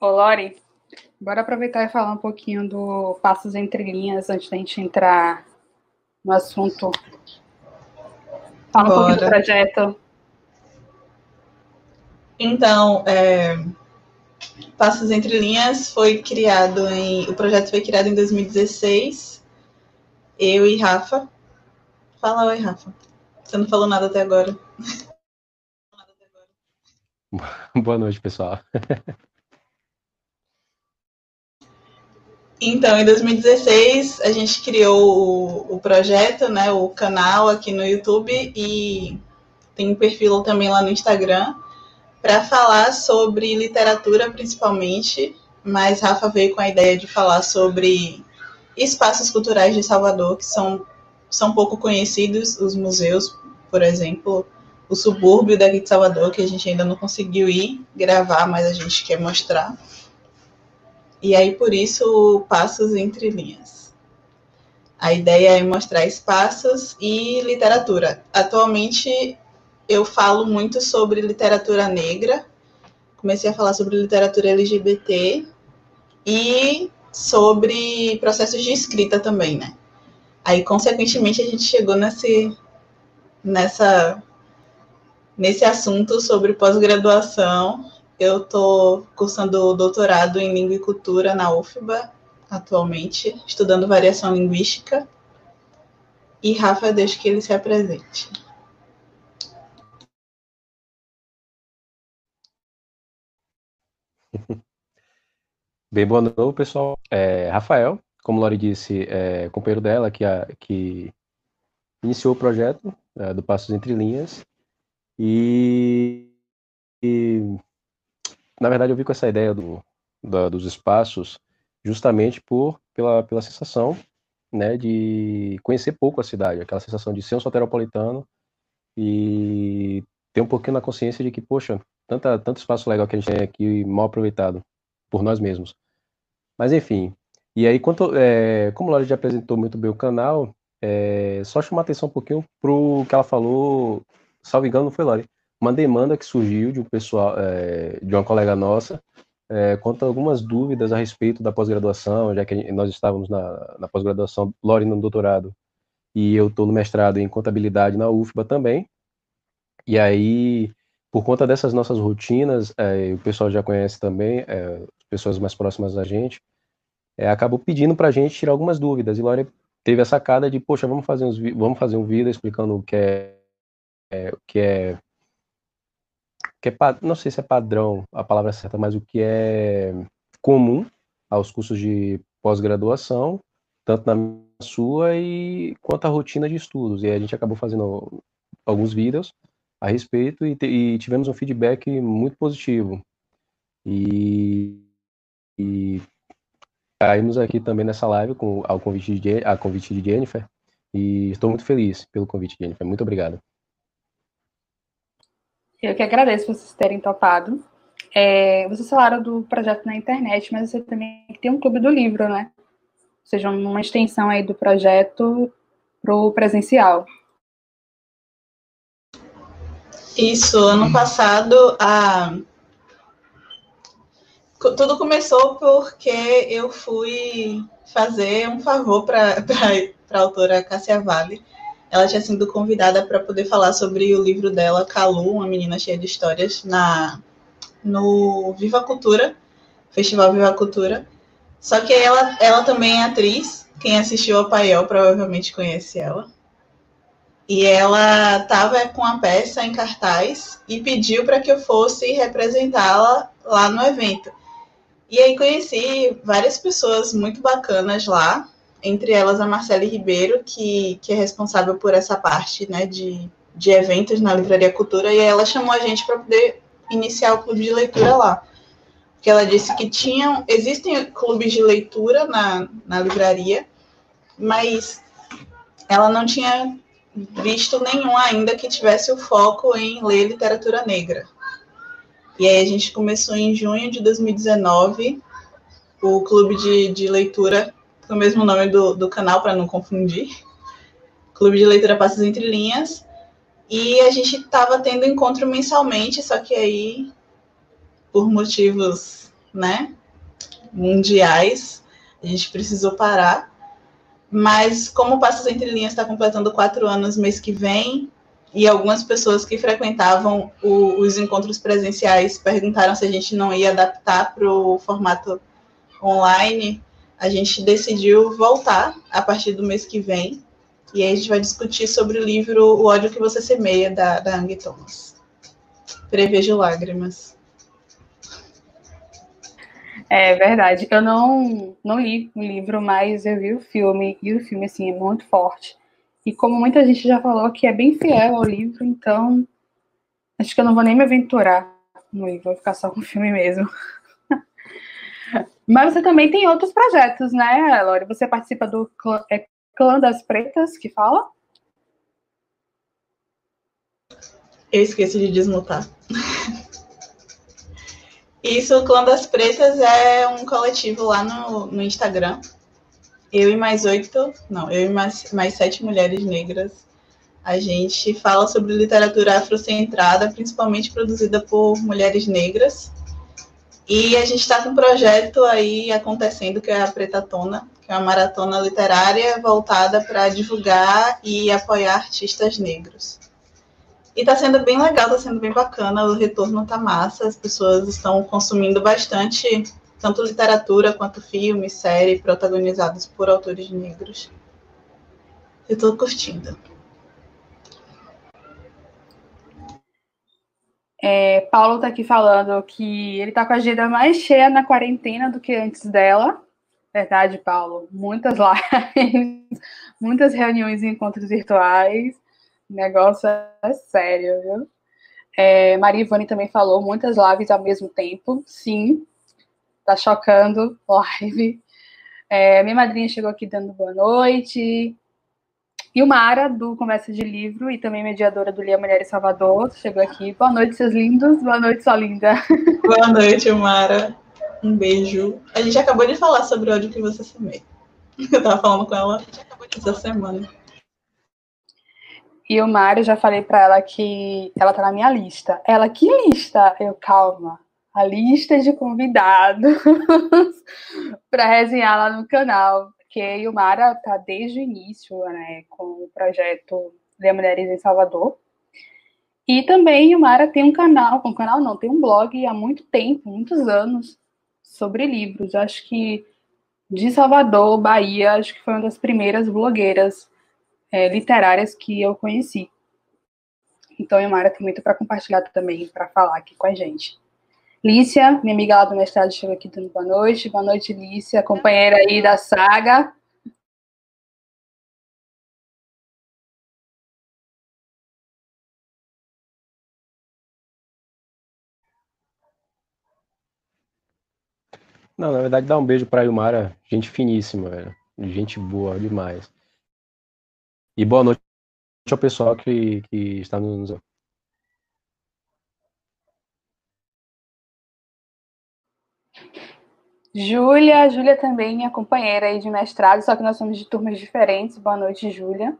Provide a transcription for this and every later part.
Ô, Lori, bora aproveitar e falar um pouquinho do Passos Entre Linhas antes da gente entrar no assunto. Fala bora. um pouquinho do projeto. Então, é, Passos Entre Linhas foi criado em. O projeto foi criado em 2016. Eu e Rafa. Fala oi, Rafa. Você não falou nada até agora. Boa noite, pessoal. Então, em 2016, a gente criou o, o, projeto, né, o canal aqui no YouTube e tem um perfil também lá no Instagram para falar sobre literatura principalmente, mas Rafa veio com a ideia de falar sobre espaços culturais de Salvador que são, são pouco conhecidos, os museus, por exemplo, o subúrbio daqui de Salvador, que a gente ainda não conseguiu ir gravar, mas a gente quer mostrar. E aí, por isso, passos entre linhas. A ideia é mostrar espaços e literatura. Atualmente, eu falo muito sobre literatura negra, comecei a falar sobre literatura LGBT e sobre processos de escrita também, né? Aí, consequentemente, a gente chegou nesse, nessa, nesse assunto sobre pós-graduação eu estou cursando doutorado em Língua e Cultura na UFBA, atualmente, estudando variação linguística. E Rafa, deixa que ele se apresente. Bem, boa noite, pessoal. É, Rafael, como Lori disse, é companheiro dela que, a, que iniciou o projeto é, do Passos Entre Linhas. E, e na verdade, eu vi com essa ideia do, da, dos espaços justamente por pela, pela sensação né, de conhecer pouco a cidade, aquela sensação de ser um soteropolitano e ter um pouquinho na consciência de que, poxa, tanta, tanto espaço legal que a gente tem aqui mal aproveitado por nós mesmos. Mas enfim, e aí, quanto, é, como a Laura já apresentou muito bem o canal, é, só chamar atenção um pouquinho para o que ela falou, salvo engano, não foi, Lore? Uma demanda que surgiu de um pessoal, é, de uma colega nossa, é, quanto a algumas dúvidas a respeito da pós-graduação, já que nós estávamos na, na pós-graduação, Lore no doutorado, e eu estou no mestrado em contabilidade na UFBA também. E aí, por conta dessas nossas rotinas, é, o pessoal já conhece também, é, pessoas mais próximas da gente, é, acabou pedindo para a gente tirar algumas dúvidas. E Lore teve a sacada de, poxa, vamos fazer, uns, vamos fazer um vídeo explicando o que é, é, o que é que é, não sei se é padrão a palavra certa, mas o que é comum aos cursos de pós-graduação, tanto na sua e quanto à rotina de estudos. E a gente acabou fazendo alguns vídeos a respeito e, e tivemos um feedback muito positivo. E, e caímos aqui também nessa live com ao convite de, a convite de Jennifer e estou muito feliz pelo convite, Jennifer. Muito obrigado. Eu que agradeço vocês terem topado. É, vocês falaram do projeto na internet, mas você também tem um clube do livro, né? Ou seja, uma extensão aí do projeto para o presencial. Isso, ano passado a tudo começou porque eu fui fazer um favor para a autora Cássia Vale, ela tinha sido convidada para poder falar sobre o livro dela, Calu, uma menina cheia de histórias, na no Viva Cultura, Festival Viva Cultura. Só que ela, ela também é atriz. Quem assistiu a Paiel provavelmente conhece ela. E ela estava com a peça em cartaz e pediu para que eu fosse representá-la lá no evento. E aí conheci várias pessoas muito bacanas lá, entre elas a Marcele Ribeiro, que, que é responsável por essa parte né, de, de eventos na Livraria Cultura, e ela chamou a gente para poder iniciar o clube de leitura lá. Porque ela disse que tinham, existem clubes de leitura na, na livraria, mas ela não tinha visto nenhum ainda que tivesse o foco em ler literatura negra. E aí a gente começou em junho de 2019 o clube de, de leitura o mesmo nome do, do canal, para não confundir. Clube de Leitura Passos Entre Linhas. E a gente estava tendo encontro mensalmente, só que aí, por motivos né? Mundiais. A gente precisou parar. Mas como Passos Entre Linhas está completando quatro anos mês que vem, e algumas pessoas que frequentavam o, os encontros presenciais perguntaram se a gente não ia adaptar para o formato online, a gente decidiu voltar a partir do mês que vem. E aí a gente vai discutir sobre o livro O ódio que você semeia, da, da Angie Thomas. Prevejo lágrimas. É verdade. Eu não, não li o livro, mas eu vi o filme, e o filme, assim, é muito forte. E como muita gente já falou que é bem fiel ao livro, então acho que eu não vou nem me aventurar no livro, vou ficar só com o filme mesmo. Mas você também tem outros projetos, né, Lore? Você participa do Clã, é, Clã das Pretas, que fala? Eu esqueci de desmutar. Isso, o Clã das Pretas é um coletivo lá no, no Instagram. Eu e mais oito, não, eu e mais, mais sete mulheres negras. A gente fala sobre literatura afrocentrada, principalmente produzida por mulheres negras. E a gente está com um projeto aí acontecendo, que é a Pretatona, que é uma maratona literária voltada para divulgar e apoiar artistas negros. E está sendo bem legal, está sendo bem bacana, o retorno está massa, as pessoas estão consumindo bastante, tanto literatura quanto filme, série, protagonizados por autores negros. Eu estou curtindo. É, Paulo está aqui falando que ele está com a agenda mais cheia na quarentena do que antes dela. Verdade, Paulo. Muitas lives, muitas reuniões e encontros virtuais. O negócio é sério, viu? É, Maria Ivone também falou muitas lives ao mesmo tempo. Sim, tá chocando live. É, minha madrinha chegou aqui dando boa noite. E o Mara, do Conversa de Livro, e também mediadora do Lia Mulher em Salvador, chegou aqui. Boa noite, seus lindos. Boa noite, sua linda. Boa noite, Mara. Um beijo. A gente acabou de falar sobre o ódio que você semeia. Eu tava falando com ela essa semana. E o Mário, já falei para ela que ela tá na minha lista. Ela, que lista? Eu, calma. A lista de convidados para resenhar lá no canal porque Yumara está desde o início né, com o projeto de Mulheres em Salvador. E também Yumara tem um canal, um canal não, tem um blog há muito tempo, muitos anos, sobre livros. Acho que de Salvador, Bahia, acho que foi uma das primeiras blogueiras é, literárias que eu conheci. Então, Yumara tem muito para compartilhar também, para falar aqui com a gente. Lícia, minha amiga lá do mestrado, chegou aqui dando boa noite. Boa noite, Lícia, companheira aí da saga. Não, na verdade, dá um beijo pra Ilmara, gente finíssima, velho. Gente boa demais. E boa noite ao pessoal que, que está nos Júlia, Júlia também, minha companheira aí de mestrado, só que nós somos de turmas diferentes. Boa noite, Júlia.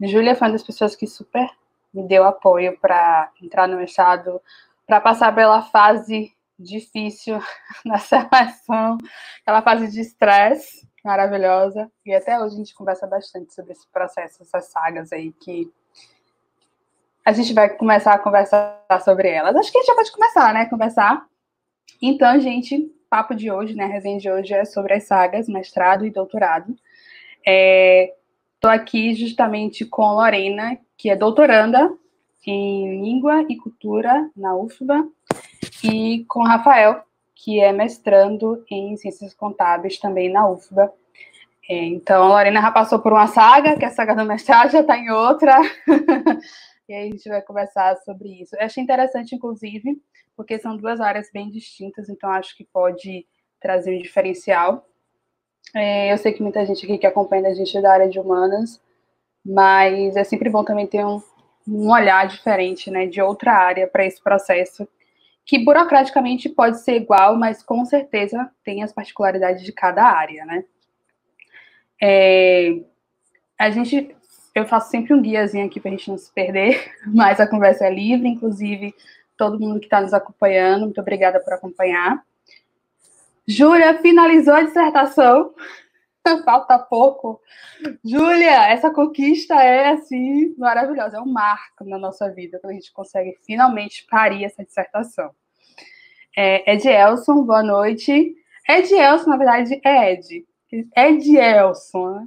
Júlia foi uma das pessoas que super me deu apoio para entrar no mestrado, para passar pela fase difícil na seleção, aquela fase de estresse maravilhosa. E até hoje a gente conversa bastante sobre esse processo, essas sagas aí que a gente vai começar a conversar sobre elas. Acho que a gente já pode começar, né? Conversar. Então, gente, papo de hoje, né, a resenha de hoje é sobre as sagas, mestrado e doutorado. Estou é, aqui justamente com Lorena, que é doutoranda em Língua e Cultura na UFBA, e com Rafael, que é mestrando em Ciências Contábeis também na UFBA. É, então, a Lorena já passou por uma saga, que é a saga do mestrado já está em outra, e aí a gente vai conversar sobre isso. Eu achei interessante, inclusive, porque são duas áreas bem distintas, então acho que pode trazer um diferencial. É, eu sei que muita gente aqui que acompanha a gente é da área de humanas, mas é sempre bom também ter um, um olhar diferente, né, de outra área para esse processo, que burocraticamente pode ser igual, mas com certeza tem as particularidades de cada área, né. É, a gente, eu faço sempre um guiazinho aqui para a gente não se perder, mas a conversa é livre, inclusive todo mundo que está nos acompanhando, muito obrigada por acompanhar. Júlia finalizou a dissertação. Falta pouco. Júlia, essa conquista é assim maravilhosa, é um marco na nossa vida quando a gente consegue finalmente parir essa dissertação. É, Ed Elson, boa noite. Ed Elson, na verdade, é Ed. Ed Elson, né?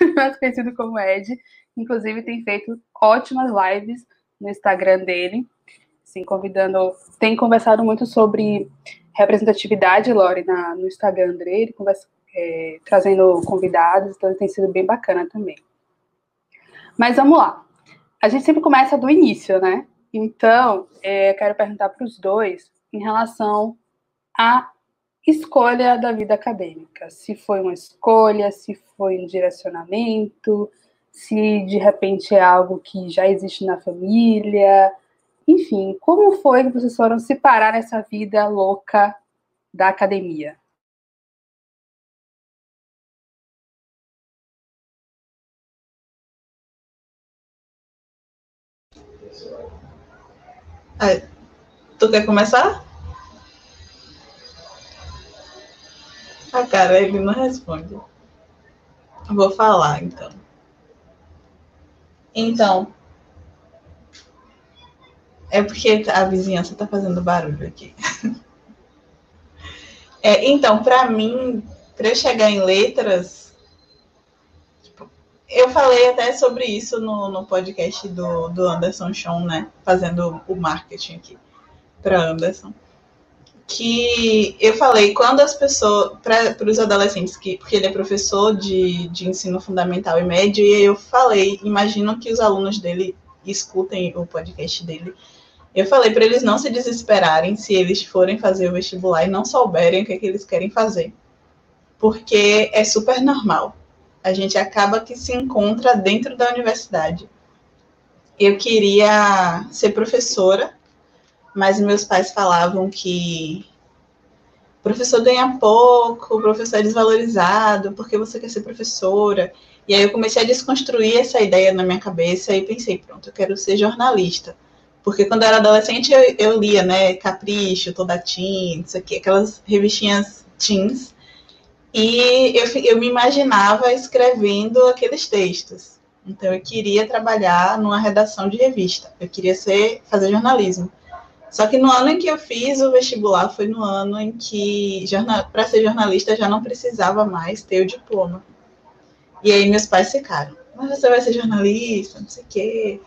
mais conhecido como Ed. Inclusive, tem feito ótimas lives no Instagram dele, assim, convidando. Tem conversado muito sobre representatividade, Lore, na, no Instagram dele, conversa, é, trazendo convidados, então tem sido bem bacana também. Mas vamos lá. A gente sempre começa do início, né? Então, é, quero perguntar para os dois em relação à escolha da vida acadêmica. Se foi uma escolha, se foi um direcionamento, se de repente é algo que já existe na família. Enfim, como foi que vocês foram se parar nessa vida louca da academia? tu quer começar? A cara, ele não responde. Vou falar, então. Então. É porque a vizinhança tá fazendo barulho aqui. É, então, para mim, para eu chegar em letras, tipo, eu falei até sobre isso no, no podcast do, do Anderson Sean, né? Fazendo o marketing aqui para Anderson que eu falei, quando as pessoas, para os adolescentes, que, porque ele é professor de, de ensino fundamental e médio, e eu falei, imagino que os alunos dele escutem o podcast dele. Eu falei para eles não se desesperarem se eles forem fazer o vestibular e não souberem o que, é que eles querem fazer. Porque é super normal. A gente acaba que se encontra dentro da universidade. Eu queria ser professora mas meus pais falavam que professor ganha pouco, professor é desvalorizado, porque você quer ser professora. E aí eu comecei a desconstruir essa ideia na minha cabeça e pensei, pronto, eu quero ser jornalista. Porque quando eu era adolescente eu, eu lia, né, Capricho, Toda Teen, isso aqui, aquelas revistinhas teens. E eu, eu me imaginava escrevendo aqueles textos. Então eu queria trabalhar numa redação de revista. Eu queria ser fazer jornalismo. Só que no ano em que eu fiz o vestibular foi no ano em que para ser jornalista já não precisava mais ter o diploma. E aí meus pais ficaram, mas você vai ser jornalista, não sei o quê.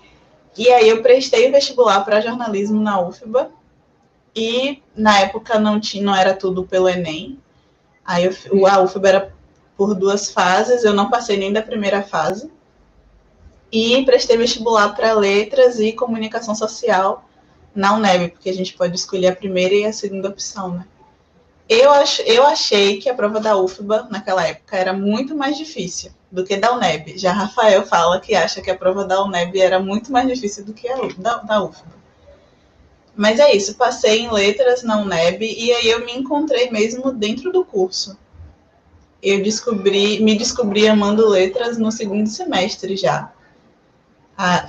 E aí eu prestei o vestibular para jornalismo na UFBA. E na época não tinha, não era tudo pelo Enem. Aí eu, a UFBA era por duas fases, eu não passei nem da primeira fase. E prestei vestibular para letras e comunicação social na UNEB, porque a gente pode escolher a primeira e a segunda opção, né? Eu, ach, eu achei que a prova da UFBA, naquela época, era muito mais difícil do que da UNEB. Já Rafael fala que acha que a prova da UNEB era muito mais difícil do que a da, da UFBA. Mas é isso, passei em letras na UNEB e aí eu me encontrei mesmo dentro do curso. Eu descobri, me descobri amando letras no segundo semestre já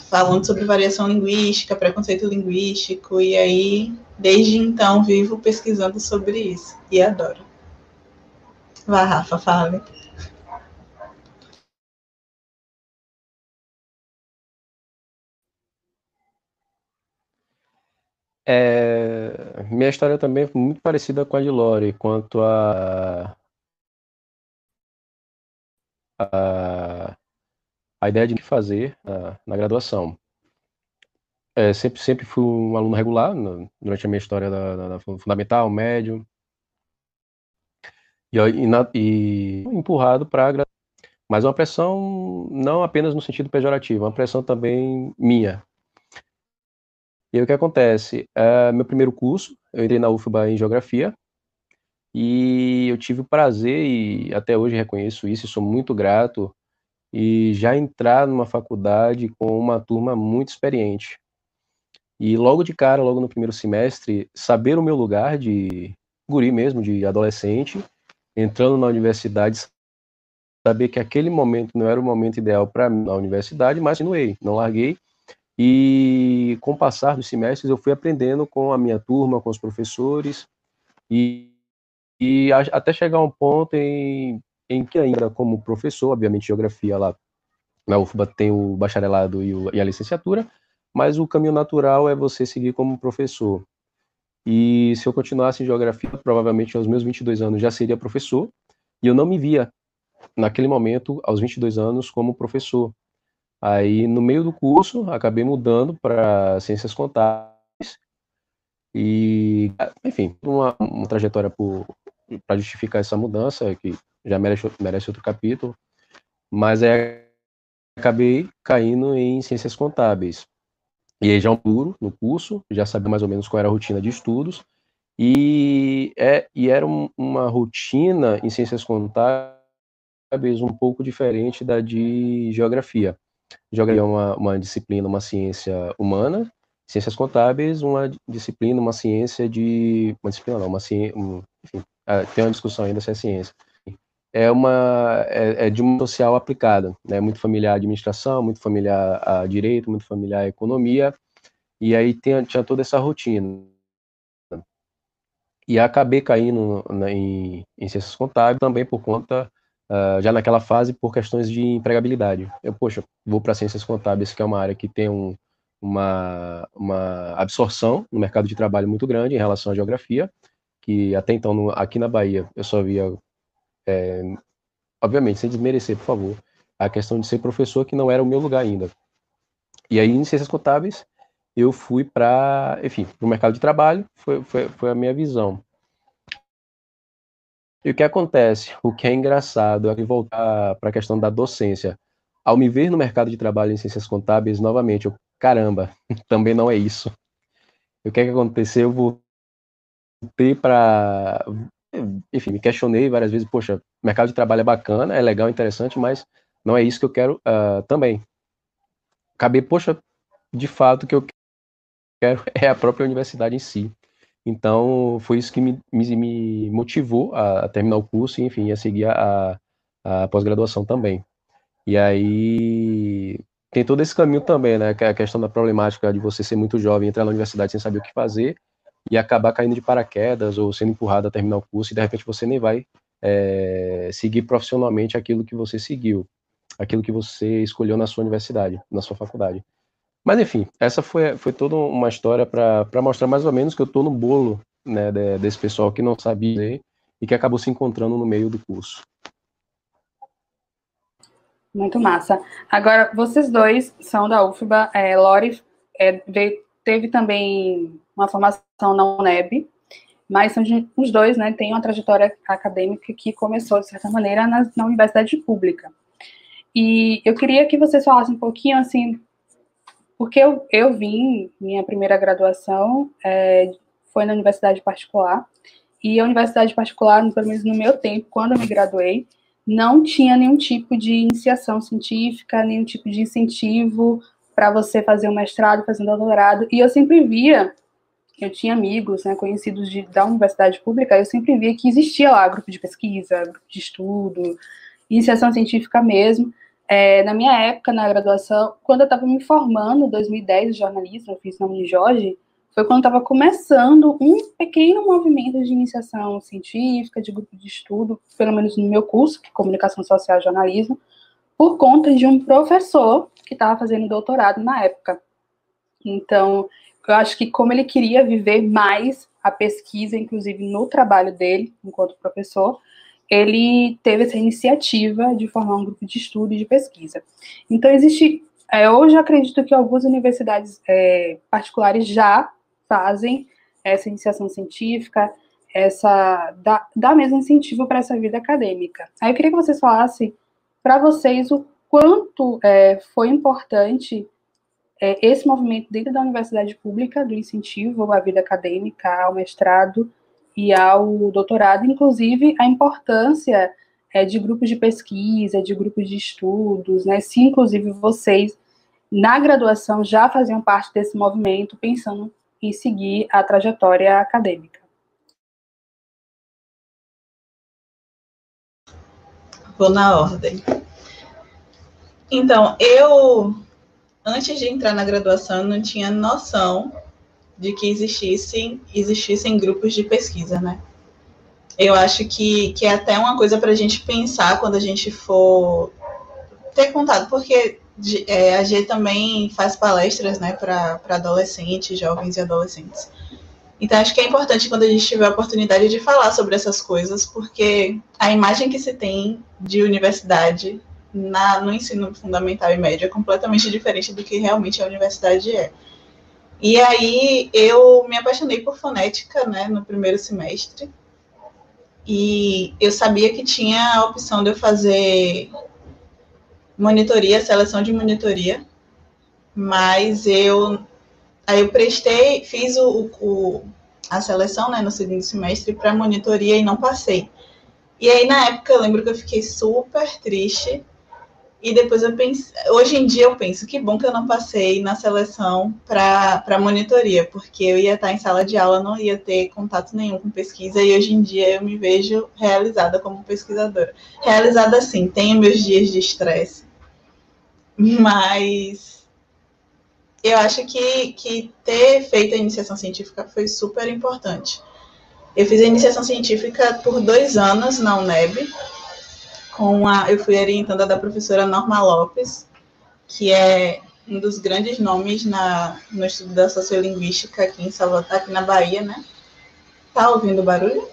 falando sobre variação linguística, preconceito linguístico, e aí, desde então, vivo pesquisando sobre isso, e adoro. Vá, Rafa, fale. É, minha história também é muito parecida com a de Lore, quanto a, a a ideia de que fazer uh, na graduação. É, sempre, sempre fui um aluno regular no, durante a minha história da, da, da fundamental, médio, e, e, na, e empurrado para mas uma pressão não apenas no sentido pejorativo, uma pressão também minha. E aí o que acontece? É, meu primeiro curso, eu entrei na UFBA em Geografia, e eu tive o prazer, e até hoje reconheço isso, e sou muito grato e já entrar numa faculdade com uma turma muito experiente. E logo de cara, logo no primeiro semestre, saber o meu lugar de guri mesmo, de adolescente, entrando na universidade, saber que aquele momento não era o momento ideal para mim na universidade, mas continuei, não larguei. E com o passar dos semestres, eu fui aprendendo com a minha turma, com os professores, e e a, até chegar um ponto em, em que ainda como professor, obviamente geografia lá na UFBA tem o bacharelado e, o, e a licenciatura, mas o caminho natural é você seguir como professor. E se eu continuasse em geografia, provavelmente aos meus 22 anos já seria professor, e eu não me via naquele momento, aos 22 anos, como professor. Aí, no meio do curso, acabei mudando para ciências contábeis, e, enfim, uma, uma trajetória para justificar essa mudança, que já merece, merece outro capítulo, mas é, acabei caindo em ciências contábeis. E aí já um duro no curso, já sabia mais ou menos qual era a rotina de estudos, e, é, e era um, uma rotina em ciências contábeis um pouco diferente da de geografia. Geografia é uma, uma disciplina, uma ciência humana, ciências contábeis, uma disciplina, uma ciência de. Uma disciplina não, uma ciência. Enfim, ah, tem uma discussão ainda se é ciência. É uma é, é de uma social aplicada, né? Muito familiar à administração, muito familiar a direito, muito familiar à economia, e aí tem, tinha toda essa rotina. E acabei caindo né, em, em ciências contábeis também por conta Uh, já naquela fase por questões de empregabilidade. Eu, poxa, vou para ciências contábeis, que é uma área que tem um, uma, uma absorção no mercado de trabalho muito grande em relação à geografia, que até então no, aqui na Bahia eu só via, é, obviamente, sem desmerecer, por favor, a questão de ser professor, que não era o meu lugar ainda. E aí, em ciências contábeis, eu fui para, enfim, para o mercado de trabalho, foi, foi, foi a minha visão. E o que acontece? O que é engraçado é voltar para a questão da docência. Ao me ver no mercado de trabalho em ciências contábeis, novamente, eu, caramba, também não é isso. E o que é que aconteceu? Eu voltei para. Enfim, me questionei várias vezes. Poxa, mercado de trabalho é bacana, é legal, interessante, mas não é isso que eu quero uh, também. Acabei, poxa, de fato, o que eu quero é a própria universidade em si. Então, foi isso que me, me, me motivou a, terminar o curso e, enfim, a seguir a, a pós-graduação também. E aí, tem todo esse caminho também, né? Que é a questão da problemática de você ser muito jovem, entrar na universidade sem saber o que fazer e acabar caindo de paraquedas ou sendo empurrado a terminar o curso e de repente você nem vai é, seguir profissionalmente aquilo que você seguiu, aquilo que você escolheu na sua universidade, na sua faculdade. Mas enfim, essa foi, foi toda uma história para mostrar mais ou menos que eu estou no bolo né, de, desse pessoal que não sabia ler e que acabou se encontrando no meio do curso. Muito massa. Agora, vocês dois são da UFBA. É, Lori é, teve também uma formação na UNEB, mas são de, os dois né, têm uma trajetória acadêmica que começou, de certa maneira, na, na universidade pública. E eu queria que vocês falassem um pouquinho, assim, porque eu, eu vim, minha primeira graduação é, foi na universidade particular, e a universidade particular, pelo menos no meu tempo, quando eu me graduei, não tinha nenhum tipo de iniciação científica, nenhum tipo de incentivo para você fazer um mestrado, fazer um doutorado, e eu sempre via, eu tinha amigos, né, conhecidos de, da universidade pública, eu sempre via que existia lá grupo de pesquisa, grupo de estudo, iniciação científica mesmo, é, na minha época, na graduação, quando eu estava me formando, em 2010, de jornalismo, eu fiz na Unijorge, foi quando estava começando um pequeno movimento de iniciação científica, de grupo de estudo, pelo menos no meu curso, que é Comunicação Social e Jornalismo, por conta de um professor que estava fazendo doutorado na época. Então, eu acho que como ele queria viver mais a pesquisa, inclusive no trabalho dele, enquanto professor, ele teve essa iniciativa de formar um grupo de estudo e de pesquisa. Então, existe. É, hoje, acredito que algumas universidades é, particulares já fazem essa iniciação científica, essa dá, dá mesmo incentivo para essa vida acadêmica. Aí eu queria que vocês falassem para vocês o quanto é, foi importante é, esse movimento dentro da universidade pública do incentivo à vida acadêmica, ao mestrado e ao doutorado, inclusive a importância é, de grupos de pesquisa, de grupos de estudos, né? Se inclusive vocês na graduação já faziam parte desse movimento, pensando em seguir a trajetória acadêmica. Vou na ordem. Então, eu, antes de entrar na graduação, não tinha noção de que existissem, existissem grupos de pesquisa, né? Eu acho que, que é até uma coisa para a gente pensar quando a gente for ter contato, porque é, a G também faz palestras né, para adolescentes, jovens e adolescentes. Então, acho que é importante quando a gente tiver a oportunidade de falar sobre essas coisas, porque a imagem que se tem de universidade na, no ensino fundamental e médio é completamente diferente do que realmente a universidade é. E aí eu me apaixonei por fonética né, no primeiro semestre. E eu sabia que tinha a opção de eu fazer monitoria, seleção de monitoria, mas eu aí eu prestei, fiz o, o a seleção né, no segundo semestre para monitoria e não passei. E aí na época eu lembro que eu fiquei super triste e depois eu pensei, hoje em dia eu penso, que bom que eu não passei na seleção para monitoria, porque eu ia estar em sala de aula, não ia ter contato nenhum com pesquisa, e hoje em dia eu me vejo realizada como pesquisadora. Realizada sim, tenho meus dias de estresse, mas eu acho que, que ter feito a iniciação científica foi super importante. Eu fiz a iniciação científica por dois anos na UNEB, com a, eu fui orientada da professora Norma Lopes, que é um dos grandes nomes na, no estudo da sociolinguística aqui em Salvador, aqui na Bahia, né? Tá ouvindo barulho?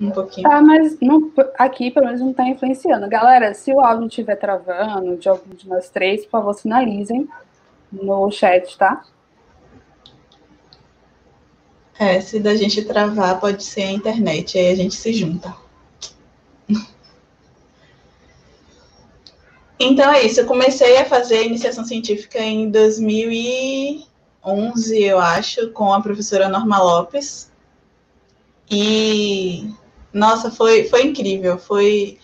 Um pouquinho. Tá, mas não, aqui pelo menos não está influenciando. Galera, se o áudio estiver travando de algum de nós três, por favor, sinalizem no chat, tá? É, se da gente travar, pode ser a internet, aí a gente se junta. Então é isso, eu comecei a fazer iniciação científica em 2011, eu acho, com a professora Norma Lopes. E nossa, foi, foi incrível, foi,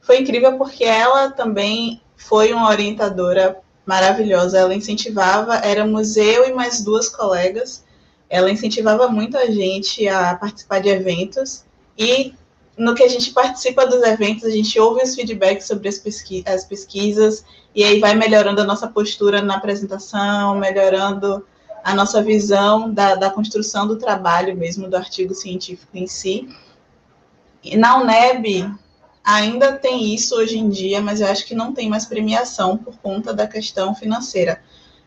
foi incrível porque ela também foi uma orientadora maravilhosa. Ela incentivava, éramos eu e mais duas colegas. Ela incentivava muito a gente a participar de eventos e no que a gente participa dos eventos, a gente ouve os feedbacks sobre as, pesqui as pesquisas, e aí vai melhorando a nossa postura na apresentação, melhorando a nossa visão da, da construção do trabalho mesmo, do artigo científico em si. E na UNEB ainda tem isso hoje em dia, mas eu acho que não tem mais premiação por conta da questão financeira.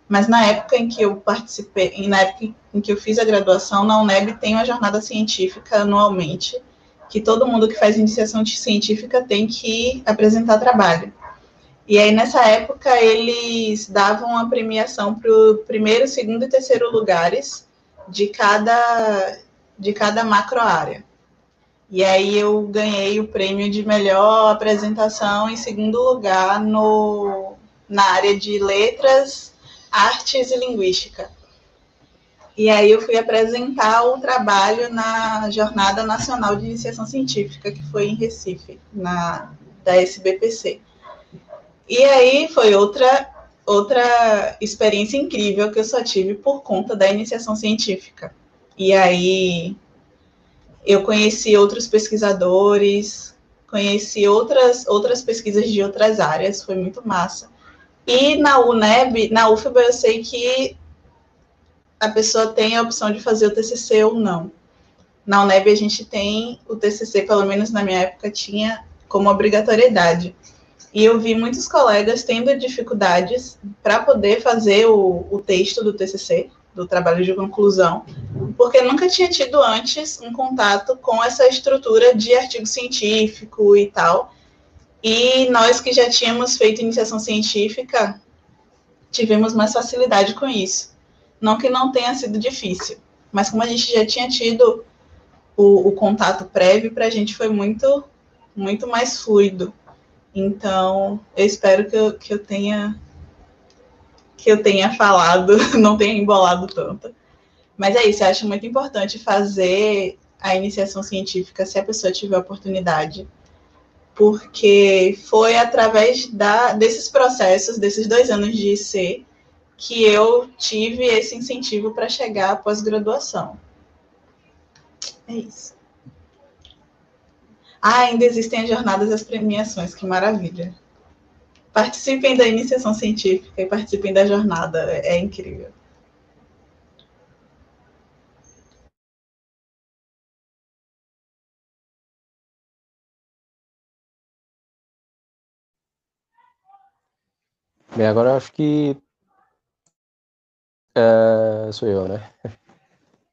Mas na época em que eu participei, na época em que eu fiz a graduação, na UNEB tem uma jornada científica anualmente, que todo mundo que faz iniciação científica tem que apresentar trabalho. E aí, nessa época, eles davam a premiação para o primeiro, segundo e terceiro lugares de cada, de cada macro área. E aí eu ganhei o prêmio de melhor apresentação em segundo lugar no, na área de letras, artes e linguística. E aí eu fui apresentar o trabalho na Jornada Nacional de Iniciação Científica, que foi em Recife, na da SBPC. E aí foi outra outra experiência incrível que eu só tive por conta da iniciação científica. E aí eu conheci outros pesquisadores, conheci outras outras pesquisas de outras áreas, foi muito massa. E na UNEB, na UFBA, eu sei que a pessoa tem a opção de fazer o TCC ou não. Na UNEB a gente tem o TCC, pelo menos na minha época, tinha como obrigatoriedade. E eu vi muitos colegas tendo dificuldades para poder fazer o, o texto do TCC, do trabalho de conclusão, porque nunca tinha tido antes um contato com essa estrutura de artigo científico e tal. E nós que já tínhamos feito iniciação científica, tivemos mais facilidade com isso. Não que não tenha sido difícil, mas como a gente já tinha tido o, o contato prévio, para a gente foi muito, muito mais fluido. Então, eu espero que eu, que eu tenha que eu tenha falado, não tenha embolado tanto. Mas é isso, eu acho muito importante fazer a iniciação científica se a pessoa tiver oportunidade, porque foi através da, desses processos, desses dois anos de IC, que eu tive esse incentivo para chegar à pós-graduação. É isso. Ah, ainda existem as jornadas e as premiações, que maravilha. Participem da iniciação científica e participem da jornada, é, é incrível. Bem, agora eu acho que é, sou eu, né?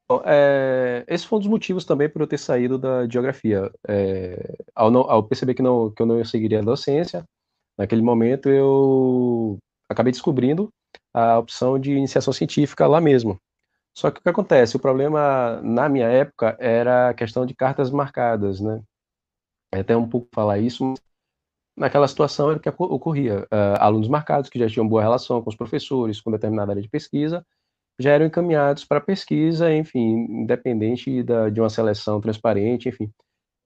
Bom, é, esse foi um dos motivos também por eu ter saído da geografia. É, ao, não, ao, perceber que, não, que eu não seguiria a docência, naquele momento eu acabei descobrindo a opção de iniciação científica lá mesmo. Só que o que acontece? O problema na minha época era a questão de cartas marcadas, né? É até um pouco falar isso, naquela situação era o que ocorria. Uh, alunos marcados que já tinham boa relação com os professores, com determinada área de pesquisa, já eram encaminhados para pesquisa, enfim, independente da, de uma seleção transparente, enfim.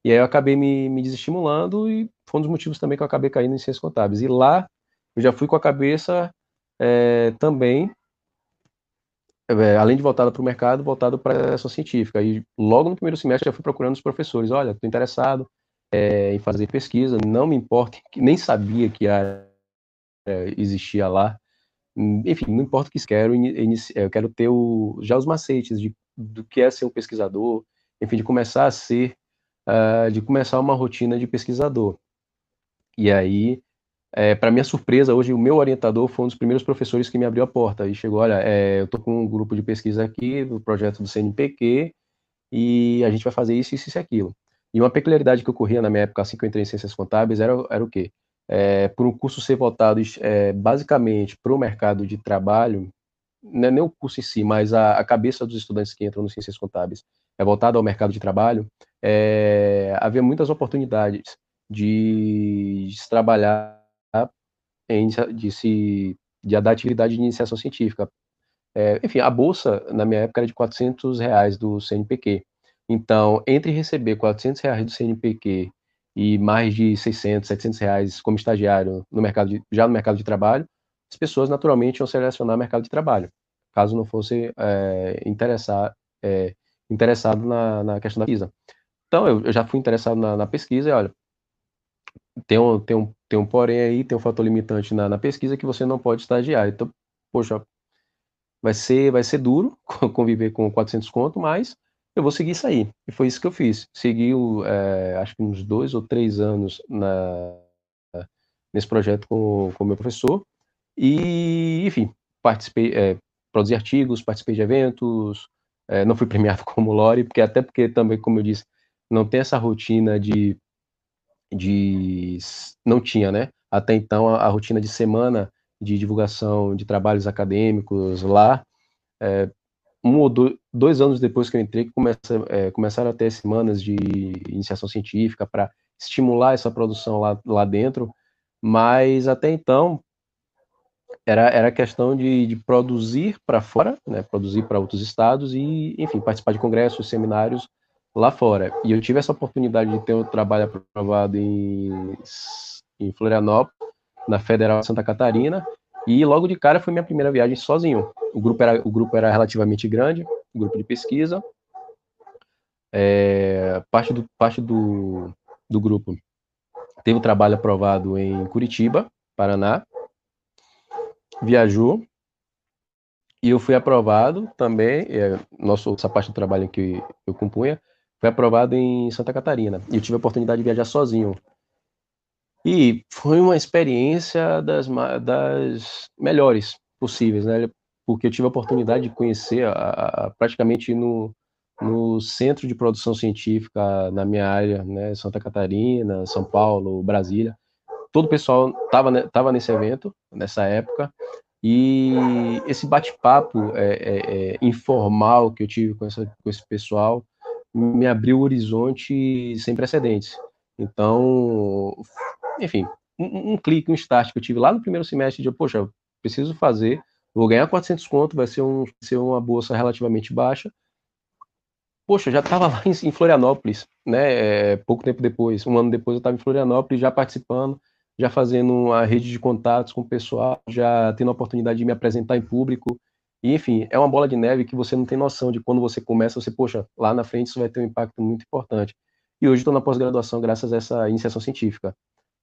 E aí eu acabei me, me desestimulando e foi um dos motivos também que eu acabei caindo em ciências contábeis. E lá eu já fui com a cabeça é, também, é, além de voltada para o mercado, voltado para a ação científica. E logo no primeiro semestre já fui procurando os professores, olha, estou interessado é, em fazer pesquisa, não me importa, nem sabia que área existia lá, enfim, não importa o que quero, eu quero ter o, já os macetes de, do que é ser um pesquisador, enfim, de começar a ser, uh, de começar uma rotina de pesquisador. E aí, é, para minha surpresa, hoje o meu orientador foi um dos primeiros professores que me abriu a porta e chegou, olha, é, eu estou com um grupo de pesquisa aqui, do projeto do CNPq, e a gente vai fazer isso, isso e aquilo. E uma peculiaridade que ocorria na minha época, assim que eu entrei em Ciências Contábeis, era, era o quê? É, por um curso ser voltado é, basicamente para o mercado de trabalho, não é nem o curso em si, mas a, a, cabeça dos estudantes que entram no Ciências Contábeis é voltada ao mercado de trabalho, é, havia muitas oportunidades de, de se trabalhar em, de se de dar atividade de iniciação científica. É, enfim, a bolsa, na minha época, era de 400 reais do CNPq. Então, entre receber 400 reais do CNPq e mais de 600, 700 reais como estagiário no mercado de, já no mercado de trabalho, as pessoas naturalmente iam selecionar mercado de trabalho, caso não fosse é, interessar, é, interessado na, na, questão da pesquisa. Então, eu, eu já fui interessado na, na, pesquisa e, olha, tem um, tem, um, tem um porém aí, tem um fator limitante na, na pesquisa que você não pode estagiar. Então, poxa, vai ser, vai ser duro conviver com 400 conto, mas eu vou seguir isso aí. E foi isso que eu fiz. Segui, é, acho que uns dois ou três anos na, nesse projeto com o meu professor. E, enfim, participei, é, produzi artigos, participei de eventos, é, não fui premiado como Lore, porque até porque também, como eu disse, não tem essa rotina de, de não tinha, né? Até então a, a rotina de semana de divulgação de trabalhos acadêmicos lá, é, um ou dois, dois, anos depois que eu entrei, começa, é, começaram a ter semanas de iniciação científica para estimular essa produção lá, lá dentro, mas até então era, era questão de, de produzir para fora, né, produzir para outros estados e, enfim, participar de congressos, seminários lá fora. E eu tive essa oportunidade de ter um trabalho aprovado em, em Florianópolis, na Federal de Santa Catarina, e logo de cara foi minha primeira viagem sozinho. O grupo era, o grupo era relativamente grande, um grupo de pesquisa. É, parte do, parte do, do grupo teve o trabalho aprovado em Curitiba, Paraná. Viajou. E eu fui aprovado também, é, nosso, essa parte do trabalho que eu compunha, foi aprovado em Santa Catarina. E eu tive a oportunidade de viajar sozinho e foi uma experiência das, das melhores possíveis, né? Porque eu tive a oportunidade de conhecer a, a, praticamente no, no centro de produção científica na minha área, né? Santa Catarina, São Paulo, Brasília. Todo o pessoal estava tava nesse evento, nessa época, e esse bate-papo é, é, é, informal que eu tive com, essa, com esse pessoal me abriu o horizonte sem precedentes. Então, enfim, um, um, clique, um start que eu tive lá no primeiro semestre de, poxa, preciso fazer, vou ganhar 400 conto, vai ser, um, ser uma bolsa relativamente baixa. Poxa, já estava lá em, em, Florianópolis, né? É, pouco tempo depois, um ano depois eu estava em Florianópolis já participando, já fazendo uma rede de contatos com o pessoal, já tendo a oportunidade de me apresentar em público. E, enfim, é uma bola de neve que você não tem noção de quando você começa, você, poxa, lá na frente isso vai ter um impacto muito importante. E hoje estou na pós-graduação graças a essa iniciação científica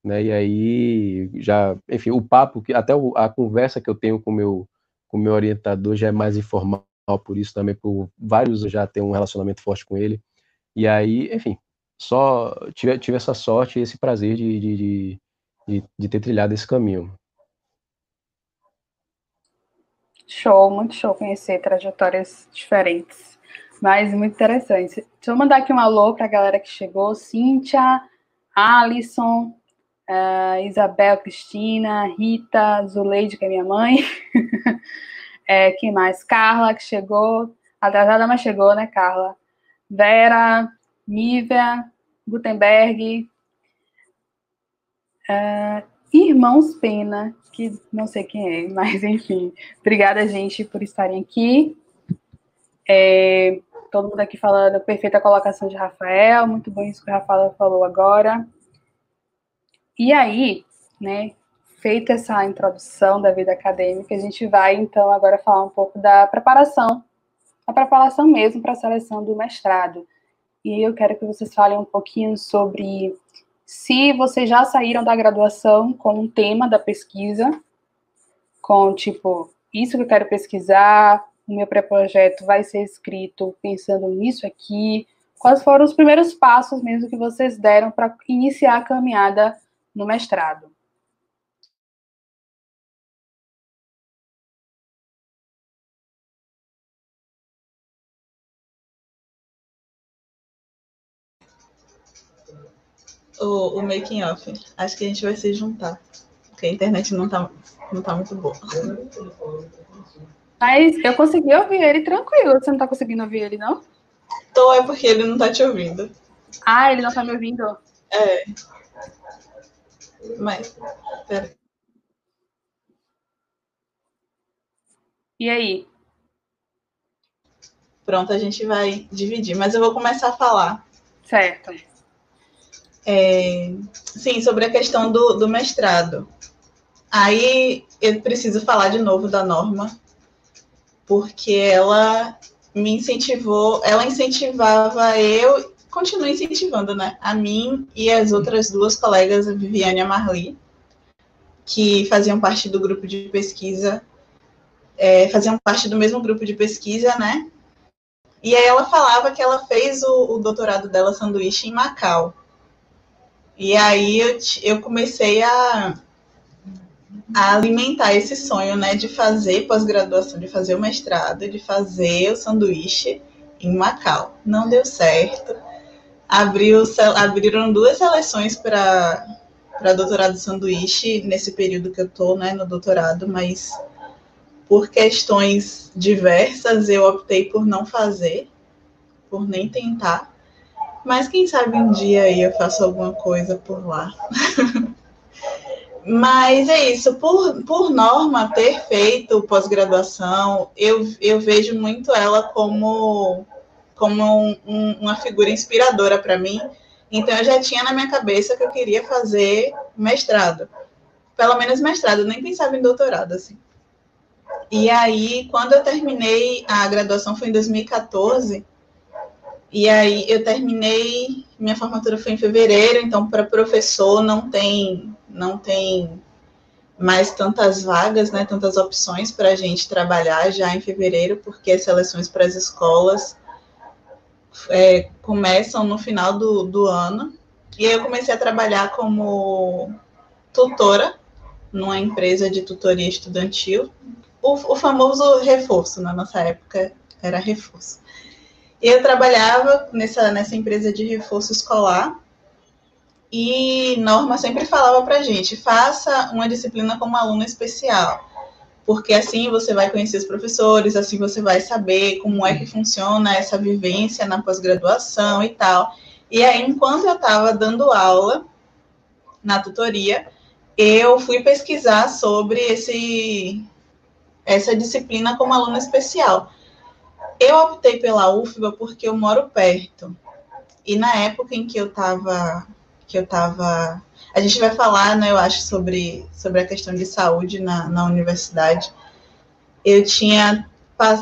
né? E aí já, enfim, o papo que até a conversa que eu tenho com meu com meu orientador já é mais informal, por isso também por vários já ter um relacionamento forte com ele. E aí, enfim, só tive, tive essa sorte e esse prazer de, de, de, de ter trilhado esse caminho. Show, muito show conhecer trajetórias diferentes, mas muito interessante. Deixa eu mandar aqui um alô para a galera que chegou: Cíntia, Alisson, uh, Isabel, Cristina, Rita, Zuleide, que é minha mãe. é, quem mais? Carla, que chegou. Atrasada, mas chegou, né, Carla? Vera, Nívia, Gutenberg. Uh, Irmãos Pena, que não sei quem é, mas enfim. Obrigada, gente, por estarem aqui. É, todo mundo aqui falando perfeita colocação de Rafael, muito bom isso que o Rafael falou agora. E aí, né, feita essa introdução da vida acadêmica, a gente vai então agora falar um pouco da preparação, a preparação mesmo para a seleção do mestrado. E eu quero que vocês falem um pouquinho sobre se vocês já saíram da graduação com um tema da pesquisa, com tipo, isso que eu quero pesquisar, o meu pré-projeto vai ser escrito pensando nisso aqui. Quais foram os primeiros passos mesmo que vocês deram para iniciar a caminhada no mestrado. O, o making off. Acho que a gente vai se juntar. Porque a internet não tá, não tá muito boa. Mas eu consegui ouvir ele tranquilo. Você não tá conseguindo ouvir ele, não? Tô, é porque ele não tá te ouvindo. Ah, ele não tá me ouvindo? É. Mas, pera. E aí? Pronto, a gente vai dividir, mas eu vou começar a falar. Certo. É, sim, sobre a questão do, do mestrado. Aí eu preciso falar de novo da norma, porque ela me incentivou, ela incentivava eu continua incentivando, né? A mim e as outras duas colegas, a Viviane e a Marli, que faziam parte do grupo de pesquisa, é, faziam parte do mesmo grupo de pesquisa, né? E aí ela falava que ela fez o, o doutorado dela sanduíche em Macau. E aí eu, eu comecei a, a alimentar esse sonho, né, de fazer pós-graduação, de fazer o mestrado, de fazer o sanduíche em Macau. Não deu certo abriu, abriram duas seleções para doutorado sanduíche nesse período que eu estou né, no doutorado, mas por questões diversas eu optei por não fazer, por nem tentar. Mas quem sabe um dia aí eu faço alguma coisa por lá. Mas é isso, por, por norma, ter feito pós-graduação, eu, eu vejo muito ela como como um, um, uma figura inspiradora para mim. Então eu já tinha na minha cabeça que eu queria fazer mestrado. Pelo menos mestrado, eu nem pensava em doutorado assim. E aí, quando eu terminei a graduação foi em 2014. E aí eu terminei, minha formatura foi em fevereiro, então para professor não tem não tem mais tantas vagas, né, tantas opções para a gente trabalhar já em fevereiro, porque as seleções para as escolas é, começam no final do, do ano. E aí eu comecei a trabalhar como tutora numa empresa de tutoria estudantil. O, o famoso reforço, na nossa época era reforço. E eu trabalhava nessa, nessa empresa de reforço escolar. E Norma sempre falava para gente: faça uma disciplina como aluna especial porque assim você vai conhecer os professores, assim você vai saber como é que funciona essa vivência na pós-graduação e tal. E aí, enquanto eu estava dando aula na tutoria, eu fui pesquisar sobre esse, essa disciplina como aluna especial. Eu optei pela UFBA porque eu moro perto. E na época em que eu estava que eu estava a gente vai falar, né, eu acho, sobre, sobre a questão de saúde na, na universidade. Eu tinha,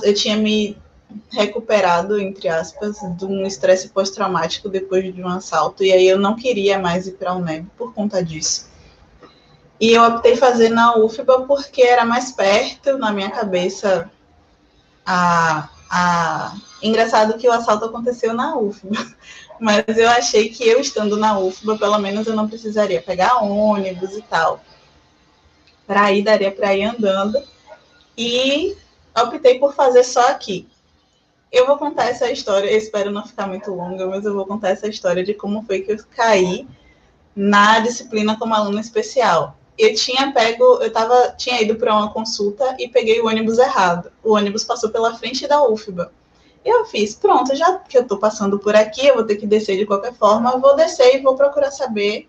eu tinha me recuperado, entre aspas, de um estresse pós-traumático depois de um assalto, e aí eu não queria mais ir para a UNEB por conta disso. E eu optei fazer na UFBA porque era mais perto, na minha cabeça. A, a... Engraçado que o assalto aconteceu na UFBA. Mas eu achei que eu estando na UFBA, pelo menos eu não precisaria pegar ônibus e tal. Para ir, daria para ir andando. E optei por fazer só aqui. Eu vou contar essa história, eu espero não ficar muito longa, mas eu vou contar essa história de como foi que eu caí na disciplina como aluna especial. Eu tinha pego, eu tava, tinha ido para uma consulta e peguei o ônibus errado. O ônibus passou pela frente da UFBA. Eu fiz, pronto, já que eu estou passando por aqui, eu vou ter que descer de qualquer forma, eu vou descer e vou procurar saber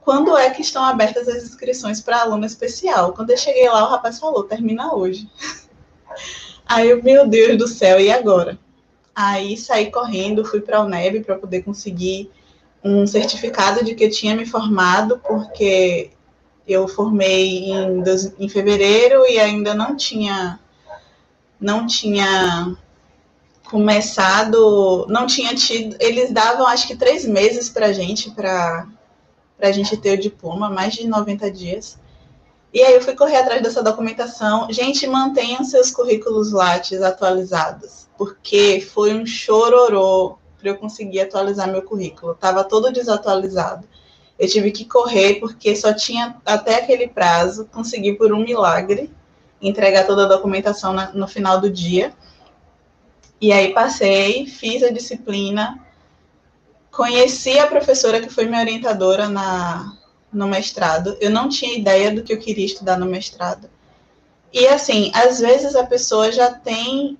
quando é que estão abertas as inscrições para aluno especial. Quando eu cheguei lá, o rapaz falou, termina hoje. Aí eu, meu Deus do céu, e agora? Aí saí correndo, fui para a UNEB para poder conseguir um certificado de que eu tinha me formado, porque eu formei em, em fevereiro e ainda não tinha não tinha começado, não tinha tido, eles davam acho que três meses para gente, para a gente ter o diploma, mais de 90 dias. E aí eu fui correr atrás dessa documentação. Gente, mantenham seus currículos Lattes atualizados, porque foi um chororô para eu conseguir atualizar meu currículo. Estava todo desatualizado. Eu tive que correr porque só tinha até aquele prazo, consegui por um milagre entregar toda a documentação na, no final do dia. E aí passei, fiz a disciplina, conheci a professora que foi minha orientadora na, no mestrado. Eu não tinha ideia do que eu queria estudar no mestrado. E assim, às vezes a pessoa já tem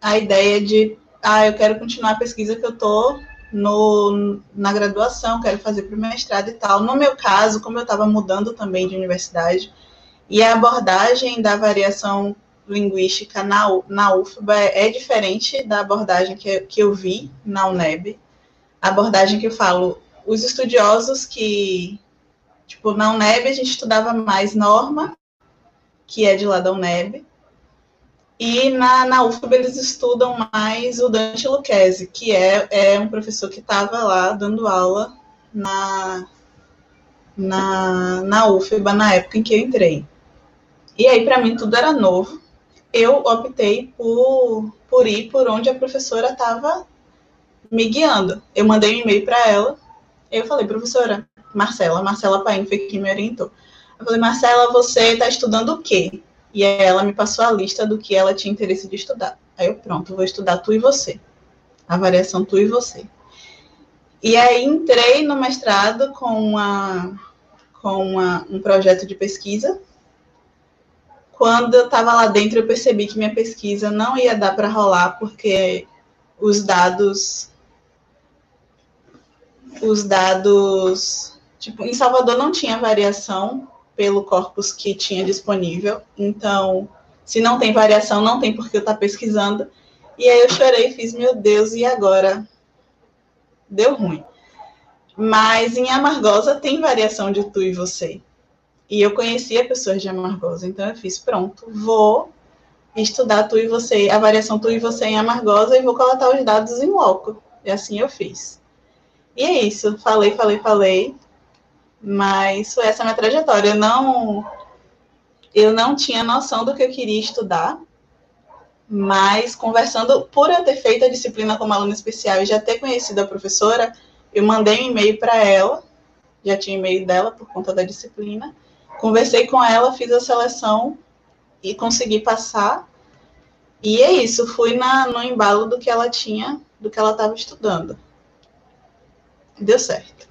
a ideia de, ah, eu quero continuar a pesquisa que eu estou no, na graduação, quero fazer para o mestrado e tal. No meu caso, como eu estava mudando também de universidade, e a abordagem da variação linguística na, na UFBA é diferente da abordagem que, que eu vi na UNEB. A abordagem que eu falo, os estudiosos que, tipo, na UNEB a gente estudava mais norma, que é de lá da UNEB, e na, na UFBA eles estudam mais o Dante Lucchesi, que é, é um professor que estava lá dando aula na, na, na UFBA na época em que eu entrei. E aí, para mim, tudo era novo eu optei por, por ir por onde a professora estava me guiando. Eu mandei um e-mail para ela, eu falei, professora, Marcela, Marcela Paim foi quem me orientou. Eu falei, Marcela, você está estudando o quê? E ela me passou a lista do que ela tinha interesse de estudar. Aí eu, pronto, vou estudar tu e você. A variação tu e você. E aí entrei no mestrado com, uma, com uma, um projeto de pesquisa quando eu estava lá dentro, eu percebi que minha pesquisa não ia dar para rolar, porque os dados. Os dados. Tipo, em Salvador não tinha variação pelo corpus que tinha disponível. Então, se não tem variação, não tem por que eu estar tá pesquisando. E aí eu chorei e fiz, meu Deus, e agora? Deu ruim. Mas em Amargosa tem variação de tu e você. E eu conhecia pessoas de Amargosa, então eu fiz, pronto, vou estudar tu e você, a variação tu e você em Amargosa e vou coletar os dados em loco. E assim eu fiz. E é isso, falei, falei, falei, mas foi essa minha trajetória. Eu não, eu não tinha noção do que eu queria estudar, mas conversando, por eu ter feito a disciplina como aluna especial e já ter conhecido a professora, eu mandei um e-mail para ela, já tinha e-mail dela por conta da disciplina, Conversei com ela, fiz a seleção e consegui passar. E é isso, fui na, no embalo do que ela tinha, do que ela estava estudando. Deu certo.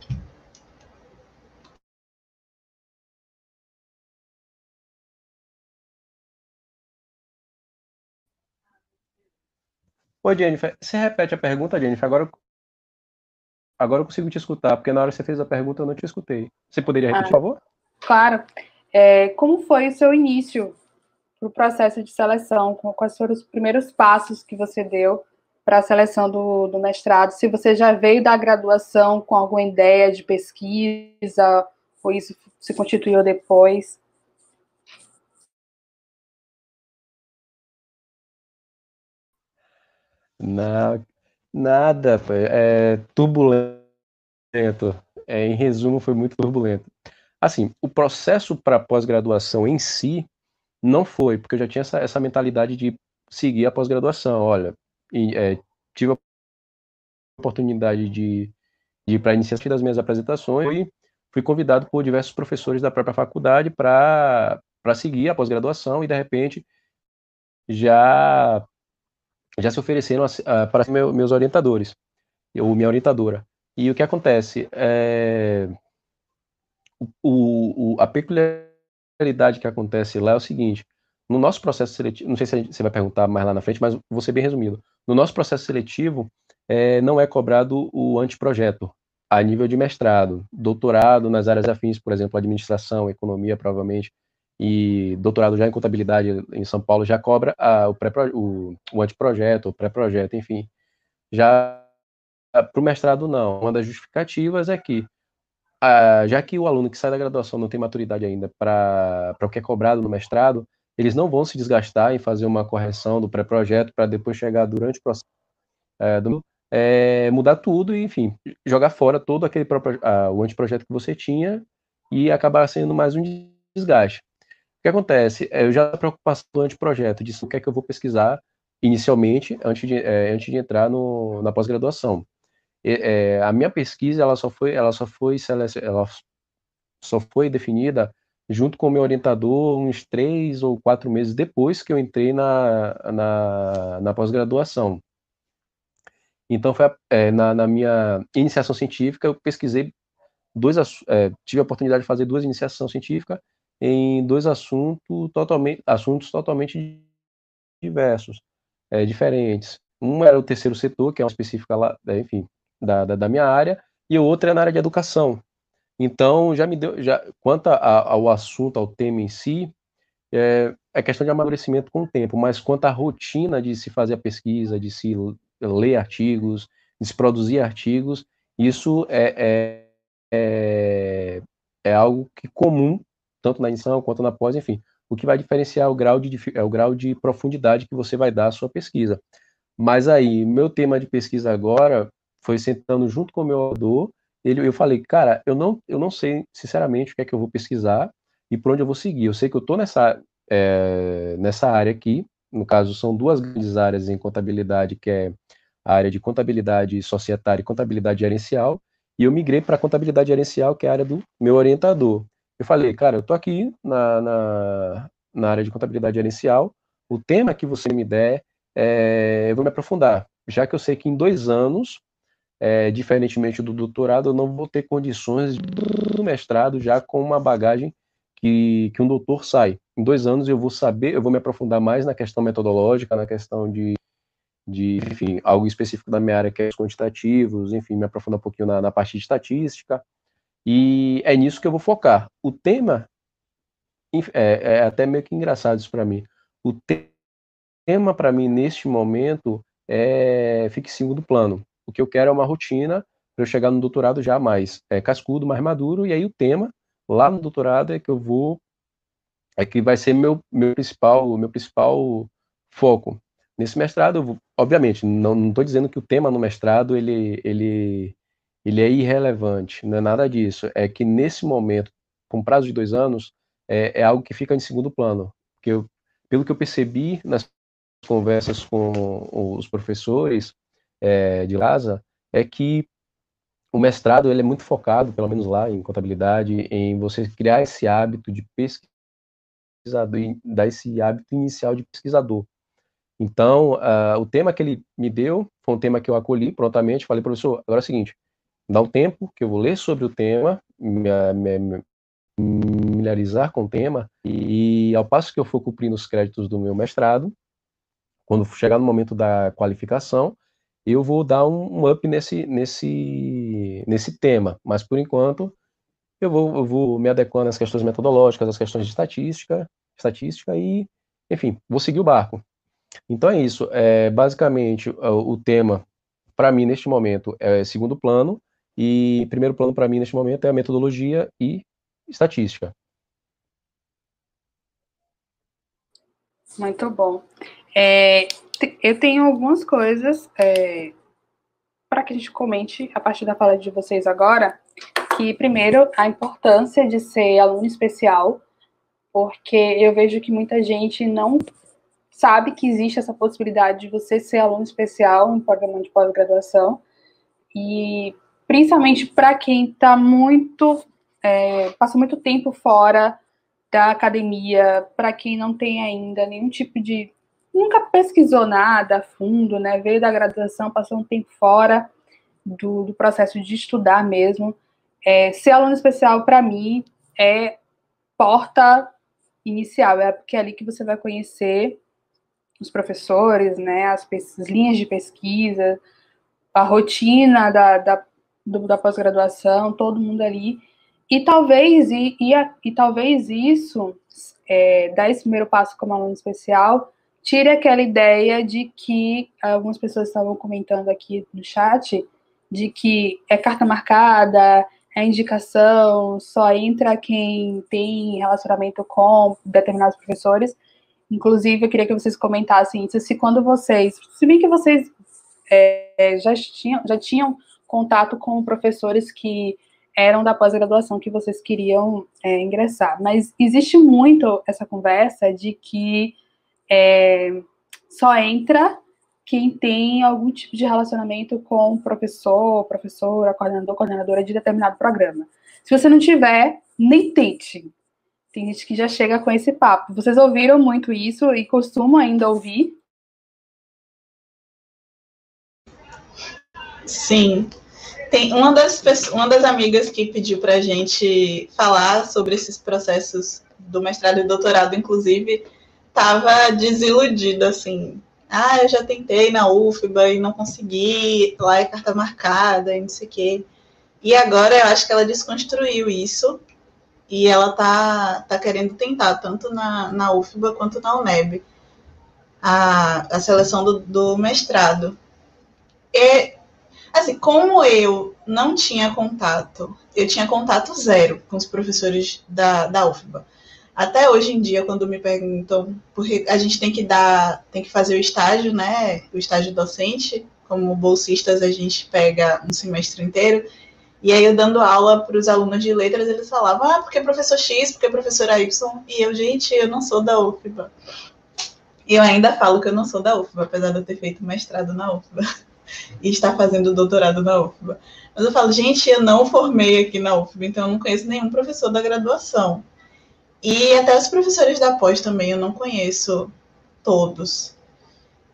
Oi, Jennifer. Você repete a pergunta, Jennifer? Agora, agora eu consigo te escutar, porque na hora que você fez a pergunta eu não te escutei. Você poderia repetir, ah. por favor? Claro. É, como foi o seu início para o processo de seleção? Quais foram os primeiros passos que você deu para a seleção do, do, mestrado? Se você já veio da graduação com alguma ideia de pesquisa, ou isso se constituiu depois? Na, nada, é turbulento. É, em resumo, foi muito turbulento. Assim, o processo para pós-graduação em si não foi, porque eu já tinha essa, essa mentalidade de seguir a pós-graduação. Olha, e, é, tive a oportunidade de, de ir para a iniciativa das minhas apresentações e fui convidado por diversos professores da própria faculdade para seguir a pós-graduação e, de repente, já já se ofereceram uh, para ser meu, meus orientadores, ou minha orientadora. E o que acontece? É, o, o, a peculiaridade que acontece lá é o seguinte: no nosso processo seletivo, não sei se você vai perguntar mais lá na frente, mas vou ser bem resumido. No nosso processo seletivo, é, não é cobrado o anteprojeto a nível de mestrado, doutorado nas áreas afins, por exemplo, administração, economia, provavelmente, e doutorado já em contabilidade em São Paulo já cobra a, o, pré o, o anteprojeto, o pré-projeto, enfim. Já para o mestrado, não. Uma das justificativas é que, a, já que o aluno que sai da graduação não tem maturidade ainda para o que é cobrado no mestrado, eles não vão se desgastar em fazer uma correção do pré-projeto para depois chegar durante o processo é, do, é, mudar tudo e, enfim, jogar fora todo aquele próprio, uh, o anteprojeto que você tinha e acabar sendo mais um desgaste que acontece? É, eu já a preocupação do anteprojeto, disso o que é que eu vou pesquisar inicialmente, antes de, é, antes de entrar no, na pós-graduação. É, a minha pesquisa, ela só foi, ela só foi, ela só foi definida junto com o meu orientador uns três ou quatro meses depois que eu entrei na, na, na pós-graduação. Então, foi é, na, na, minha iniciação científica, eu pesquisei dois, é, tive a oportunidade de fazer duas iniciações científicas em dois assuntos totalmente, assuntos totalmente diversos, é, diferentes. Um era o terceiro setor, que é uma específica lá, é, enfim, da, da, da, minha área, e o outro é na área de educação. Então, já me deu, já, quanto a, ao assunto, ao tema em si, é, é questão de amadurecimento com o tempo, mas quanto à rotina de se fazer a pesquisa, de se ler artigos, de se produzir artigos, isso é, é, é, é algo que comum tanto na iniciação quanto na pós, enfim. O que vai diferenciar é o grau de, é o grau de profundidade que você vai dar à sua pesquisa. Mas aí, meu tema de pesquisa agora foi sentando junto com o meu autor, ele, eu falei, cara, eu não, eu não sei, sinceramente, o que é que eu vou pesquisar e por onde eu vou seguir. Eu sei que eu estou nessa, é, nessa área aqui, no caso, são duas grandes áreas em contabilidade, que é a área de contabilidade societária e contabilidade gerencial, e eu migrei para contabilidade gerencial, que é a área do meu orientador. Eu falei, cara, eu tô aqui na, na, na área de contabilidade gerencial, o tema que você me der, é, eu vou me aprofundar, já que eu sei que em dois anos, é, diferentemente do doutorado, eu não vou ter condições de mestrado já com uma bagagem que, que um doutor sai. Em dois anos eu vou saber, eu vou me aprofundar mais na questão metodológica, na questão de, de enfim, algo específico da minha área, que é os quantitativos, enfim, me aprofundar um pouquinho na, na parte de estatística, e é nisso que eu vou focar. O tema é, é até meio que engraçado isso para mim. O tema para mim neste momento é fica em segundo plano. O que eu quero é uma rotina para eu chegar no doutorado já mais é, cascudo, mais maduro. E aí o tema lá no doutorado é que eu vou é que vai ser meu meu principal meu principal foco nesse mestrado. Vou, obviamente, não estou dizendo que o tema no mestrado ele ele ele é irrelevante, não é nada disso. É que nesse momento, com prazo de dois anos, é, é algo que fica em segundo plano. Porque eu, pelo que eu percebi nas conversas com os professores é, de Lasa, é que o mestrado ele é muito focado, pelo menos lá em contabilidade, em você criar esse hábito de pesquisador, dar esse hábito inicial de pesquisador. Então, uh, o tema que ele me deu foi um tema que eu acolhi prontamente. Falei, professor, agora é o seguinte: dá um tempo que eu vou ler sobre o tema, me, me, me familiarizar com o tema, e ao passo que eu for cumprindo os créditos do meu mestrado, quando chegar no momento da qualificação, eu vou dar um, um up nesse, nesse, nesse tema. Mas, por enquanto, eu vou, eu vou me adequando às questões metodológicas, às questões de estatística, estatística e, enfim, vou seguir o barco. Então é isso. É, basicamente, o, tema, para mim, neste momento, é segundo plano, e primeiro plano para mim neste momento é a metodologia e estatística. Muito bom. É, eu tenho algumas coisas é, para que a gente comente a partir da fala de vocês agora. Que primeiro a importância de ser aluno especial, porque eu vejo que muita gente não sabe que existe essa possibilidade de você ser aluno especial em programa de pós-graduação. E principalmente para quem está muito, é, passa muito tempo fora da academia, para quem não tem ainda nenhum tipo de nunca pesquisou nada a fundo, né? Veio da graduação, passou um tempo fora do, do processo de estudar mesmo. É, ser aluno especial, para mim, é porta inicial, é porque é ali que você vai conhecer os professores, né, as, as linhas de pesquisa, a rotina da, da, da pós-graduação, todo mundo ali. E talvez, e, e, e talvez isso, é, dar esse primeiro passo como aluno especial, tire aquela ideia de que algumas pessoas estavam comentando aqui no chat, de que é carta marcada, é indicação, só entra quem tem relacionamento com determinados professores. Inclusive, eu queria que vocês comentassem isso, se quando vocês, se bem que vocês é, já, tinham, já tinham contato com professores que eram da pós-graduação que vocês queriam é, ingressar, mas existe muito essa conversa de que é, só entra quem tem algum tipo de relacionamento com professor, professora, coordenador, coordenadora de determinado programa. Se você não tiver, nem tente. Tem gente que já chega com esse papo. Vocês ouviram muito isso e costumam ainda ouvir? Sim. Tem uma das, uma das amigas que pediu para a gente falar sobre esses processos do mestrado e doutorado, inclusive, estava desiludida, assim. Ah, eu já tentei na UFBA e não consegui, lá é carta marcada e não sei o quê. E agora eu acho que ela desconstruiu isso e ela tá, tá querendo tentar, tanto na, na UFBA quanto na UNEB, a, a seleção do, do mestrado. E, assim, como eu não tinha contato, eu tinha contato zero com os professores da, da UFBA. Até hoje em dia, quando me perguntam, porque a gente tem que dar, tem que fazer o estágio, né? O estágio docente, como bolsistas a gente pega um semestre inteiro, e aí eu dando aula para os alunos de letras, eles falavam, ah, porque professor X, porque professora Y. E eu, gente, eu não sou da UFBA. E eu ainda falo que eu não sou da UFBA, apesar de eu ter feito mestrado na UFBA e estar fazendo doutorado na UFBA. Mas eu falo, gente, eu não formei aqui na UFBA, então eu não conheço nenhum professor da graduação. E até os professores da pós também eu não conheço todos.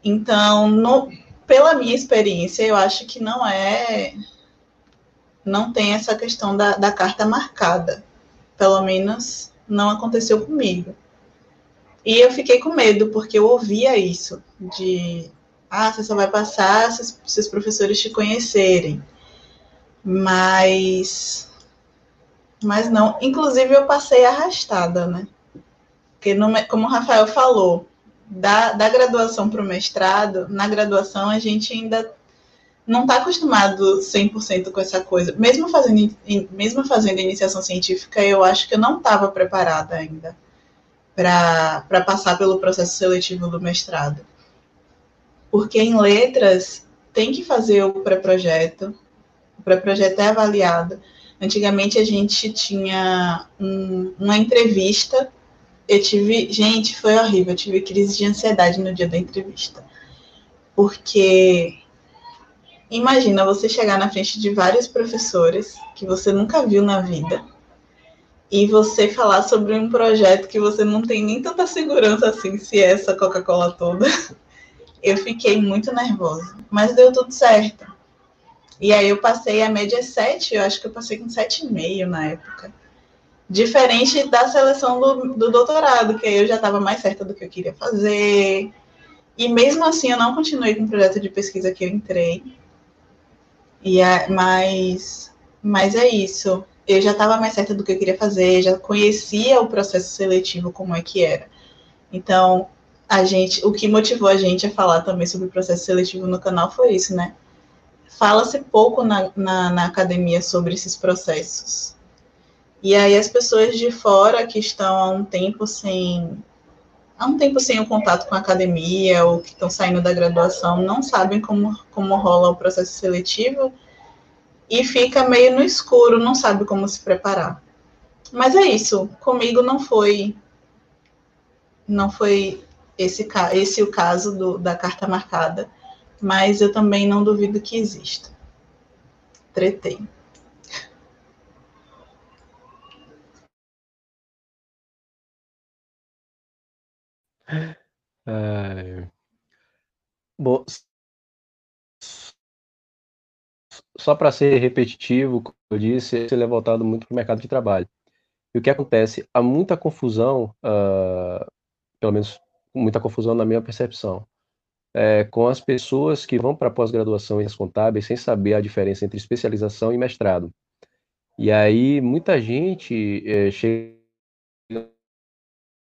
Então, no, pela minha experiência, eu acho que não é não tem essa questão da, da carta marcada. Pelo menos não aconteceu comigo. E eu fiquei com medo, porque eu ouvia isso, de ah, você só vai passar se, se os professores te conhecerem. Mas mas não, inclusive eu passei arrastada, né? Porque, no, como o Rafael falou, da, da graduação para o mestrado, na graduação a gente ainda não está acostumado 100% com essa coisa. Mesmo fazendo, mesmo fazendo iniciação científica, eu acho que eu não estava preparada ainda para passar pelo processo seletivo do mestrado. Porque em letras tem que fazer o pré-projeto, o pré-projeto é avaliado. Antigamente a gente tinha um, uma entrevista. Eu tive, gente, foi horrível, eu tive crise de ansiedade no dia da entrevista. Porque Imagina você chegar na frente de vários professores que você nunca viu na vida e você falar sobre um projeto que você não tem nem tanta segurança assim se é essa Coca-Cola toda. Eu fiquei muito nervosa, mas deu tudo certo. E aí eu passei a média 7, eu acho que eu passei com 7,5 na época. Diferente da seleção do, do doutorado, que aí eu já estava mais certa do que eu queria fazer. E mesmo assim eu não continuei com o projeto de pesquisa que eu entrei. E é, mas, mas é isso. Eu já estava mais certa do que eu queria fazer, já conhecia o processo seletivo como é que era. Então, a gente, o que motivou a gente a falar também sobre o processo seletivo no canal foi isso, né? Fala-se pouco na, na, na academia sobre esses processos. E aí as pessoas de fora que estão há um tempo sem há um tempo sem o contato com a academia ou que estão saindo da graduação não sabem como, como rola o processo seletivo e fica meio no escuro, não sabe como se preparar. Mas é isso, comigo não foi não foi esse, esse o caso do, da carta marcada, mas eu também não duvido que exista. Tretei. É, Bom, só para ser repetitivo, como eu disse, ele é voltado muito para o mercado de trabalho. E o que acontece? Há muita confusão, uh, pelo menos muita confusão na minha percepção, é, com as pessoas que vão para pós-graduação em contábeis sem saber a diferença entre especialização e mestrado. E aí muita gente é, chega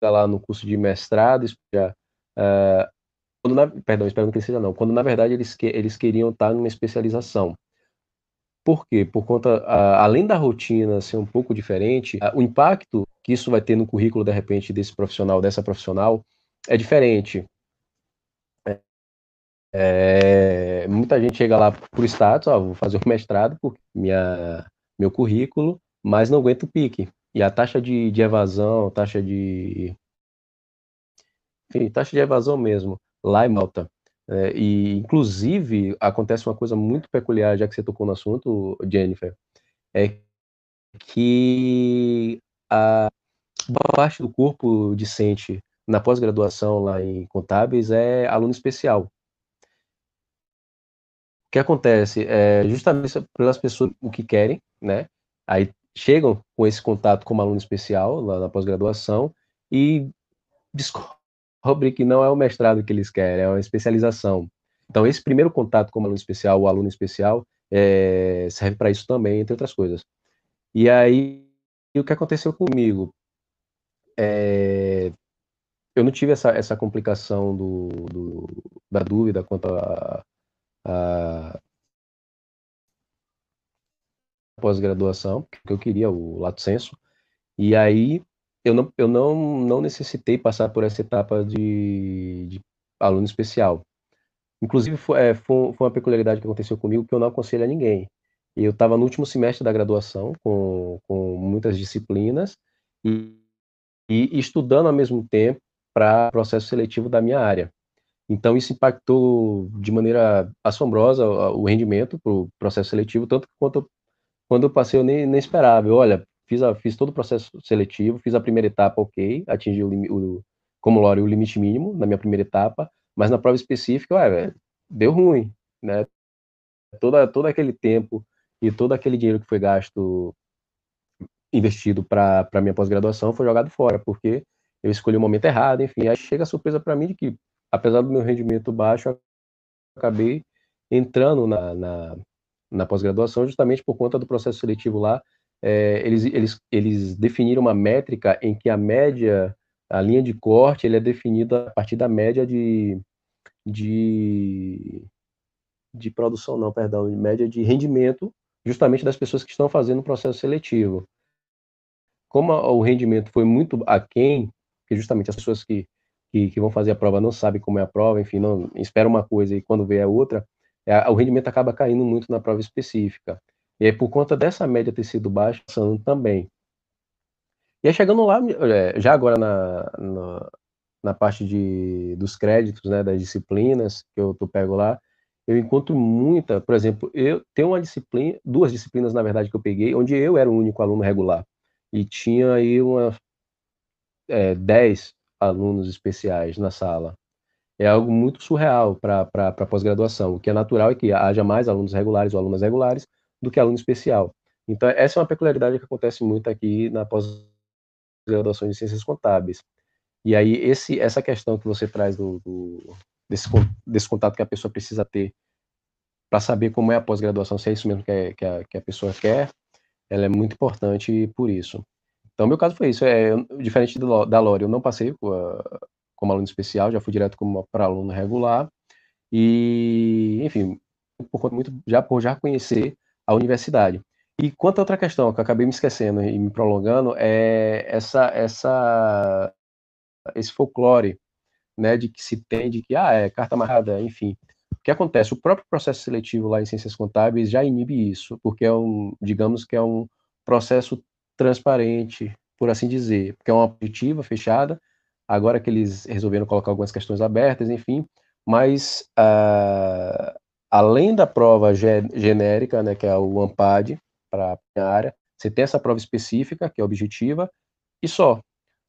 lá no curso de mestrado, já, uh, quando na, perdão, espero que seja não, quando na verdade eles, que, eles queriam estar numa especialização. Por quê? Por conta, a, além da rotina ser um pouco diferente, a, o impacto que isso vai ter no currículo, de repente, desse profissional, dessa profissional, é diferente. É, é, muita gente chega lá por status, ó, vou fazer o mestrado, porque minha, meu currículo, mas não aguenta o pique. E a taxa de, de evasão, taxa de. Enfim, taxa de evasão mesmo, lá em Malta, é, e, inclusive, acontece uma coisa muito peculiar, já que você tocou no assunto, Jennifer, é que a parte do corpo discente na pós-graduação lá em contábeis é aluno especial. Que acontece é justamente pelas pessoas o que querem, né? Aí chegam com esse contato como aluno especial lá na pós-graduação e descobre que não é o mestrado que eles querem, é uma especialização. Então, esse primeiro contato com o aluno especial, o aluno especial, é, serve para isso também, entre outras coisas. E aí, o que aconteceu comigo? É, eu não tive essa, essa complicação do, do da dúvida quanto a, a pós-graduação, que eu queria, o lato senso, e aí eu não, eu não, não necessitei passar por essa etapa de, de aluno especial. Inclusive, foi, é, foi, foi, uma peculiaridade que aconteceu comigo que eu não aconselho a ninguém. Eu estava no último semestre da graduação, com, com muitas disciplinas, e, e estudando ao mesmo tempo para processo seletivo da minha área. Então, isso impactou de maneira assombrosa o rendimento para o processo seletivo, tanto quanto, quando eu passei eu nem, nem esperava. Eu, olha, fiz, a, fiz todo o processo seletivo, fiz a primeira etapa, ok, atingi o, o como Lore o limite mínimo na minha primeira etapa, mas na prova específica, ué, deu ruim, né? Toda, todo aquele tempo e todo aquele dinheiro que foi gasto, investido para minha pós-graduação foi jogado fora, porque eu escolhi o momento errado, enfim, aí chega a surpresa para mim de que, apesar do meu rendimento baixo, acabei entrando na, na, na pós-graduação justamente por conta do processo seletivo lá é, eles, eles, eles definiram uma métrica em que a média, a linha de corte, ele é definida a partir da média de, de, de produção, não, perdão, de média de rendimento, justamente das pessoas que estão fazendo o processo seletivo. Como o rendimento foi muito aquém, que justamente as pessoas que, que, que, vão fazer a prova não sabem como é a prova, enfim, não espera uma coisa e quando vê a outra, é, o rendimento acaba caindo muito na prova específica. E aí, por conta dessa média ter sido baixa, também. E aí, chegando lá, é, já agora na, na, na, parte de, dos créditos, né, das disciplinas que eu, pego lá, eu encontro muita, por exemplo, eu tenho uma disciplina, duas disciplinas, na verdade, que eu peguei, onde eu era o único aluno regular. E tinha aí uma, é, dez alunos especiais na sala. É algo muito surreal para pós-graduação. O que é natural é que haja mais alunos regulares ou alunas regulares, do que aluno especial. Então, essa é uma peculiaridade que acontece muito aqui na pós-graduação de ciências contábeis. E aí, esse, essa questão que você traz do, do desse, desse contato que a pessoa precisa ter para saber como é a pós-graduação, se é isso mesmo que, é, que, a, que a pessoa quer, ela é muito importante por isso. Então, meu caso foi isso. É, diferente do, da Lore, eu não passei como aluno especial, já fui direto como para aluno regular. E, enfim, por conta muito, já por já conhecer a universidade. E quanto a outra questão que eu acabei me esquecendo e me prolongando é essa essa esse folclore, né, de que se tem de que ah, é carta amarrada, enfim. O que acontece? O próprio processo seletivo lá em ciências contábeis já inibe isso, porque é um, digamos que é um processo transparente, por assim dizer, porque é uma objetiva fechada. Agora que eles resolveram colocar algumas questões abertas, enfim, mas uh, além da prova genérica, né, que é o AMPAD, para a área, você tem essa prova específica, que é objetiva, e só.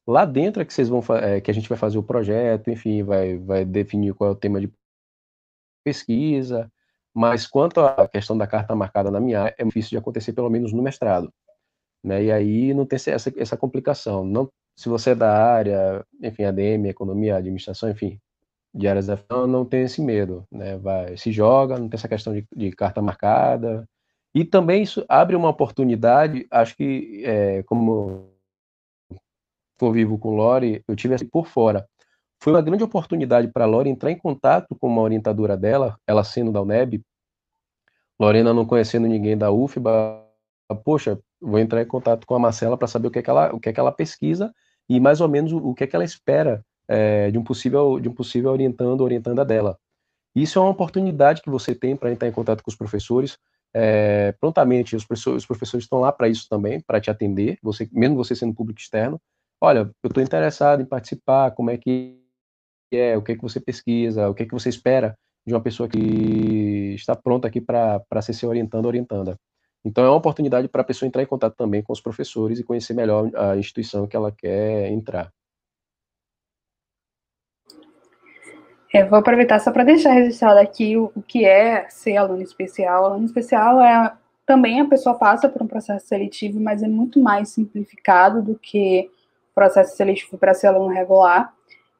Lá dentro é que vocês vão é, que a gente vai fazer o projeto, enfim, vai, vai definir qual é o tema de pesquisa, mas quanto à questão da carta marcada na minha área, é difícil de acontecer, pelo menos no mestrado. Né? E aí não tem essa, essa complicação. Não, se você é da área, enfim, ADM, economia, administração, enfim, de áreas da não, não tem esse medo, né? Vai, se joga, não tem essa questão de, de carta marcada. E também isso abre uma oportunidade, acho que, é, como convivo com Lore, eu tive assim por fora. Foi uma grande oportunidade para Lore entrar em contato com uma orientadora dela, ela sendo da UNEB, Lorena não conhecendo ninguém da UFBA, poxa, vou entrar em contato com a Marcela para saber o que, é que ela, o que é que ela pesquisa e mais ou menos o, que é que ela espera é, de um possível de um possível orientando orientanda dela. Isso é uma oportunidade que você tem para entrar em contato com os professores é, prontamente. Os professores, os professores estão lá para isso também, para te atender. Você, mesmo você sendo público externo, olha, eu estou interessado em participar. Como é que é? O que é que você pesquisa? O que é que você espera de uma pessoa que está pronta aqui para ser seu orientando orientanda? Então é uma oportunidade para a pessoa entrar em contato também com os professores e conhecer melhor a instituição que ela quer entrar. É, vou aproveitar só para deixar registrado aqui o, o, que é ser aluno especial. Aluno especial é também a pessoa passa por um processo seletivo, mas é muito mais simplificado do que o processo seletivo para ser aluno regular.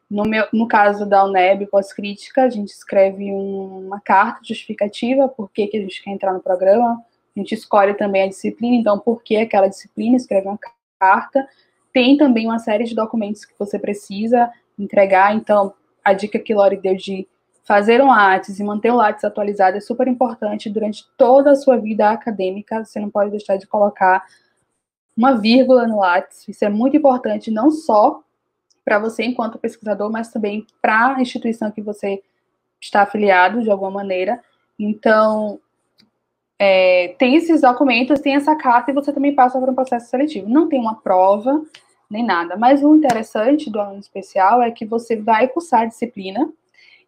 No, meu, no caso da UNEB pós-crítica, a gente escreve um, uma carta justificativa por que, que a gente quer entrar no programa, a gente escolhe também a disciplina, então por que aquela disciplina, escreve uma carta. Tem também uma série de documentos que você precisa entregar, então a dica que Lori deu de fazer um Lattes e manter o Lattes atualizado é super importante durante toda a sua vida acadêmica. Você não pode deixar de colocar uma vírgula no Lattes. Isso é muito importante, não só para você enquanto pesquisador, mas também para a instituição que você está afiliado de alguma maneira. Então, é, tem esses documentos, tem essa carta e você também passa por um processo seletivo. Não tem uma prova, nem nada. Mas o interessante do aluno especial é que você vai cursar a disciplina.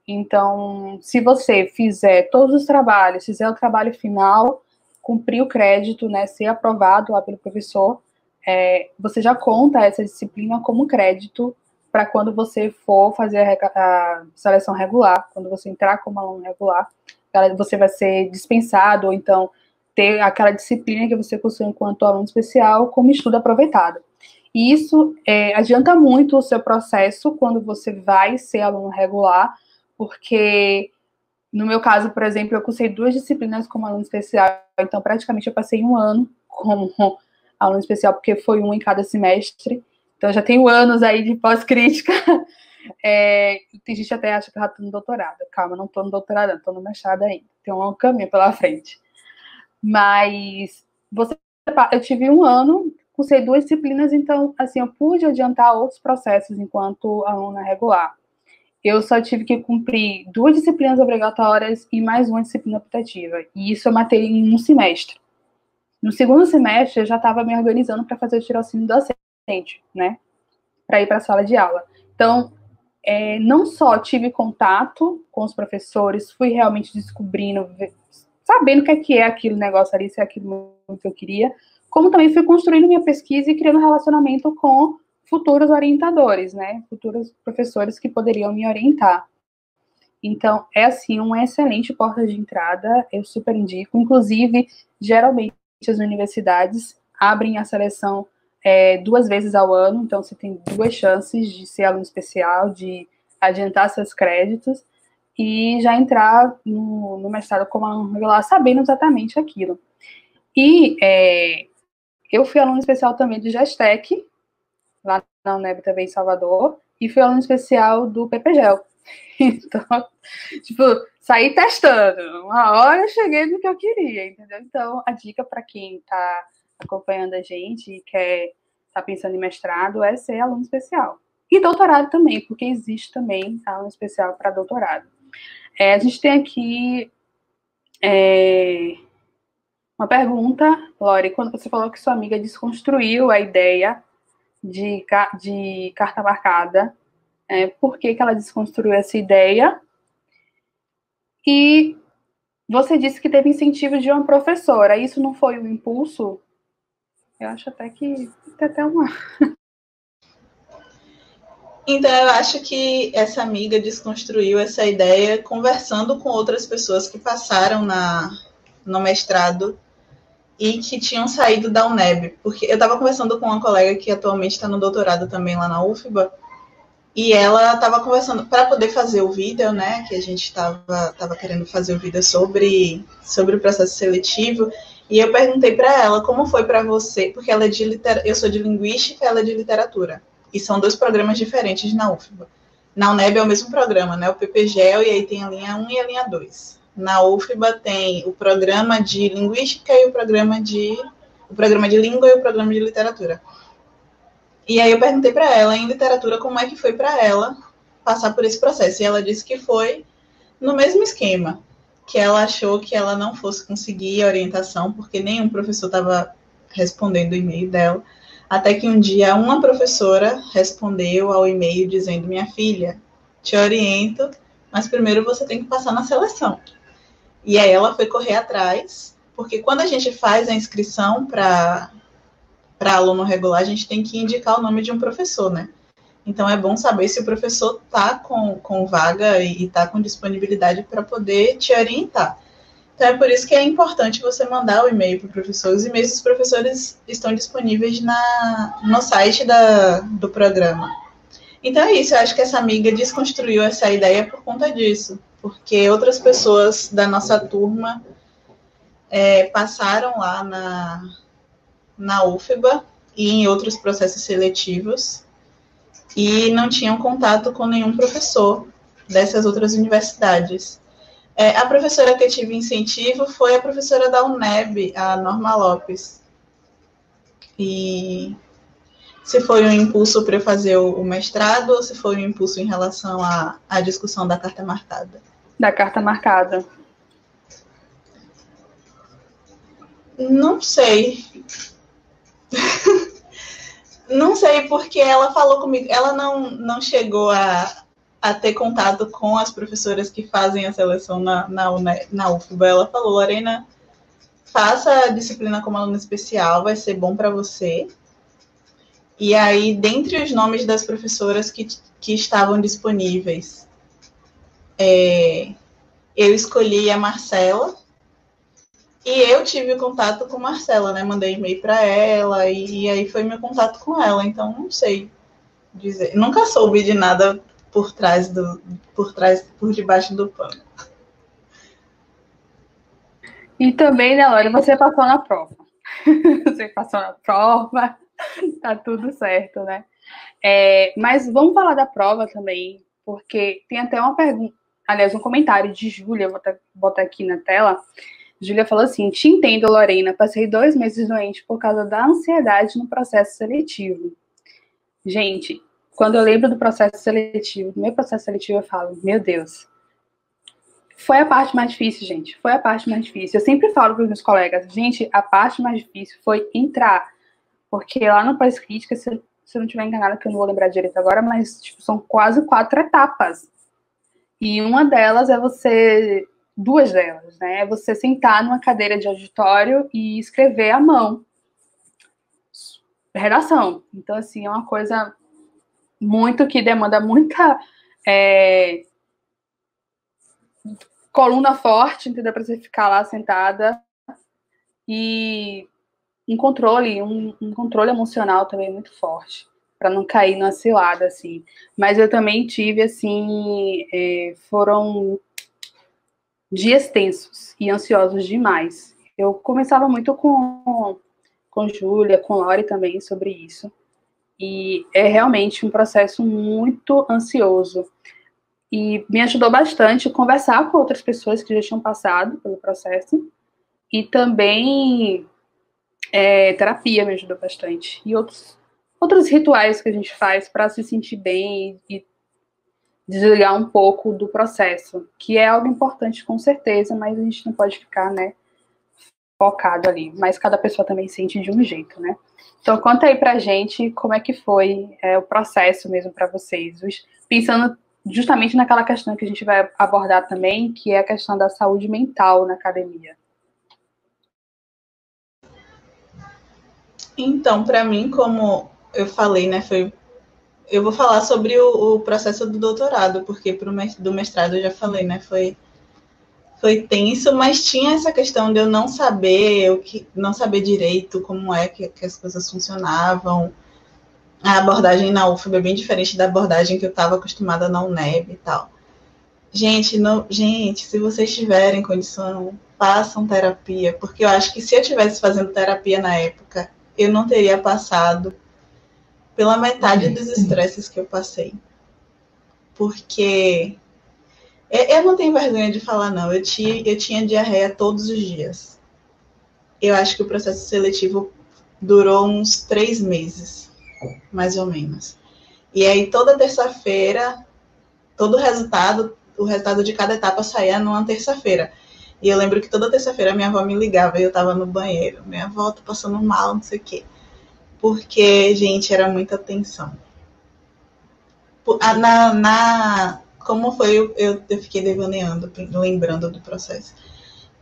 Então, se você fizer todos os trabalhos, fizer o trabalho final, cumprir o crédito, né, ser aprovado lá pelo professor, é, você já conta essa disciplina como crédito para quando você for fazer a, a, seleção regular, quando você entrar como aluno regular, você vai ser dispensado, ou então ter aquela disciplina que você cursou enquanto aluno especial como estudo aproveitado. E isso é, adianta muito o seu processo quando você vai ser aluno regular, porque no meu caso, por exemplo, eu cursei duas disciplinas como aluno especial, então praticamente eu passei um ano como aluno especial, porque foi um em cada semestre. Então já tenho anos aí de pós-crítica. É, tem gente até acha que eu estou no doutorado. Calma, não estou no doutorado, estou no mestrado ainda. Tem um longo caminho pela frente. Mas você, eu tive um ano, cursei duas disciplinas, então assim eu pude adiantar outros processos enquanto aluna regular. Eu só tive que cumprir duas disciplinas obrigatórias e mais uma disciplina optativa. E isso eu matei em um semestre. No segundo semestre, eu já estava me organizando para fazer o tirocínio docente, né? Para ir para a sala de aula. Então, é, não só tive contato com os professores, fui realmente descobrindo, sabendo o que é, que é aquele negócio ali, se é aquilo que eu queria, como também fui construindo minha pesquisa e criando relacionamento com futuros orientadores, né, futuros professores que poderiam me orientar. Então, é assim, uma excelente porta de entrada, eu super indico. Inclusive, geralmente as universidades abrem a seleção é, duas vezes ao ano, então você tem duas chances de ser aluno especial, de adiantar seus créditos e já entrar no, no mestrado como aluno regular, sabendo exatamente aquilo. E é, eu fui aluno especial também do Gestec, lá na UNEB também em Salvador, e fui aluno especial do PPGEL. Então, tipo, saí testando. Uma hora eu cheguei no que eu queria, entendeu? Então, a dica para quem está acompanhando a gente e quer tá pensando em mestrado é ser aluno especial. E doutorado também, porque existe também aluno especial para doutorado. É, a gente tem aqui é, uma pergunta, Lori, quando você falou que sua amiga desconstruiu a ideia de, de carta marcada, é, por que, que ela desconstruiu essa ideia? E você disse que teve incentivo de uma professora. Isso não foi um impulso eu acho até que tem até uma. Então, eu acho que essa amiga desconstruiu essa ideia conversando com outras pessoas que passaram na, no mestrado e que tinham saído da UNEB. Porque eu estava conversando com uma colega que atualmente está no doutorado também lá na UFBA, e ela estava conversando para poder fazer o vídeo, né? Que a gente estava tava querendo fazer o vídeo sobre, sobre o processo seletivo. E eu perguntei para ela como foi para você, porque ela é de liter... eu sou de linguística, ela é de literatura. E são dois programas diferentes na UFBA. Na UNEB é o mesmo programa, né? O PPGEL, e aí tem a linha 1 e a linha 2. Na UFBA tem o programa de linguística e o programa de o programa de língua e o programa de literatura. E aí eu perguntei para ela em literatura como é que foi para ela passar por esse processo. E ela disse que foi no mesmo esquema, que ela achou que ela não fosse conseguir a orientação porque nenhum professor estava respondendo o e-mail dela. Até que um dia uma professora respondeu ao e-mail dizendo: Minha filha, te oriento, mas primeiro você tem que passar na seleção. E aí ela foi correr atrás, porque quando a gente faz a inscrição para aluno regular, a gente tem que indicar o nome de um professor, né? Então é bom saber se o professor está com, com vaga e está com disponibilidade para poder te orientar. Então é por isso que é importante você mandar o e-mail para o professor. Os e-mails dos professores estão disponíveis na, no site da, do programa. Então é isso, eu acho que essa amiga desconstruiu essa ideia por conta disso, porque outras pessoas da nossa turma é, passaram lá na, na UFBA e em outros processos seletivos e não tinham contato com nenhum professor dessas outras universidades. É, a professora que tive incentivo foi a professora da UNEB, a Norma Lopes. E se foi um impulso para eu fazer o, mestrado ou se foi um impulso em relação à, à discussão da carta marcada? Da carta marcada. Não sei. não sei porque ela falou comigo. Ela não, não chegou a, a ter contato com as professoras que fazem a seleção na, na, na UFBA. Ela falou, Lorena, faça a disciplina como aluna especial, vai ser bom para você. E aí, dentre os nomes das professoras que, que estavam disponíveis, é, eu escolhi a Marcela. E eu tive contato com Marcela, né? Mandei e-mail para ela e, e, aí foi meu contato com ela. Então, não sei dizer. Nunca soube de nada por trás do, por trás, por debaixo do pano. E também, né, Laura, você passou na prova. você passou na prova, tá tudo certo, né? É, mas vamos falar da prova também, porque tem até uma pergunta, aliás, um comentário de Júlia, vou botar aqui na tela. Júlia falou assim: Te entendo, Lorena. Passei dois meses doente por causa da ansiedade no processo seletivo. Gente, quando eu lembro do processo seletivo, do meu processo seletivo, eu falo, meu Deus, foi a parte mais difícil, gente. Foi a parte mais difícil. Eu sempre falo para os meus colegas, gente, a parte mais difícil foi entrar. Porque lá no pós-crítica, se, se eu não estiver enganada, que eu não vou lembrar direito agora, mas tipo, são quase quatro etapas. E uma delas é você. Duas delas, né? É você sentar numa cadeira de auditório e escrever à mão. Redação. Então, assim, é uma coisa muito que demanda muita é, coluna forte, entendeu? Para você ficar lá sentada e um controle, um, um controle emocional também muito forte para não cair na cilada assim. Mas eu também tive assim, é, foram dias tensos e ansiosos demais. Eu começava muito com com Júlia, com Lori também sobre isso. E é realmente um processo muito ansioso. E me ajudou bastante conversar com outras pessoas que já tinham passado pelo processo. E também é, terapia me ajudou bastante. E outros, outros rituais que a gente faz para se sentir bem e desligar um pouco do processo, que é algo importante com certeza, mas a gente não pode ficar, né, focado ali. Mas cada pessoa também sente de um jeito, né? Então, conta aí pra gente como é que foi é, o processo mesmo para vocês, pensando justamente naquela questão que a gente vai abordar também, que é a questão da saúde mental na academia. Então, para mim, como eu falei, né, foi eu vou falar sobre o, o processo do doutorado, porque pro, do mestrado eu já falei, né? Foi, foi tenso, mas tinha essa questão de eu não saber, o que, não saber direito como é que, que as coisas funcionavam. A abordagem na UFB é bem diferente da abordagem que eu estava acostumada na UNEB e tal. Gente, não, gente, se vocês tiverem condição, façam terapia, porque eu acho que se eu tivesse fazendo terapia na época, eu não teria passado pela metade dos estresses que eu passei. Porque eu não tenho vergonha de falar, não. Eu tinha, eu tinha diarreia todos os dias. Eu acho que o processo seletivo durou uns três meses, mais ou menos. E aí, toda terça-feira, todo o resultado, o resultado de cada etapa saía numa terça-feira. E eu lembro que toda terça-feira minha avó me ligava e eu tava no banheiro. Minha avó tá passando mal, não sei o quê. Porque, gente, era muita tensão. Na, na, como foi, eu, eu fiquei devaneando, lembrando do processo.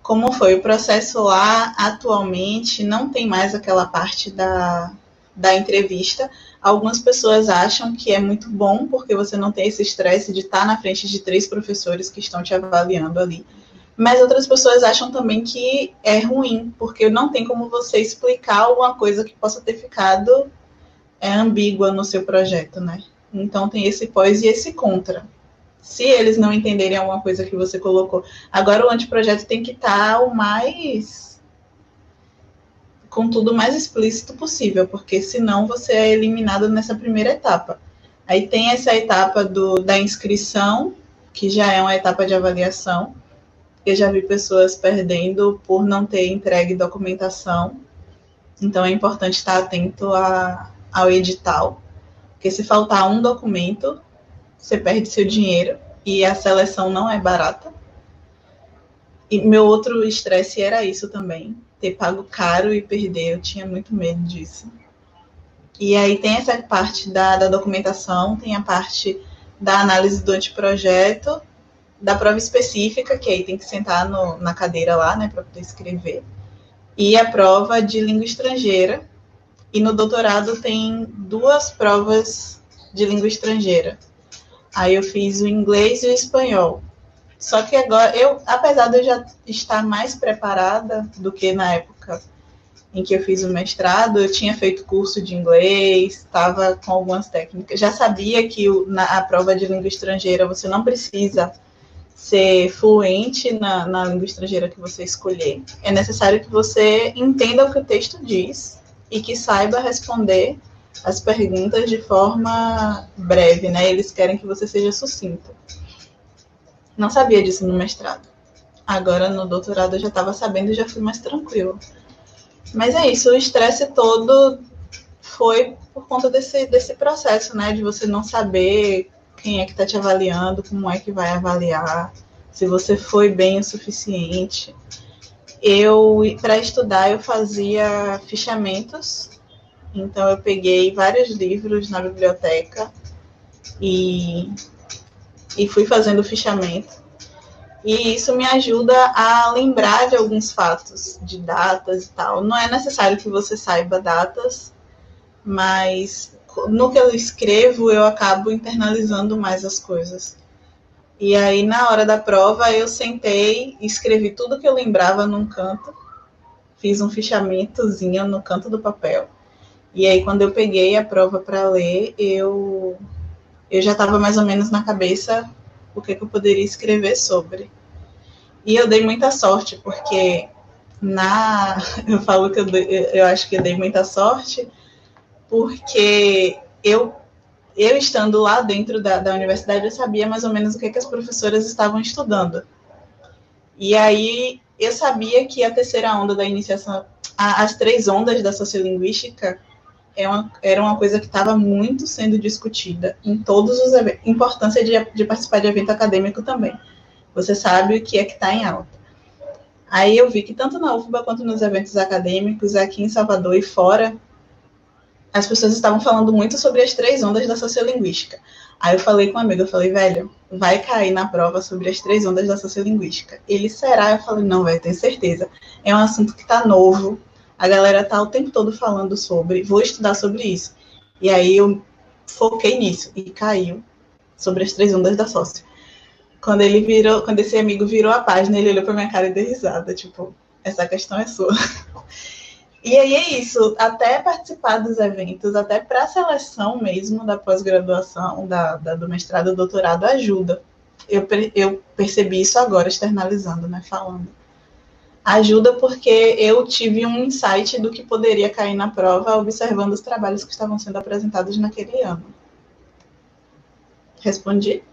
Como foi o processo lá, atualmente, não tem mais aquela parte da, da entrevista. Algumas pessoas acham que é muito bom, porque você não tem esse estresse de estar na frente de três professores que estão te avaliando ali. Mas outras pessoas acham também que é ruim, porque não tem como você explicar alguma coisa que possa ter ficado é, ambígua no seu projeto, né? Então tem esse pós e esse contra. Se eles não entenderem alguma coisa que você colocou. Agora o anteprojeto tem que estar o mais. com tudo mais explícito possível, porque senão você é eliminado nessa primeira etapa. Aí tem essa etapa do, da inscrição, que já é uma etapa de avaliação eu já vi pessoas perdendo por não ter entregue documentação. Então é importante estar atento a, ao edital, porque se faltar um documento, você perde seu dinheiro e a seleção não é barata. E meu outro estresse era isso também, ter pago caro e perder. Eu tinha muito medo disso. E aí tem essa parte da, da documentação, tem a parte da análise do anteprojeto da prova específica, que aí tem que sentar no, na cadeira lá, né, para poder escrever, e a prova de língua estrangeira. E no doutorado tem duas provas de língua estrangeira. Aí eu fiz o inglês e o espanhol. Só que agora, eu, apesar de eu já estar mais preparada do que na época em que eu fiz o mestrado, eu tinha feito curso de inglês, estava com algumas técnicas. Já sabia que o, na a prova de língua estrangeira você não precisa ser fluente na, na língua estrangeira que você escolher, é necessário que você entenda o que o texto diz e que saiba responder as perguntas de forma breve, né? Eles querem que você seja sucinto. Não sabia disso no mestrado. Agora no doutorado eu já estava sabendo e já fui mais tranquilo. Mas é isso, o estresse todo foi por conta desse, desse processo, né? De você não saber quem é que está te avaliando, como é que vai avaliar, se você foi bem o suficiente. Eu, para estudar, eu fazia fichamentos, então eu peguei vários livros na biblioteca e, e fui fazendo fichamento. E isso me ajuda a lembrar de alguns fatos, de datas e tal. Não é necessário que você saiba datas, mas no que eu escrevo, eu acabo internalizando mais as coisas. E aí, na hora da prova, eu sentei, escrevi tudo que eu lembrava num canto, fiz um fichamentozinho no canto do papel. E aí, quando eu peguei a prova para ler, eu, eu já estava mais ou menos na cabeça o que, que eu poderia escrever sobre. E eu dei muita sorte, porque na. Eu falo que eu, eu acho que eu dei muita sorte, porque eu, eu estando lá dentro da, da universidade, eu sabia mais ou menos o que, que as professoras estavam estudando. E aí eu sabia que a terceira onda da iniciação, a, as três ondas da sociolinguística, é uma, era uma coisa que estava muito sendo discutida em todos os eventos. Importância de, de participar de evento acadêmico também. Você sabe o que é que está em alta. Aí eu vi que tanto na UFBA quanto nos eventos acadêmicos, aqui em Salvador e fora, as pessoas estavam falando muito sobre as três ondas da sociolinguística. Aí eu falei com um amigo, eu falei, velho, vai cair na prova sobre as três ondas da sociolinguística. Ele, será? Eu falei, não, velho, tenho certeza. É um assunto que tá novo, a galera tá o tempo todo falando sobre, vou estudar sobre isso. E aí eu foquei nisso e caiu sobre as três ondas da sócia. Quando ele virou, quando esse amigo virou a página, ele olhou para minha cara e deu risada, tipo, essa questão é sua. E aí é isso, até participar dos eventos, até para a seleção mesmo da pós-graduação, da, da, do mestrado doutorado, ajuda. Eu, eu percebi isso agora, externalizando, né, falando. Ajuda porque eu tive um insight do que poderia cair na prova observando os trabalhos que estavam sendo apresentados naquele ano. Respondi?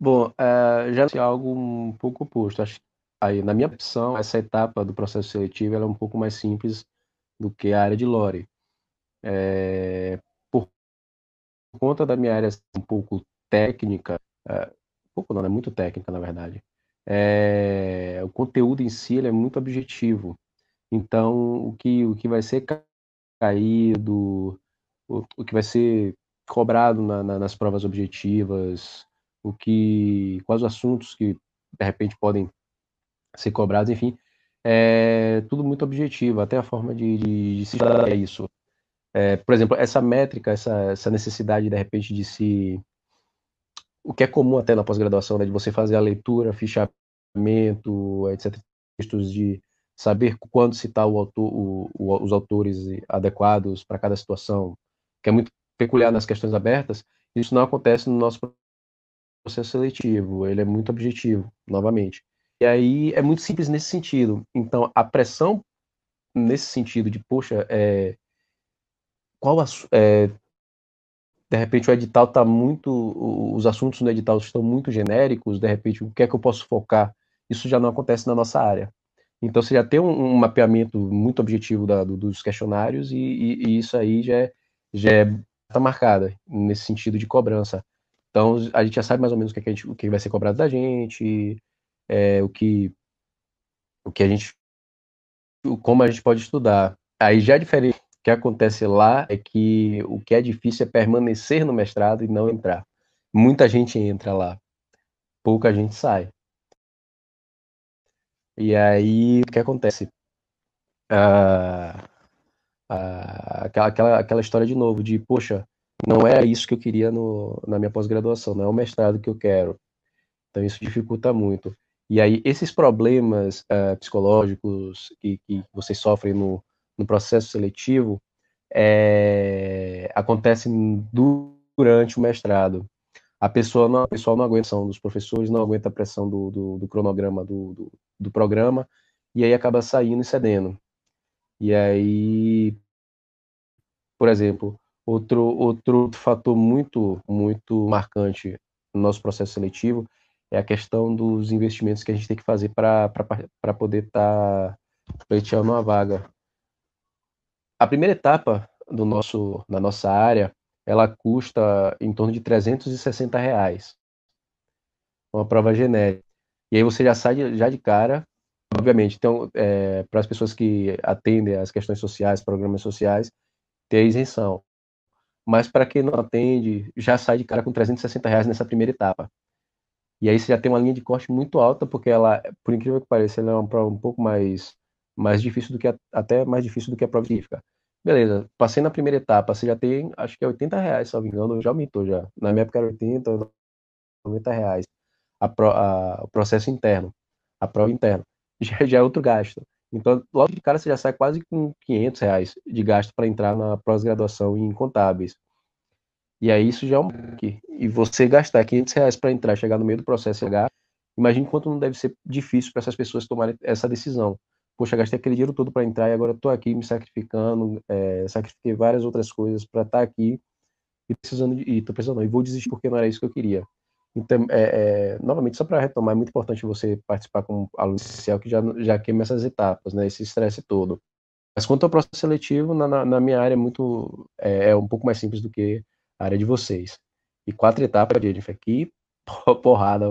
Bom, é, já é algo um pouco oposto. Acho aí, na minha opção, essa etapa do processo seletivo é um pouco mais simples do que a área de Lore. É, por, por, conta da minha área um pouco técnica, é, um pouco não, é muito técnica, na verdade. É, o conteúdo em si é muito objetivo. Então, o que, o que vai ser caído, o, o que vai ser cobrado na, na, nas provas objetivas, o que, quais os assuntos que de repente podem ser cobrados, enfim, é tudo muito objetivo, até a forma de, de, de se estudar isso. É, por exemplo, essa métrica, essa, essa necessidade de repente de se o que é comum até na pós-graduação, né, de você fazer a leitura, fichamento, etc, textos de saber quando citar o autor, o, o, os autores adequados para cada situação, que é muito peculiar nas questões abertas, isso não acontece no nosso processo seletivo, ele é muito objetivo, novamente. E aí é muito simples nesse sentido. Então, a pressão nesse sentido de, poxa, é, qual é, de repente o edital está muito, os assuntos no edital estão muito genéricos, de repente o que é que eu posso focar? Isso já não acontece na nossa área. Então você já tem um, um mapeamento muito objetivo da, do, dos questionários e, e, e, isso aí já é, já é tá marcada nesse sentido de cobrança. Então a gente já sabe mais ou menos o que, é gente, o que vai ser cobrado da gente, é, o que o que a gente como a gente pode estudar. Aí já é diferente. O que acontece lá é que o que é difícil é permanecer no mestrado e não entrar. Muita gente entra lá, pouca gente sai. E aí o que acontece? Ah, ah, aquela, aquela, aquela história de novo de, poxa, não é isso que eu queria no, na minha pós-graduação, não é o mestrado que eu quero. Então isso dificulta muito. E aí esses problemas uh, psicológicos que, que vocês sofrem no, no processo seletivo é, acontecem durante o mestrado. A pessoa não, a pessoa não aguenta a pressão dos professores, não aguenta a pressão do, do, do cronograma do, do, do programa, e aí acaba saindo e cedendo. E aí, por exemplo, Outro, outro fator muito, muito marcante no nosso processo seletivo é a questão dos investimentos que a gente tem que fazer para poder estar tá pleiteando uma vaga. A primeira etapa do nosso, da nossa área, ela custa em torno de 360 reais. Uma prova genérica. E aí você já sai de, já de cara, obviamente, então, é, para as pessoas que atendem as questões sociais, programas sociais, ter isenção mas para quem não atende, já sai de cara com 360 reais nessa primeira etapa. E aí você já tem uma linha de corte muito alta, porque ela, por incrível que pareça, ela é uma prova um pouco mais, mais difícil do que a, até mais difícil do que a prova científica. Beleza, passei na primeira etapa, você já tem, acho que é 80 reais, se não me engano, já aumentou já. Na minha época era 80, 90 reais. A, pro, a, o processo interno, a prova interna. Já, já é outro gasto. Então, logo de cara, você já sai quase com 500 reais de gasto para entrar na pós-graduação em contábeis. E aí isso já é um E você gastar 500 reais para entrar, chegar no meio do processo chegar, imagine quanto não deve ser difícil para essas pessoas tomarem essa decisão. Poxa, gastei aquele dinheiro todo para entrar e agora estou aqui me sacrificando, é, sacrifiquei várias outras coisas para estar tá aqui e precisando de, e tô precisando, e vou desistir porque não era isso que eu queria. Então, é, é, novamente, só para retomar, é muito importante você participar como aluno inicial, que já, já queima essas etapas, né, esse estresse todo. Mas quanto ao processo seletivo, na, na minha área é muito é, é, um pouco mais simples do que a área de vocês. E quatro etapas, Jennifer, que porrada.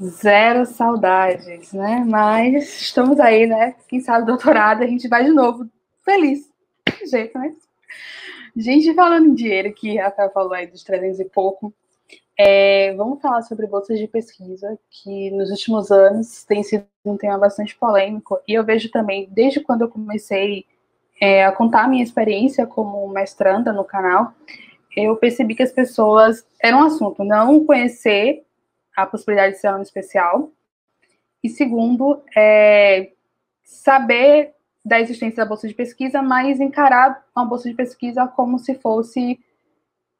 Zero saudades, né? Mas estamos aí, né? Quem sabe doutorado, a gente vai de novo feliz. De jeito, né? Gente, falando em dinheiro, que a Rafael falou aí dos 300 e pouco, é, vamos falar sobre bolsas de pesquisa, que nos últimos anos tem sido um tema bastante polêmico, e eu vejo também, desde quando eu comecei é, a contar a minha experiência como mestranda no canal, eu percebi que as pessoas. Era um assunto, não conhecer a possibilidade de ser aluno especial, e segundo, é, saber da existência da bolsa de pesquisa, mas encarar uma bolsa de pesquisa como se fosse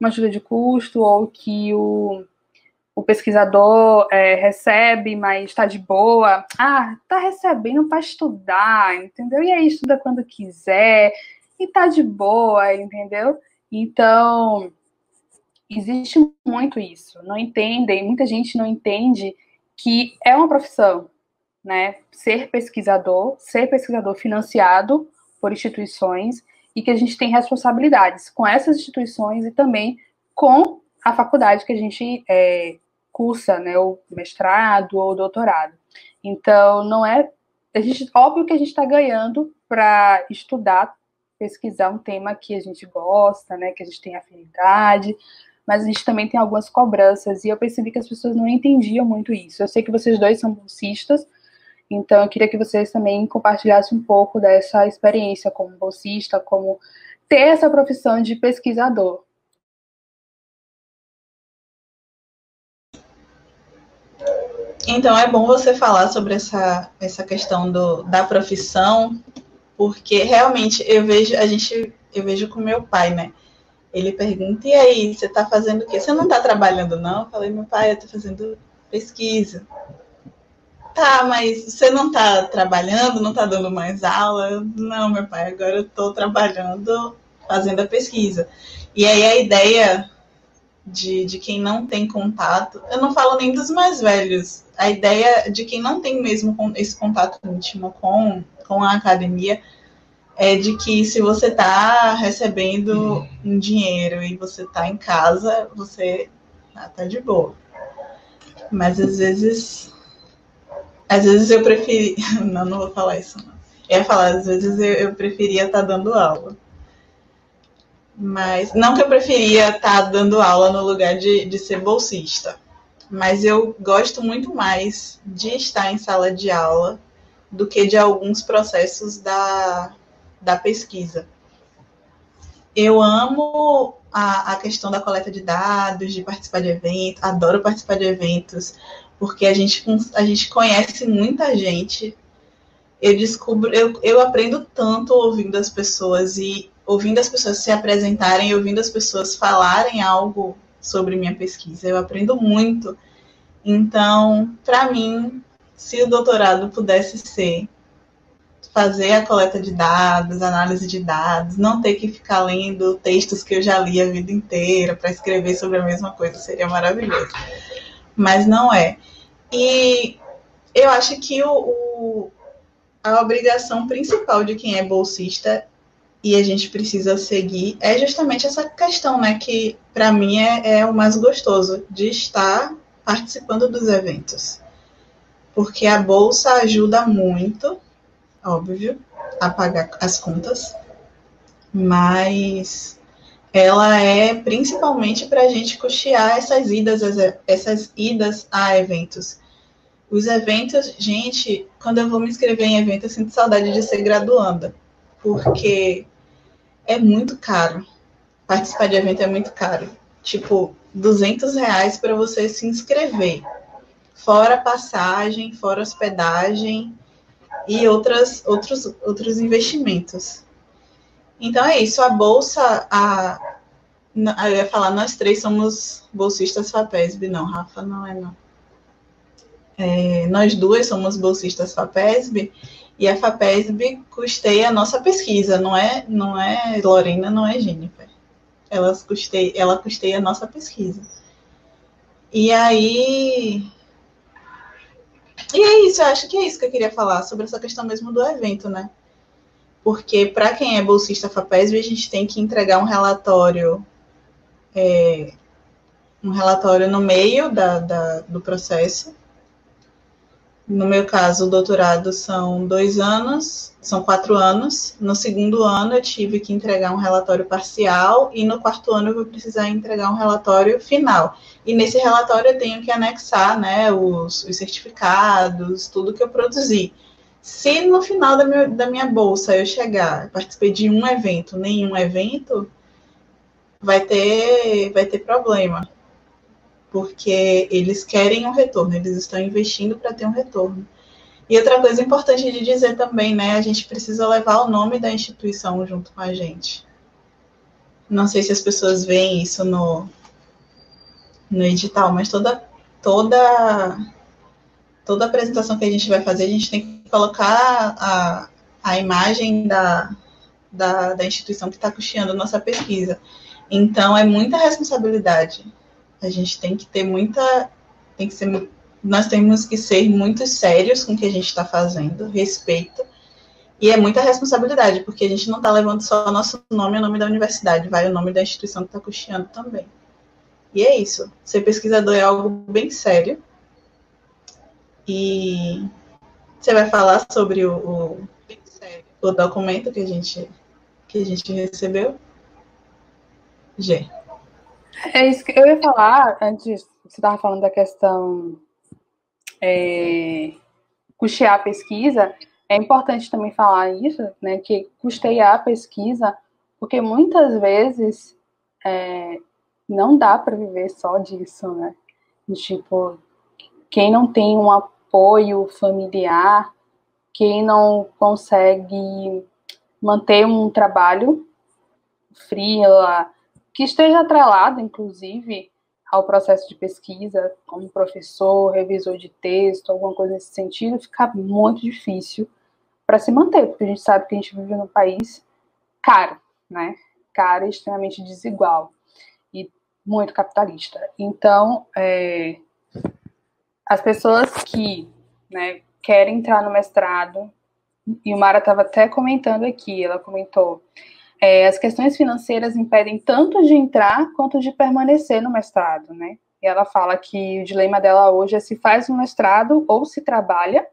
uma ajuda de custo ou que o, o pesquisador é, recebe, mas está de boa. Ah, está recebendo para estudar, entendeu? E aí estuda quando quiser e está de boa, entendeu? Então, existe muito isso. Não entendem, muita gente não entende que é uma profissão, né? Ser pesquisador, ser pesquisador financiado por instituições e que a gente tem responsabilidades com essas instituições e também com a faculdade que a gente é, cursa, né, o mestrado ou doutorado. Então, não é. A gente, óbvio que a gente está ganhando para estudar, pesquisar um tema que a gente gosta, né, que a gente tem afinidade, mas a gente também tem algumas cobranças, e eu percebi que as pessoas não entendiam muito isso. Eu sei que vocês dois são bolsistas, então, eu queria que vocês também compartilhassem um pouco dessa experiência como bolsista, como ter essa profissão de pesquisador. Então, é bom você falar sobre essa, essa questão do, da profissão, porque realmente eu vejo, a gente, eu vejo com meu pai, né? Ele pergunta, e aí, você está fazendo o quê? Você não está trabalhando, não? Eu falei, meu pai, eu estou fazendo pesquisa. Tá, mas você não tá trabalhando, não tá dando mais aula? Não, meu pai, agora eu tô trabalhando, fazendo a pesquisa. E aí a ideia de, de quem não tem contato, eu não falo nem dos mais velhos, a ideia de quem não tem mesmo esse contato íntimo com, com a academia é de que se você está recebendo um dinheiro e você está em casa, você ah, tá de boa. Mas às vezes às vezes eu preferi. Não, não vou falar isso, não. Eu ia falar, às vezes eu, eu preferia estar tá dando aula. Mas. Não que eu preferia estar tá dando aula no lugar de, de ser bolsista. Mas eu gosto muito mais de estar em sala de aula do que de alguns processos da, da pesquisa. Eu amo a, a questão da coleta de dados, de participar de eventos, adoro participar de eventos, porque a gente, a gente conhece muita gente. Eu descubro, eu, eu aprendo tanto ouvindo as pessoas e ouvindo as pessoas se apresentarem, e ouvindo as pessoas falarem algo sobre minha pesquisa. Eu aprendo muito. Então, para mim, se o doutorado pudesse ser fazer a coleta de dados, análise de dados, não ter que ficar lendo textos que eu já li a vida inteira para escrever sobre a mesma coisa, seria maravilhoso mas não é. E eu acho que o, o, a obrigação principal de quem é bolsista e a gente precisa seguir é justamente essa questão, né? Que para mim é, é o mais gostoso de estar participando dos eventos. Porque a bolsa ajuda muito, óbvio, a pagar as contas, mas ela é principalmente para a gente custear essas idas, essas idas a eventos. Os eventos, gente, quando eu vou me inscrever em evento, eu sinto saudade de ser graduanda, porque é muito caro. Participar de evento é muito caro. Tipo, 200 reais para você se inscrever. Fora passagem, fora hospedagem e outras, outros, outros investimentos. Então é isso, a bolsa, a, eu ia falar, nós três somos bolsistas FAPESB, não, Rafa não é não. É, nós duas somos bolsistas FAPESB e a FAPESB custeia a nossa pesquisa, não é, não é Lorena, não é Jennifer. Elas custeia, ela custeia a nossa pesquisa. E aí. E é isso, eu acho que é isso que eu queria falar, sobre essa questão mesmo do evento, né? Porque para quem é bolsista FAPESB, a gente tem que entregar um relatório, é, um relatório no meio da, da, do processo, no meu caso, o doutorado são dois anos, são quatro anos. No segundo ano, eu tive que entregar um relatório parcial, e no quarto ano, eu vou precisar entregar um relatório final. E nesse relatório, eu tenho que anexar né, os, os certificados, tudo que eu produzi. Se no final da minha, da minha bolsa eu chegar, participei de um evento, nenhum evento, vai ter, vai ter problema porque eles querem um retorno, eles estão investindo para ter um retorno. E outra coisa importante de dizer também, né, a gente precisa levar o nome da instituição junto com a gente. Não sei se as pessoas veem isso no, no edital, mas toda toda toda apresentação que a gente vai fazer, a gente tem que colocar a, a imagem da, da, da instituição que está custeando nossa pesquisa. Então, é muita responsabilidade a gente tem que ter muita. Tem que ser, nós temos que ser muito sérios com o que a gente está fazendo, respeito. E é muita responsabilidade, porque a gente não está levando só o nosso nome e o nome da universidade, vai o nome da instituição que está custeando também. E é isso. Ser pesquisador é algo bem sério. E você vai falar sobre o, o, o documento que a gente, que a gente recebeu? G. É isso que eu ia falar antes. Você estava falando da questão é, custear a pesquisa. É importante também falar isso, né? Que custear a pesquisa, porque muitas vezes é, não dá para viver só disso, né? Tipo, quem não tem um apoio familiar, quem não consegue manter um trabalho freela, que esteja atrelado, inclusive, ao processo de pesquisa, como professor, revisor de texto, alguma coisa nesse sentido, fica muito difícil para se manter, porque a gente sabe que a gente vive num país caro, né? Caro e extremamente desigual e muito capitalista. Então, é, as pessoas que né, querem entrar no mestrado, e o Mara estava até comentando aqui, ela comentou é, as questões financeiras impedem tanto de entrar quanto de permanecer no mestrado, né? E ela fala que o dilema dela hoje é se faz um mestrado ou se trabalha,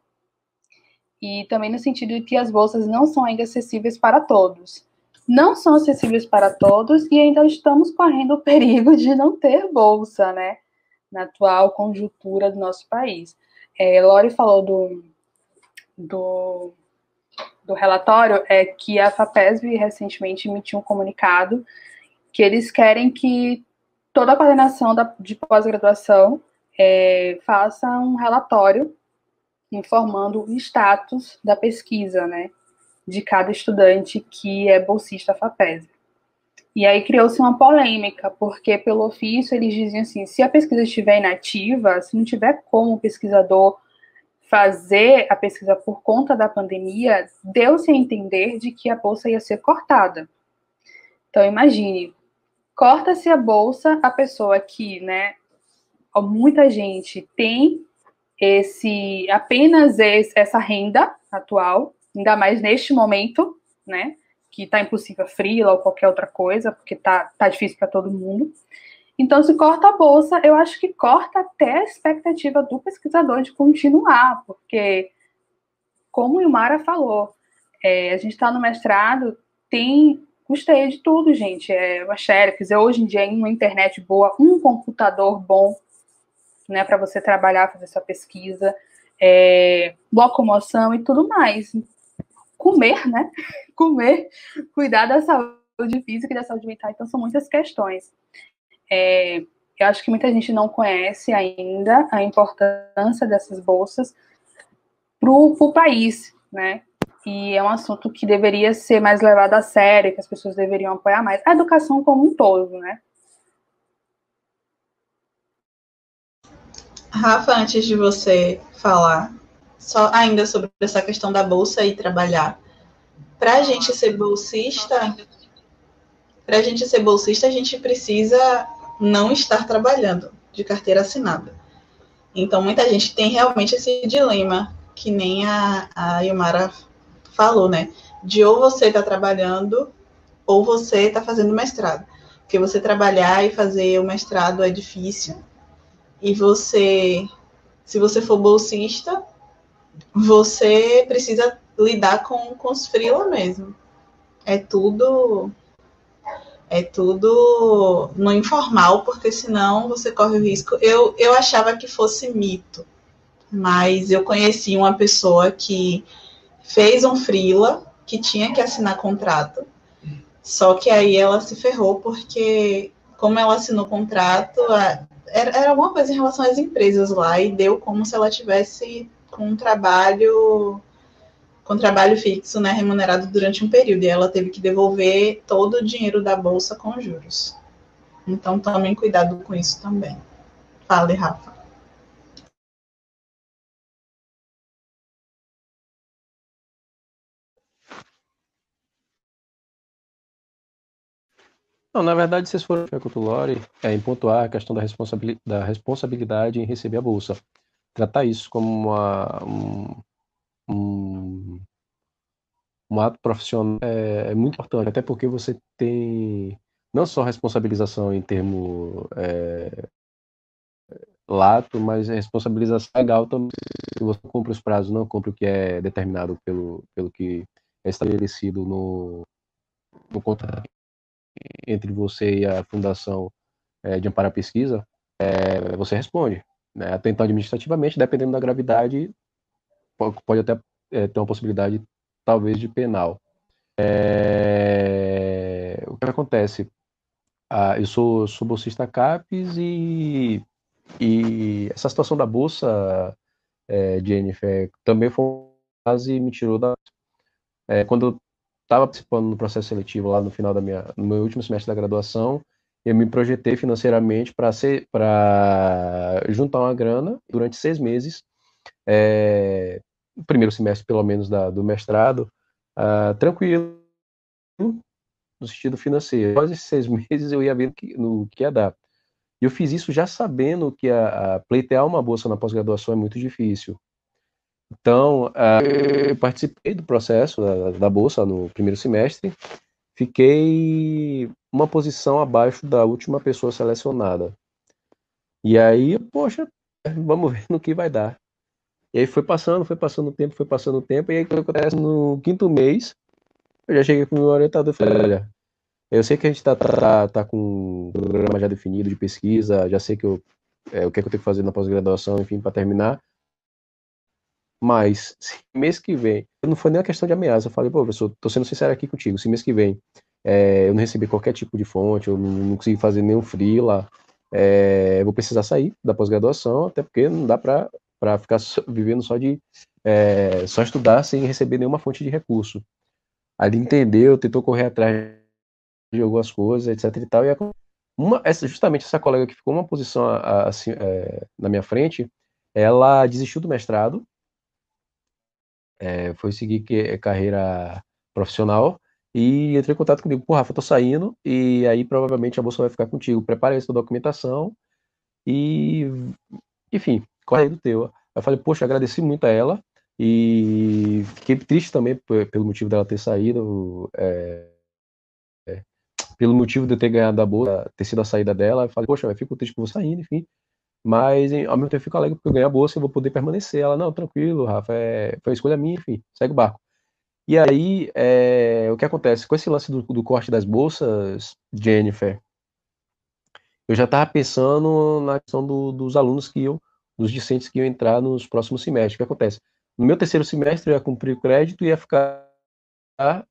e também no sentido de que as bolsas não são ainda acessíveis para todos. Não são acessíveis para todos e ainda estamos correndo o perigo de não ter bolsa, né? Na atual conjuntura do nosso país. É, Lori falou do, do do relatório é que a FAPESB recentemente emitiu um comunicado que eles querem que toda a coordenação da, de pós-graduação é, faça um relatório informando o status da pesquisa, né, de cada estudante que é bolsista FAPESB. E aí criou-se uma polêmica, porque pelo ofício eles diziam assim, se a pesquisa estiver inativa, se não tiver como o pesquisador fazer a pesquisa por conta da pandemia, deu-se a entender de que a bolsa ia ser cortada. Então, imagine, corta-se a bolsa, a pessoa que, né, muita gente tem esse apenas esse, essa renda atual, ainda mais neste momento, né, que está impossível frila ou qualquer outra coisa, porque tá, tá difícil para todo mundo. Então, se corta a bolsa, eu acho que corta até a expectativa do pesquisador de continuar, porque, como o Ilmara falou, é, a gente está no mestrado, tem custeio de tudo, gente. É uma xerox, hoje em dia, uma internet boa, um computador bom, né, para você trabalhar, fazer sua pesquisa, é, locomoção e tudo mais. Comer, né? Comer, cuidar da saúde física e da saúde mental. Então, são muitas questões. É, eu acho que muita gente não conhece ainda a importância dessas bolsas para o país, né? E é um assunto que deveria ser mais levado a sério, que as pessoas deveriam apoiar mais. A educação como um todo, né? Rafa, antes de você falar, só ainda sobre essa questão da bolsa e trabalhar. Para a gente ser bolsista, para a gente ser bolsista, a gente precisa não estar trabalhando de carteira assinada. Então, muita gente tem realmente esse dilema, que nem a, a Yumara falou, né? De ou você está trabalhando ou você está fazendo mestrado. Porque você trabalhar e fazer o mestrado é difícil. E você, se você for bolsista, você precisa lidar com, com os freela mesmo. É tudo é tudo no informal, porque senão você corre o risco. Eu, eu achava que fosse mito, mas eu conheci uma pessoa que fez um freela, que tinha que assinar contrato, só que aí ela se ferrou, porque como ela assinou contrato, era, era alguma coisa em relação às empresas lá, e deu como se ela tivesse com um trabalho com trabalho fixo, né, remunerado durante um período, e ela teve que devolver todo o dinheiro da bolsa com juros. Então tomem cuidado com isso também. Fale, Rafa. Não, na verdade, vocês foram com o Lore é, em pontuar a questão da, responsabilidade, da responsabilidade em receber a bolsa. Tratar isso como uma, um, um, um ato profissional é, é, muito importante, até porque você tem não só responsabilização em termo é, lato, mas responsabilização legal também. Se você cumpre os prazos, não cumpre o que é determinado pelo, pelo que é estabelecido no, no contrato entre você e a Fundação é, de Amparo à Pesquisa, é, você responde. Né? Até então, administrativamente, dependendo da gravidade, pode até é, ter uma possibilidade, talvez, de penal. É... O que acontece? Ah, eu sou, sou bolsista CAPES e, e essa situação da bolsa, é, Jennifer, também foi quase me tirou da. É, quando eu estava participando no processo seletivo lá no final da minha, no meu último semestre da graduação, eu me projetei financeiramente para ser, para juntar uma grana durante seis meses é, primeiro semestre, pelo menos, da, do mestrado, uh, tranquilo, no sentido financeiro. Após esses seis meses, eu ia ver que, no que ia dar. E eu fiz isso já sabendo que a, a pleitear uma bolsa na pós-graduação é muito difícil. Então, uh, eu participei do processo da, da, bolsa no primeiro semestre, fiquei uma posição abaixo da última pessoa selecionada. E aí, poxa, vamos ver no que vai dar. E aí foi passando, foi passando o tempo, foi passando o tempo, e aí o que acontece no quinto mês, eu já cheguei com o meu orientador e falei, olha, eu sei que a gente tá, tá, tá com um programa já definido de pesquisa, já sei que eu, é, o que, é que eu tenho que fazer na pós-graduação, enfim, para terminar, mas se mês que vem, não foi nem uma questão de ameaça, eu falei, pô, professor, tô sendo sincero aqui contigo, se mês que vem é, eu não recebi qualquer tipo de fonte, eu não, não consegui fazer nenhum freela, é, eu vou precisar sair da pós-graduação, até porque não dá para ficar vivendo só de é, só estudar sem receber nenhuma fonte de recurso. Ele entendeu, tentou correr atrás de algumas coisas, etc e tal, e uma, essa, justamente essa colega que ficou uma posição assim, é, na minha frente, ela desistiu do mestrado, é, foi seguir que, é, carreira profissional e entrou em contato comigo, pô, Rafa, tô saindo e aí provavelmente a bolsa vai ficar contigo. Prepare essa documentação e, enfim, corre aí do teu. Eu falei, poxa, agradeci muito a ela e fiquei triste também pelo motivo dela ter saído, é, é, pelo motivo de eu ter ganhado a bolsa, ter sido a saída dela. Eu falei, poxa, eu fico triste por você saindo, enfim. Mas ao mesmo tempo fico alegre porque eu ganhei a bolsa e vou poder permanecer. Ela, não, tranquilo, Rafa, é, foi a escolha minha, enfim, segue o barco. E aí, é, o que acontece? Com esse lance do, do corte das bolsas, Jennifer, eu já estava pensando na questão do, dos alunos que iam dos discentes que iam entrar nos próximos semestres. O que acontece? No meu terceiro semestre eu ia cumprir o crédito e ia ficar,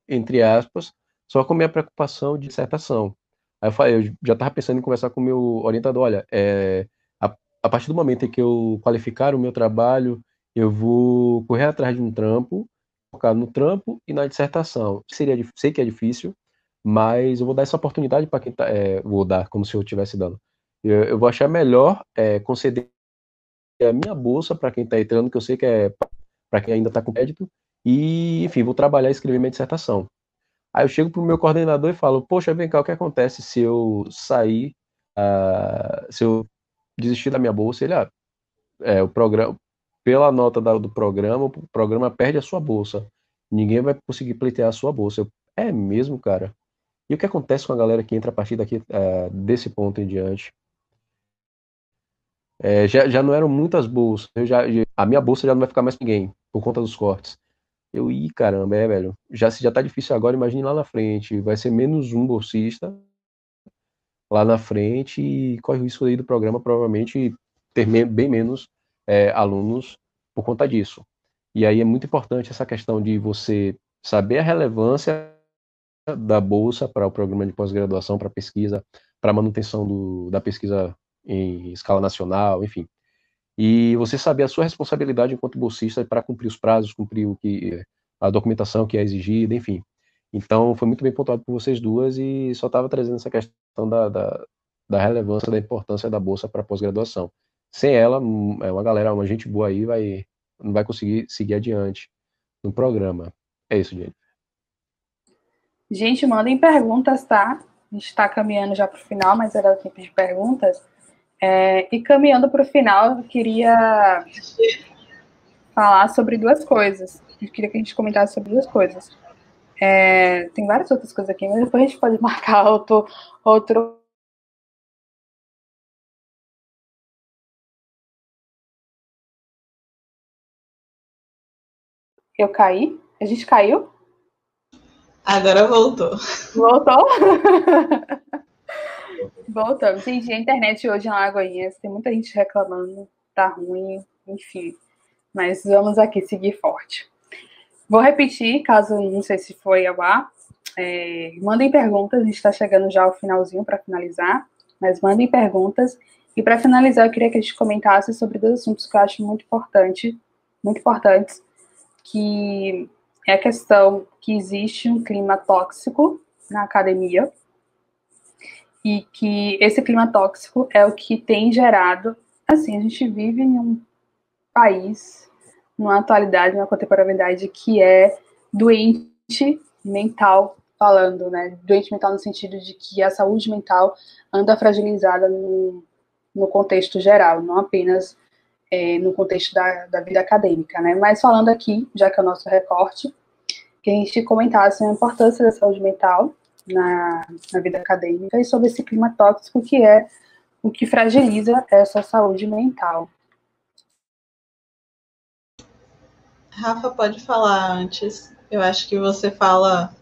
entre aspas, só com a minha preocupação de dissertação. Aí eu, falei, eu já estava pensando em conversar com o meu orientador, olha, é, a, a, partir do momento em que eu qualificar o meu trabalho, eu vou correr atrás de um trampo, focar no trampo e na dissertação. Seria, sei que é difícil, mas eu vou dar essa oportunidade para quem tá, é, vou dar, como se eu estivesse dando. Eu, eu, vou achar melhor é, conceder a minha bolsa para quem está entrando, que eu sei que é para quem ainda está com crédito, e, enfim, vou trabalhar e escrever minha dissertação. Aí eu chego para o meu coordenador e falo, poxa, vem cá, o que acontece se eu sair, uh, se eu desistir da minha bolsa? Ele, ah, é, o programa, pela nota da, do programa, o programa perde a sua bolsa. Ninguém vai conseguir pleitear a sua bolsa. Eu, é mesmo, cara? E o que acontece com a galera que entra a partir daqui, uh, desse ponto em diante? É, já, já não eram muitas bolsas. Eu já, a minha bolsa já não vai ficar mais ninguém. por conta dos cortes. Eu, ih, caramba, é, velho, já, se já tá difícil agora, imagine lá na frente, vai ser menos um bolsista lá na frente e corre o risco aí do programa provavelmente ter bem menos é, alunos por conta disso. E aí é muito importante essa questão de você saber a relevância da bolsa para o programa de pós-graduação, para pesquisa, para manutenção do, da pesquisa em escala nacional, enfim. E você saber a sua responsabilidade enquanto bolsista para cumprir os prazos, cumprir o que a documentação que é exigida, enfim. Então, foi muito bem pontuado por vocês duas e só estava trazendo essa questão da, da, da, relevância, da importância da bolsa para pós-graduação. Sem ela, hum, é uma galera, uma gente boa aí vai não vai conseguir seguir adiante no programa. É isso, gente. Gente, mandem perguntas, tá? A gente está caminhando já para o final, mas era o tempo de perguntas. É, e caminhando para o final, eu queria falar sobre duas coisas. Eu queria que a gente comentasse sobre duas coisas. É, tem várias outras coisas aqui, mas depois a gente pode marcar outro, outro Eu caí? A gente caiu? Agora voltou. Voltou? Voltamos. Gente, a internet hoje é uma aguinha. Tem muita gente reclamando. Tá ruim, enfim. Mas vamos aqui seguir forte. Vou repetir, caso não sei se foi ao ar. É, mandem perguntas, a gente está chegando já ao finalzinho para finalizar, mas mandem perguntas. E para finalizar, eu queria que a gente comentasse sobre dois assuntos que eu acho muito importante, muito importantes, que é a questão que existe um clima tóxico na academia e que esse clima tóxico é o que tem gerado, assim, a gente vive em um país, numa atualidade, numa contemporaneidade que é doente mental falando, né? Doente mental no sentido de que a saúde mental anda fragilizada no, no contexto geral, não apenas é, no contexto da, da vida acadêmica, né? Mas falando aqui, já que é o nosso recorte, que a gente comentasse a importância da saúde mental na, na vida acadêmica e sobre esse clima tóxico que é o que fragiliza essa saúde mental. Rafa, pode falar antes. Eu acho que você fala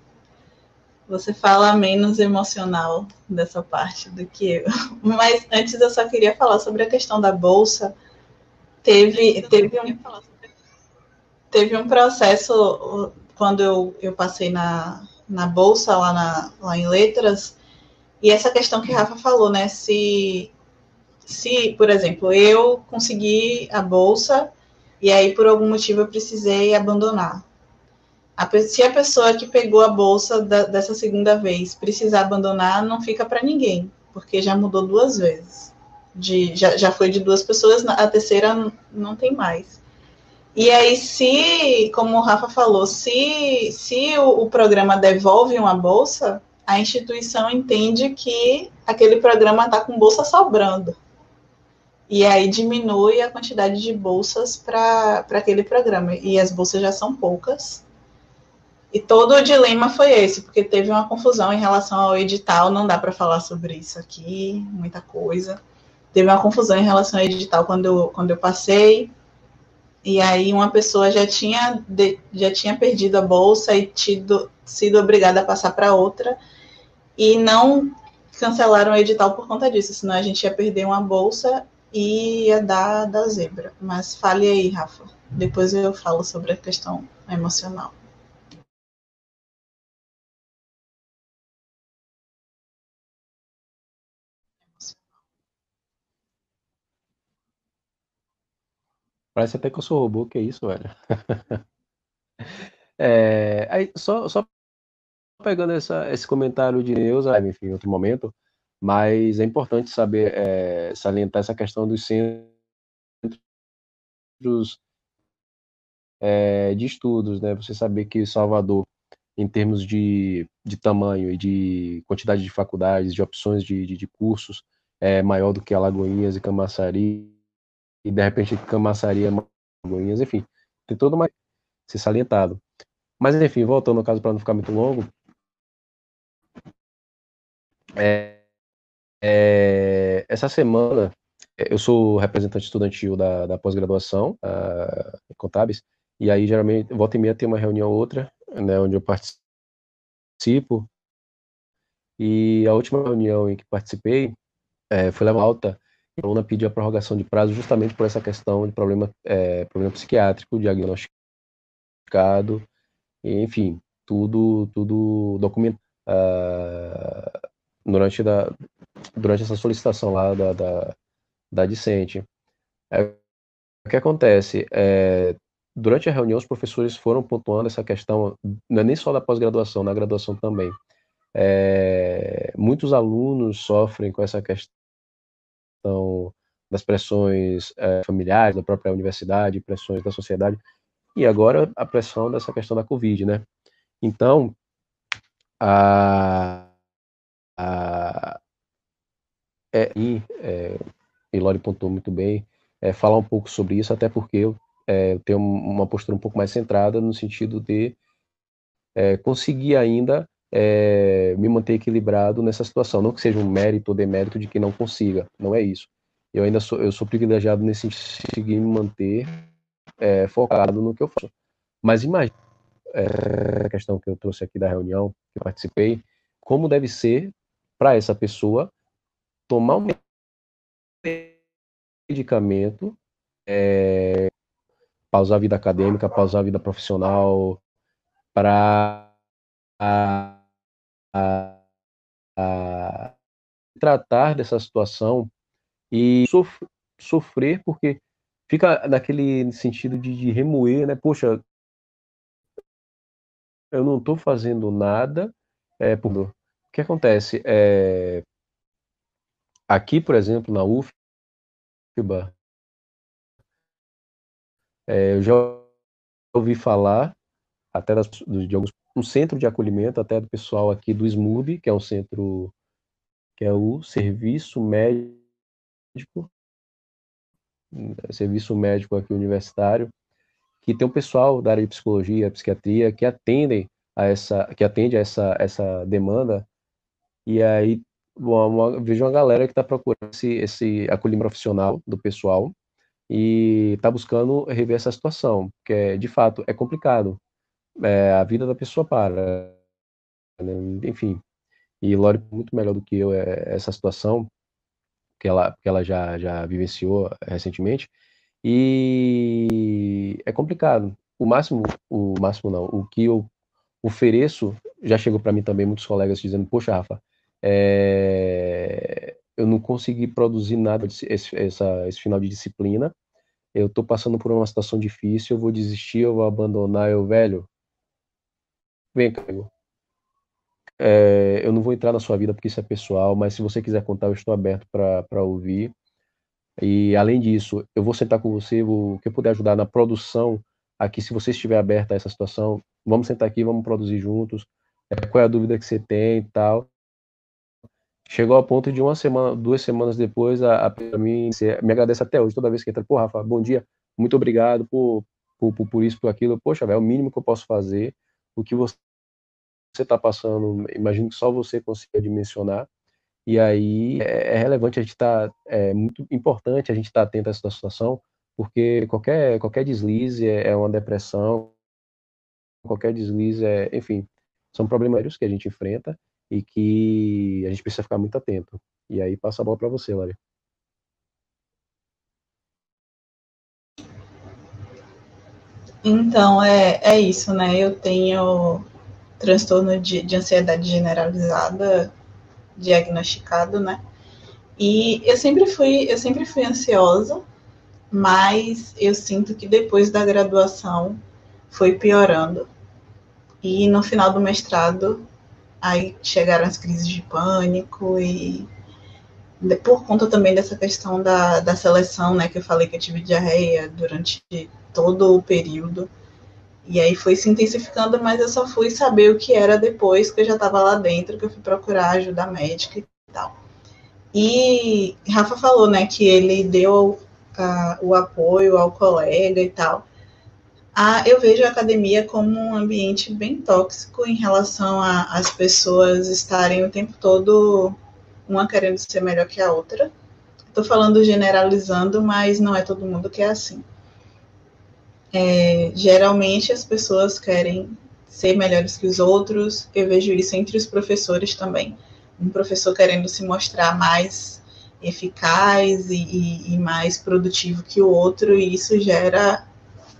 você fala menos emocional dessa parte do que eu. Mas antes eu só queria falar sobre a questão da bolsa Teve, teve, um, teve um processo quando eu, eu passei na, na bolsa lá, na, lá em letras, e essa questão que Rafa falou, né? Se, se, por exemplo, eu consegui a bolsa e aí por algum motivo eu precisei abandonar. A, se a pessoa que pegou a bolsa da, dessa segunda vez precisar abandonar, não fica para ninguém, porque já mudou duas vezes de já, já foi de duas pessoas, a terceira não tem mais. E aí, se, como o Rafa falou, se, se o, o programa devolve uma bolsa, a instituição entende que aquele programa está com bolsa sobrando. E aí diminui a quantidade de bolsas para aquele programa. E as bolsas já são poucas. E todo o dilema foi esse, porque teve uma confusão em relação ao edital, não dá para falar sobre isso aqui, muita coisa teve uma confusão em relação ao edital quando eu, quando eu passei. E aí uma pessoa já tinha, de, já tinha perdido a bolsa e tido, sido obrigada a passar para outra. E não cancelaram o edital por conta disso, senão a gente ia perder uma bolsa e ia dar da zebra. Mas fale aí, Rafa. Depois eu falo sobre a questão emocional. Parece até que eu sou robô, que é isso, velho. é, aí, só, só pegando essa, esse comentário de Neuza, enfim, em outro momento, mas é importante saber, é, salientar essa questão dos centros é, de estudos, né? Você saber que Salvador, em termos de, de tamanho e de quantidade de faculdades, de opções de, de, de cursos, é maior do que Alagoinhas e Camaçari, e de repente Camaçaria, Magonhas, enfim, tem todo uma ser salientado. Mas enfim, voltando ao caso para não ficar muito longo, é, é, essa semana eu sou representante estudantil da, da pós-graduação uh, em Contábeis E aí, geralmente, volta e meia tem uma reunião ou outra, né, onde eu participo. E a última reunião em que participei é, foi levar alta a aluna pediu a prorrogação de prazo justamente por essa questão de problema, é, problema psiquiátrico diagnosticado, enfim, tudo, tudo documentado uh, durante, da, durante essa solicitação lá da, da, da discente. É, o que acontece? É, durante a reunião, os professores foram pontuando essa questão, não é nem só da pós-graduação, na graduação também. É, muitos alunos sofrem com essa questão das pressões é, familiares, da própria universidade, pressões da sociedade, e agora a pressão dessa questão da Covid, né? Então, a, a é, e, é, e Lori pontuou muito bem, é, falar um pouco sobre isso, até porque eu é, tenho uma postura um pouco mais centrada no sentido de é, conseguir ainda é, me manter equilibrado nessa situação. Não que seja um mérito ou demérito de que não consiga, não é isso. Eu ainda sou, eu sou privilegiado nesse conseguir me manter é, focado no que eu faço. Mas imagine é, a questão que eu trouxe aqui da reunião, que eu participei, como deve ser para essa pessoa tomar um medicamento, é, pausar a vida acadêmica, pausar a vida profissional, para tratar dessa situação e sof sofrer, porque fica naquele sentido de, de remoer, né? Poxa, eu não estou fazendo nada. É, por... O que acontece? É... Aqui, por exemplo, na UFBA, é, eu já ouvi falar até das, de alguns um centro de acolhimento até do pessoal aqui do SMUB, que é um centro que é o Serviço Médico Serviço Médico aqui universitário, que tem um pessoal da área de psicologia, psiquiatria, que atendem a essa, que atende a essa, essa demanda, e aí uma, vejo uma galera que está procurando esse, esse acolhimento profissional do pessoal e está buscando rever essa situação, porque de fato é complicado. É, a vida da pessoa para. Né? Enfim. E Lore muito melhor do que eu é, essa situação, que ela, que ela já, já vivenciou recentemente. E é complicado. O máximo, o máximo não, o que eu ofereço, já chegou para mim também muitos colegas dizendo, poxa, Rafa, é, eu não consegui produzir nada esse, essa, esse final de disciplina, eu estou passando por uma situação difícil, eu vou desistir, eu vou abandonar, eu, velho, vem comigo. É, eu não vou entrar na sua vida porque isso é pessoal, mas se você quiser contar, eu estou aberto para ouvir. E além disso, eu vou sentar com você, o que eu puder ajudar na produção aqui, se você estiver aberto a essa situação, vamos sentar aqui, vamos produzir juntos. É, qual é a dúvida que você tem e tal. Chegou ao ponto de uma semana, duas semanas depois, a, a mim me agradece até hoje, toda vez que entra, pô, Rafa, bom dia, muito obrigado por, por, por, por isso, por aquilo. Poxa, velho, é o mínimo que eu posso fazer. O que você está passando, imagino que só você consiga dimensionar. E aí é, é relevante a gente estar, tá, é muito importante a gente estar tá atento a essa situação, porque qualquer, qualquer deslize é, é uma depressão, qualquer deslize é, enfim, são problemas que a gente enfrenta e que a gente precisa ficar muito atento. E aí passa a bola para você, Lari. Então, é, é isso, né? Eu tenho transtorno de, de ansiedade generalizada diagnosticado, né? E eu sempre fui, eu sempre fui ansiosa, mas eu sinto que depois da graduação foi piorando. E no final do mestrado, aí chegaram as crises de pânico e por conta também dessa questão da, da seleção, né, que eu falei que eu tive diarreia durante todo o período. E aí foi se intensificando, mas eu só fui saber o que era depois que eu já estava lá dentro, que eu fui procurar ajuda médica e tal. E Rafa falou, né, que ele deu uh, o apoio ao colega e tal. Ah, eu vejo a academia como um ambiente bem tóxico em relação às pessoas estarem o tempo todo uma querendo ser melhor que a outra. Estou falando generalizando, mas não é todo mundo que é assim. É, geralmente as pessoas querem ser melhores que os outros, eu vejo isso entre os professores também. Um professor querendo se mostrar mais eficaz e, e, e mais produtivo que o outro, e isso gera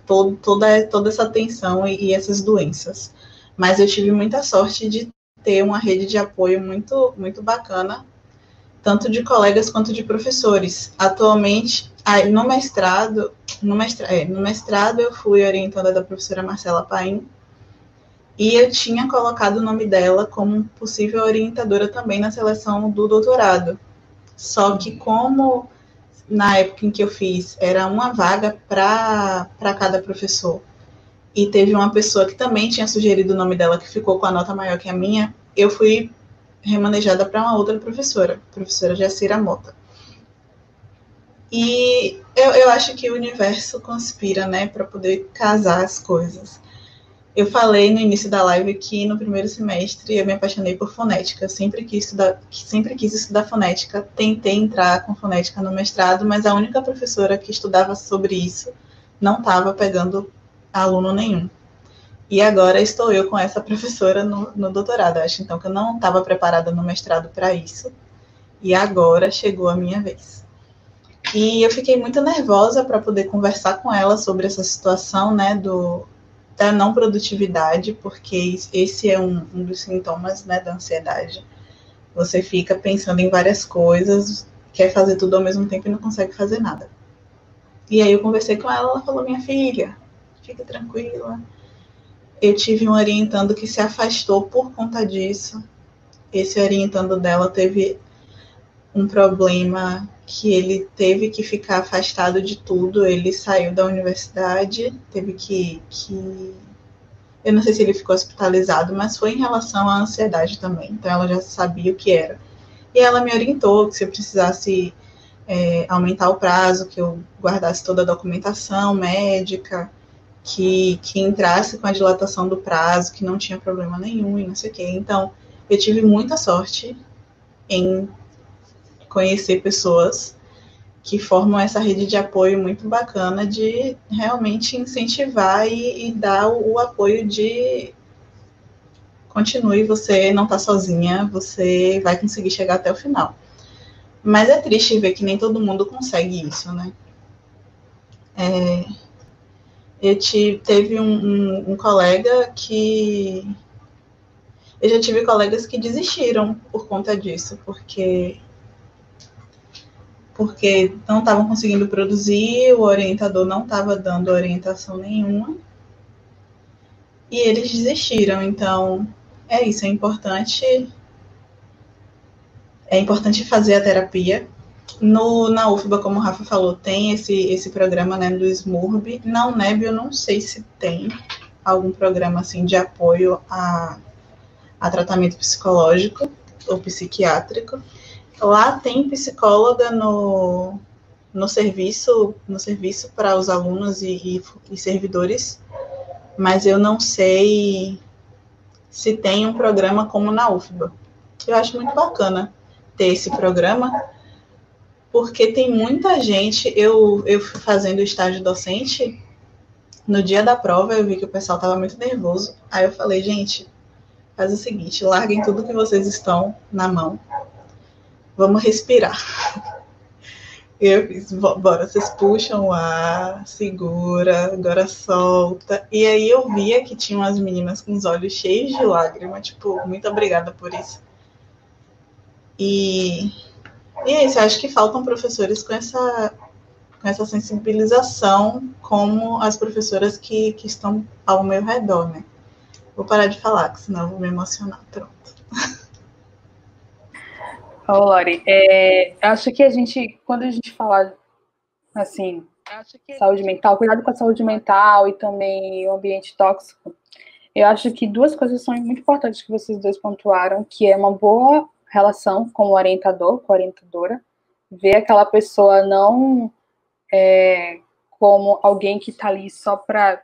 todo, toda, toda essa tensão e, e essas doenças. Mas eu tive muita sorte de ter uma rede de apoio muito, muito bacana, tanto de colegas quanto de professores. Atualmente, no mestrado, no mestrado, é, no mestrado eu fui orientada da professora Marcela Paim, e eu tinha colocado o nome dela como possível orientadora também na seleção do doutorado. Só que como na época em que eu fiz era uma vaga para cada professor, e teve uma pessoa que também tinha sugerido o nome dela, que ficou com a nota maior que a minha, eu fui remanejada para uma outra professora, professora Jacira Mota. E eu, eu acho que o universo conspira, né, para poder casar as coisas. Eu falei no início da live que no primeiro semestre eu me apaixonei por fonética. Sempre quis estudar, sempre quis estudar fonética. Tentei entrar com fonética no mestrado, mas a única professora que estudava sobre isso não estava pegando aluno nenhum. E agora estou eu com essa professora no, no doutorado. Acho então que eu não estava preparada no mestrado para isso. E agora chegou a minha vez. E eu fiquei muito nervosa para poder conversar com ela sobre essa situação, né, do, da não produtividade, porque esse é um, um dos sintomas, né, da ansiedade. Você fica pensando em várias coisas, quer fazer tudo ao mesmo tempo e não consegue fazer nada. E aí eu conversei com ela, ela falou: "Minha filha, fica tranquila. Eu tive um orientando que se afastou por conta disso. Esse orientando dela teve um problema que ele teve que ficar afastado de tudo. Ele saiu da universidade, teve que, que. Eu não sei se ele ficou hospitalizado, mas foi em relação à ansiedade também. Então ela já sabia o que era. E ela me orientou que se eu precisasse é, aumentar o prazo, que eu guardasse toda a documentação médica, que, que entrasse com a dilatação do prazo, que não tinha problema nenhum e não sei o quê. Então, eu tive muita sorte em conhecer pessoas que formam essa rede de apoio muito bacana de realmente incentivar e, e dar o, o, apoio de continue, você não está sozinha, você vai conseguir chegar até o final. Mas é triste ver que nem todo mundo consegue isso, né? É, eu tive, teve um, um, um colega que. Eu já tive colegas que desistiram por conta disso, porque porque não estavam conseguindo produzir, o orientador não estava dando orientação nenhuma. E eles desistiram. Então, é isso, é importante é importante fazer a terapia, no, na UFBA, como o Rafa falou, tem esse, esse programa né, do SMURB. Na UNEB, eu não sei se tem algum programa assim de apoio a, a tratamento psicológico ou psiquiátrico. Lá tem psicóloga no, no serviço no serviço para os alunos e, e, e servidores, mas eu não sei se tem um programa como na UFBA. Eu acho muito bacana ter esse programa, porque tem muita gente, eu, eu fazendo estágio docente, no dia da prova eu vi que o pessoal estava muito nervoso, aí eu falei, gente, faz o seguinte, larguem tudo que vocês estão na mão, vamos respirar. Eu fiz, bora, vocês puxam o ar, segura, agora solta. E aí eu via que tinham as meninas com os olhos cheios de lágrima, tipo, muito obrigada por isso. E isso, acho que faltam professores com essa, com essa sensibilização, como as professoras que, que estão ao meu redor, né? Vou parar de falar, que senão eu vou me emocionar. Pronto. Ô, Lori, é, acho que a gente, quando a gente fala, assim, saúde mental, cuidado com a saúde mental e também o ambiente tóxico, eu acho que duas coisas são muito importantes que vocês dois pontuaram, que é uma boa relação com o orientador, com a orientadora, ver aquela pessoa não é, como alguém que está ali só para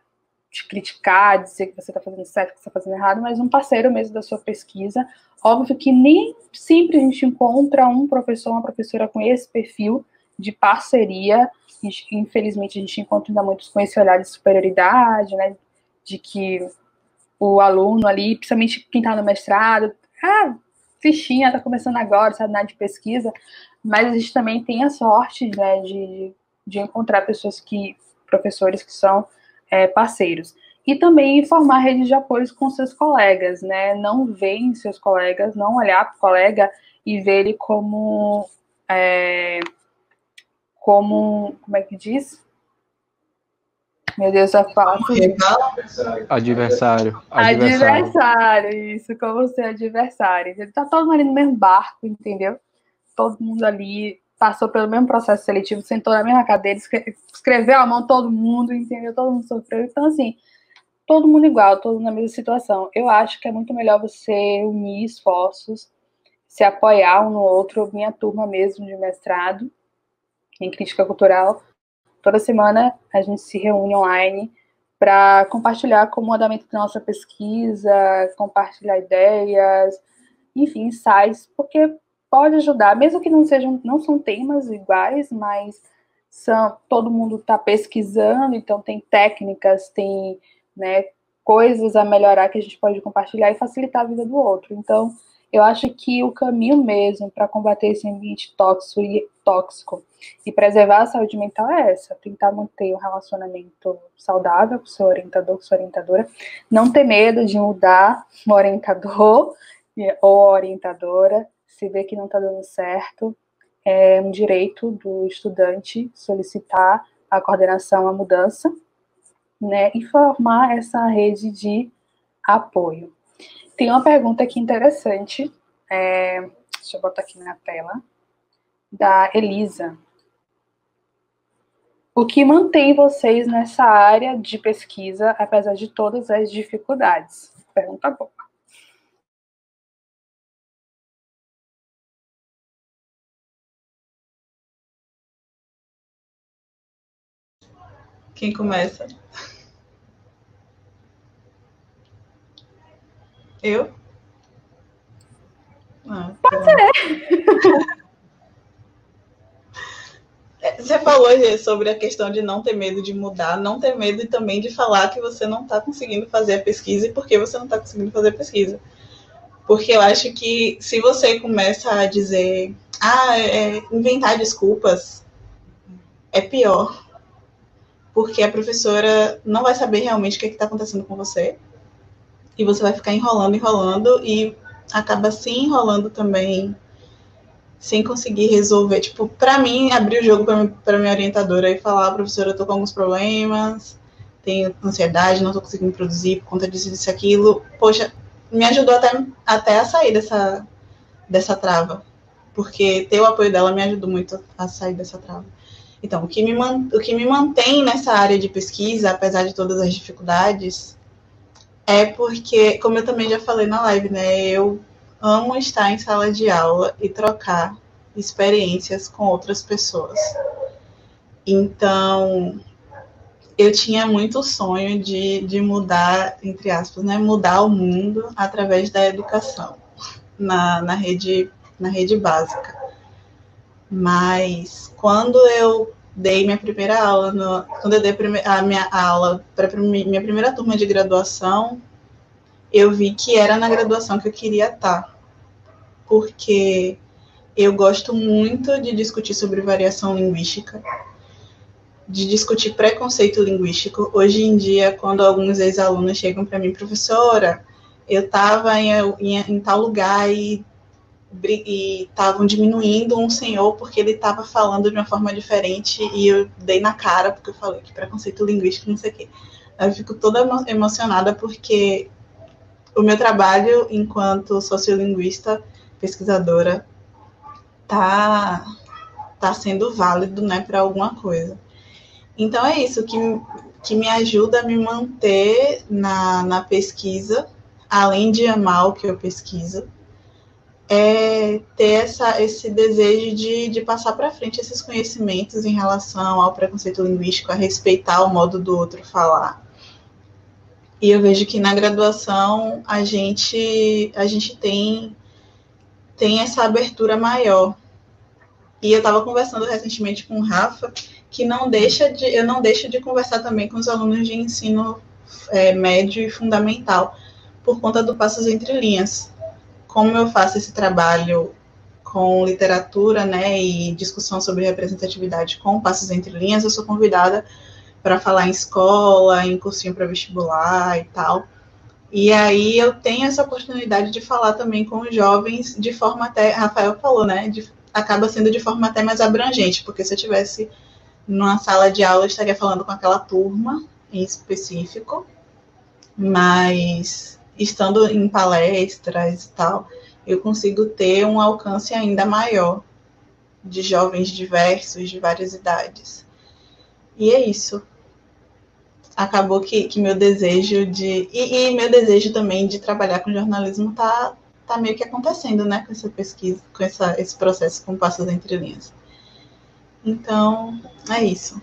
te criticar, dizer que você está fazendo certo, que você está fazendo errado, mas um parceiro mesmo da sua pesquisa. Óbvio que nem sempre a gente encontra um professor, uma professora com esse perfil de parceria infelizmente a gente encontra ainda muitos com esse olhar de superioridade, né, de que o aluno ali, principalmente quem está no mestrado, ah, fichinha, está começando agora, sabe, na de pesquisa, mas a gente também tem a sorte, né, de, de encontrar pessoas que, professores que são é, parceiros. E também formar redes de apoio com seus colegas, né, não ver seus colegas, não olhar para o colega e ver ele como, é, como, como é que diz? Meu Deus, eu falo. Adversário. Adversário. Adversário, isso, como ser adversário. Ele tá todo mundo ali no mesmo barco, entendeu? Todo mundo ali passou pelo mesmo processo seletivo, sentou na mesma cadeira, escreveu a mão todo mundo, entendeu? Todo mundo sofreu. Então, assim, todo mundo igual, todo mundo na mesma situação. Eu acho que é muito melhor você unir esforços, se apoiar um no outro. Minha turma mesmo de mestrado em crítica cultural Toda semana a gente se reúne online para compartilhar como o andamento da nossa pesquisa, compartilhar ideias, enfim, insights, porque pode ajudar, mesmo que não sejam, não são temas iguais, mas são, todo mundo está pesquisando, então tem técnicas, tem né, coisas a melhorar que a gente pode compartilhar e facilitar a vida do outro. Então, eu acho que o caminho mesmo para combater esse ambiente tóxico e, tóxico e preservar a saúde mental é essa: tentar manter um relacionamento saudável com seu orientador, com sua orientadora, não ter medo de mudar o orientador ou orientadora, se vê que não está dando certo. É um direito do estudante solicitar a coordenação, a mudança, né, e formar essa rede de apoio. Tem uma pergunta aqui interessante. É, deixa eu botar aqui na tela. Da Elisa. O que mantém vocês nessa área de pesquisa, apesar de todas as dificuldades? Pergunta boa. Quem começa? Eu? Ah, Pode tá. ser. É, você falou sobre a questão de não ter medo de mudar, não ter medo e também de falar que você não está conseguindo fazer a pesquisa e por que você não está conseguindo fazer a pesquisa. Porque eu acho que se você começa a dizer, ah, é, inventar desculpas, é pior. Porque a professora não vai saber realmente o que é está acontecendo com você e você vai ficar enrolando, enrolando e acaba se enrolando também sem conseguir resolver. Tipo, para mim, abrir o jogo para minha orientadora e falar, professora, eu tô com alguns problemas, tenho ansiedade, não tô conseguindo produzir por conta disso, disso, aquilo. Poxa, me ajudou até, até a sair dessa, dessa trava. Porque ter o apoio dela me ajudou muito a sair dessa trava. Então, o que, me, o que me mantém nessa área de pesquisa, apesar de todas as dificuldades, é porque, como eu também já falei na live, né? Eu amo estar em sala de aula e trocar experiências com outras pessoas. Então, eu tinha muito sonho de, de mudar, entre aspas, né? Mudar o mundo através da educação na, na, rede, na rede básica. Mas quando eu dei minha primeira aula, no, quando eu dei a minha aula para minha primeira turma de graduação, eu vi que era na graduação que eu queria estar. Porque eu gosto muito de discutir sobre variação linguística, de discutir preconceito linguístico. Hoje em dia, quando alguns ex-alunos chegam para mim, professora, eu estava em, em, em, tal lugar e estavam diminuindo um senhor porque ele estava falando de uma forma diferente e eu dei na cara porque eu falei que preconceito linguístico, não sei o quê. Eu fico toda emocionada porque o meu trabalho enquanto sociolinguista, pesquisadora, tá, tá sendo válido né, para alguma coisa. Então é isso que, que me ajuda a me manter na, na pesquisa, além de amar o que eu pesquiso, é ter essa, esse desejo de, de passar para frente esses conhecimentos em relação ao preconceito linguístico, a respeitar o modo do outro falar. E eu vejo que na graduação a gente, a gente tem, tem essa abertura maior. E eu estava conversando recentemente com o Rafa, que não deixa de, eu não deixo de conversar também com os alunos de ensino é, médio e fundamental, por conta do Passos Entre Linhas. Como eu faço esse trabalho com literatura, né, e discussão sobre representatividade com Passos Entre Linhas, eu sou convidada para falar em escola, em cursinho para vestibular e tal. E aí eu tenho essa oportunidade de falar também com os jovens de forma até, Rafael falou, né, de, acaba sendo de forma até mais abrangente, porque se eu tivesse numa sala de aula, eu estaria falando com aquela turma em específico, mas estando em palestras e tal, eu consigo ter um alcance ainda maior de jovens diversos, de várias idades. E é isso. Acabou que, que meu desejo de. E, e, meu desejo também de trabalhar com jornalismo tá, tá meio que acontecendo, né? Com essa pesquisa, com essa, esse processo com passos entre linhas. Então, é isso.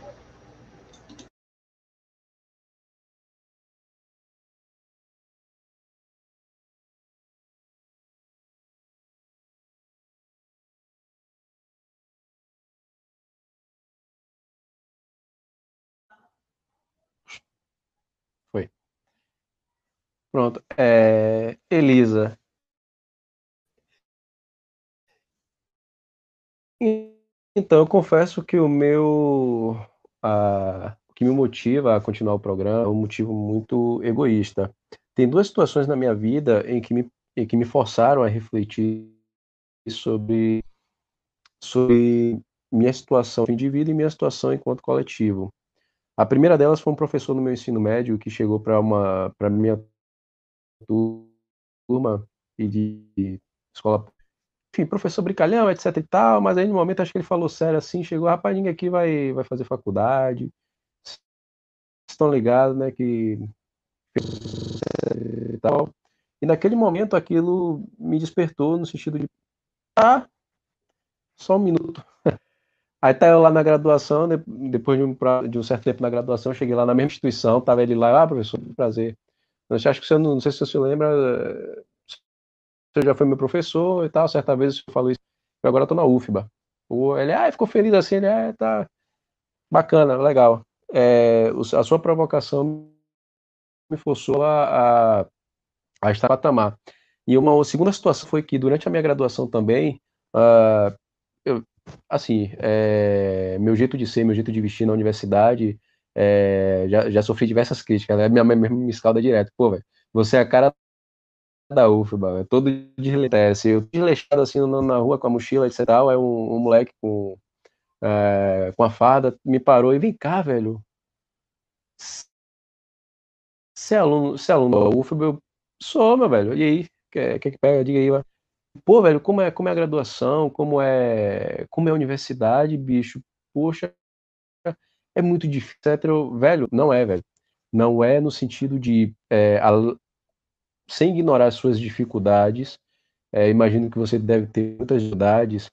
Pronto. É, Elisa. Então, eu confesso que o meu. A, o que me motiva a continuar o programa é um motivo muito egoísta. Tem duas situações na minha vida em que me, em que me forçaram a refletir sobre, sobre minha situação de e minha situação enquanto coletivo. A primeira delas foi um professor no meu ensino médio que chegou para uma para minha turma e de escola, enfim, professor brincalhão, etc e tal, mas aí no momento acho que ele falou sério assim, chegou, rapaz, ninguém aqui vai, vai fazer faculdade, estão ligados, né, que e tal. E naquele momento aquilo me despertou no sentido de, ah, só um minuto. Aí tá eu lá na graduação, depois de um, de um certo tempo na graduação, cheguei lá na mesma instituição, tava ele lá, ah, professor, prazer. Eu acho que você não, sei se você se lembra, você já foi meu professor e tal, certa vez você falou isso, eu agora estou na UFBA. Ele, ah, ficou feliz assim, ele, ah, tá bacana, legal. É, a sua provocação me forçou a, a, a estar no patamar. E uma segunda situação foi que durante a minha graduação também, uh, eu, assim, é, meu jeito de ser, meu jeito de vestir na universidade, é, já, já sofri diversas críticas, né? Minha mãe mesmo me escalda direto. Pô, velho, você é a cara da UFBA, é todo desleixado. Eu desleixado assim na rua com a mochila, etc. Tal, é um, um moleque com, é, com a farda me parou e vem cá, velho. Você é aluno, você é aluno da UFBA? Eu sou, meu velho. E aí? Quer, quer que pega? Diga aí. Pô, velho, como é, como é a graduação? Como é, como é a universidade, bicho? Poxa, é muito difícil, etc. Velho, não é, velho. Não é no sentido de, é, a, sem ignorar as suas dificuldades, é, imagino que você deve ter muitas dificuldades.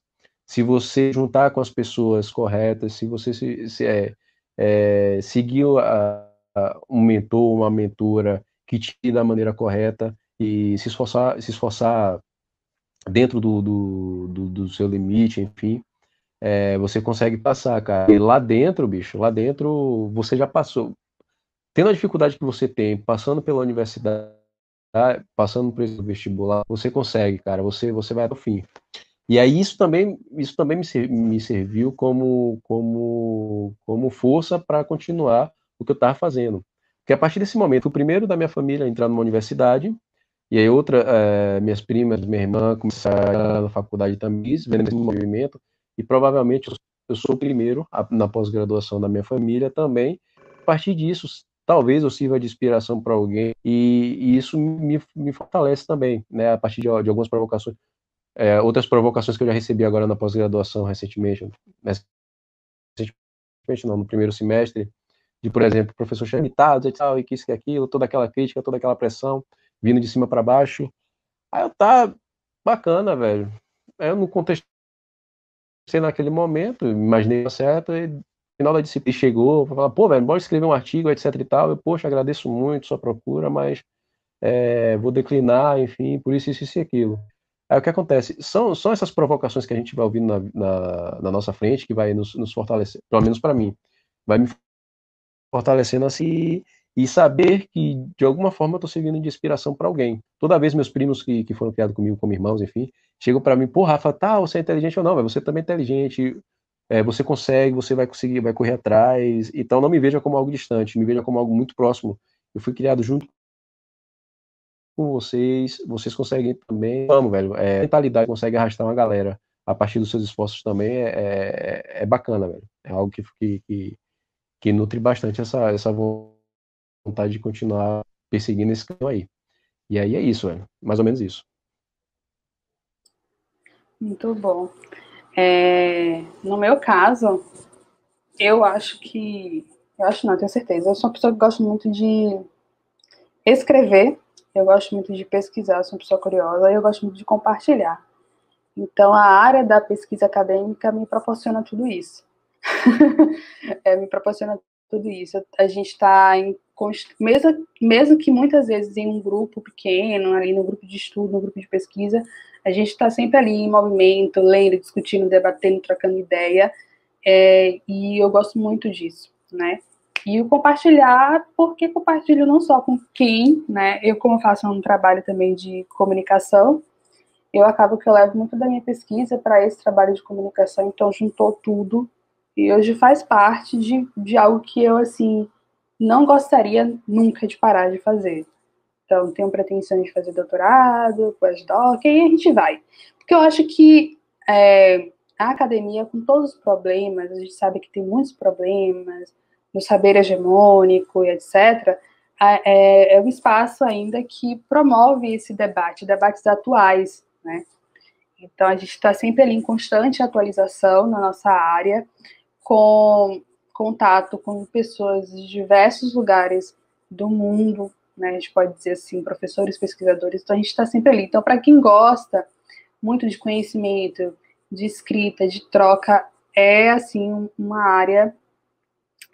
Se você juntar com as pessoas corretas, se você se, se é, é, seguir a, a, um mentor, uma mentora que te da maneira correta e se esforçar, se esforçar dentro do, do, do, do seu limite, enfim, é, você consegue passar, cara. E lá dentro, bicho, lá dentro você já passou. Tendo a dificuldade que você tem, passando pela universidade, passando por esse vestibular, você consegue, cara. Você, você vai ao fim. E aí isso também, isso também me, me serviu como, como, como força para continuar o que eu estava fazendo. Porque a partir desse momento, o primeiro da minha família a entrar numa universidade, e aí outra, é, minhas primas, minha irmã começaram na faculdade também, vendo esse movimento, e provavelmente eu sou o primeiro na pós-graduação da minha família também. A partir disso, talvez eu sirva de inspiração para alguém e, e isso me, me, fortalece também, né? A partir de, de algumas provocações, é, outras provocações que eu já recebi agora na pós-graduação recentemente, recentemente não, no primeiro semestre, de, por exemplo, professor limitado e tal, e que isso que aquilo, toda aquela crítica, toda aquela pressão, vindo de cima para baixo. Aí eu tá bacana, velho. Eu no contexto sei naquele momento, imaginei certo, e no final da disciplina chegou, falar, pô, velho, bora escrever um artigo, etc e tal, eu, poxa, agradeço muito sua procura, mas é, vou declinar, enfim, por isso, isso, isso e aquilo. Aí o que acontece? São, são essas provocações que a gente vai ouvindo na, na, na nossa frente que vai nos, nos fortalecer, pelo menos para mim, vai me fortalecendo assim e saber que de alguma forma eu estou servindo de inspiração para alguém. Toda vez meus primos que, que foram criados comigo como irmãos, enfim, chegam para mim, pô, Rafa, tá, você é inteligente ou não, mas você também é inteligente, é, você consegue, você vai conseguir, vai correr atrás. Então não me veja como algo distante, me veja como algo muito próximo. Eu fui criado junto com vocês, vocês conseguem também. Vamos, velho. É, a mentalidade consegue arrastar uma galera a partir dos seus esforços também é, é, é bacana, velho. É algo que, que, que, nutre bastante essa, essa vontade de continuar perseguindo esse caminho aí. E aí é isso, velho. Mais ou menos isso. Muito bom. É, no meu caso, eu acho que. Eu acho não, tenho certeza. Eu sou uma pessoa que gosta muito de escrever, eu gosto muito de pesquisar, sou uma pessoa curiosa, e eu gosto muito de compartilhar. Então, a área da pesquisa acadêmica me proporciona tudo isso. é, me proporciona tudo isso. A gente está em mesmo, mesmo que muitas vezes em um grupo pequeno, ali no grupo de estudo, no grupo de pesquisa, a gente está sempre ali em movimento, lendo, discutindo, debatendo, trocando ideia, é, e eu gosto muito disso, né? E o compartilhar, porque compartilho não só com quem, né? Eu, como faço um trabalho também de comunicação, eu acabo que eu levo muito da minha pesquisa para esse trabalho de comunicação, então juntou tudo e hoje faz parte de, de algo que eu, assim, não gostaria nunca de parar de fazer. Então, tenho pretensão de fazer doutorado, pós-doc, e a gente vai. Porque eu acho que é, a academia, com todos os problemas, a gente sabe que tem muitos problemas, no saber hegemônico e etc., é, é um espaço ainda que promove esse debate, debates atuais, né? Então, a gente está sempre ali em constante atualização na nossa área, com contato com pessoas de diversos lugares do mundo, né? A gente pode dizer assim, professores, pesquisadores, então a gente está sempre ali. Então, para quem gosta muito de conhecimento, de escrita, de troca, é assim uma área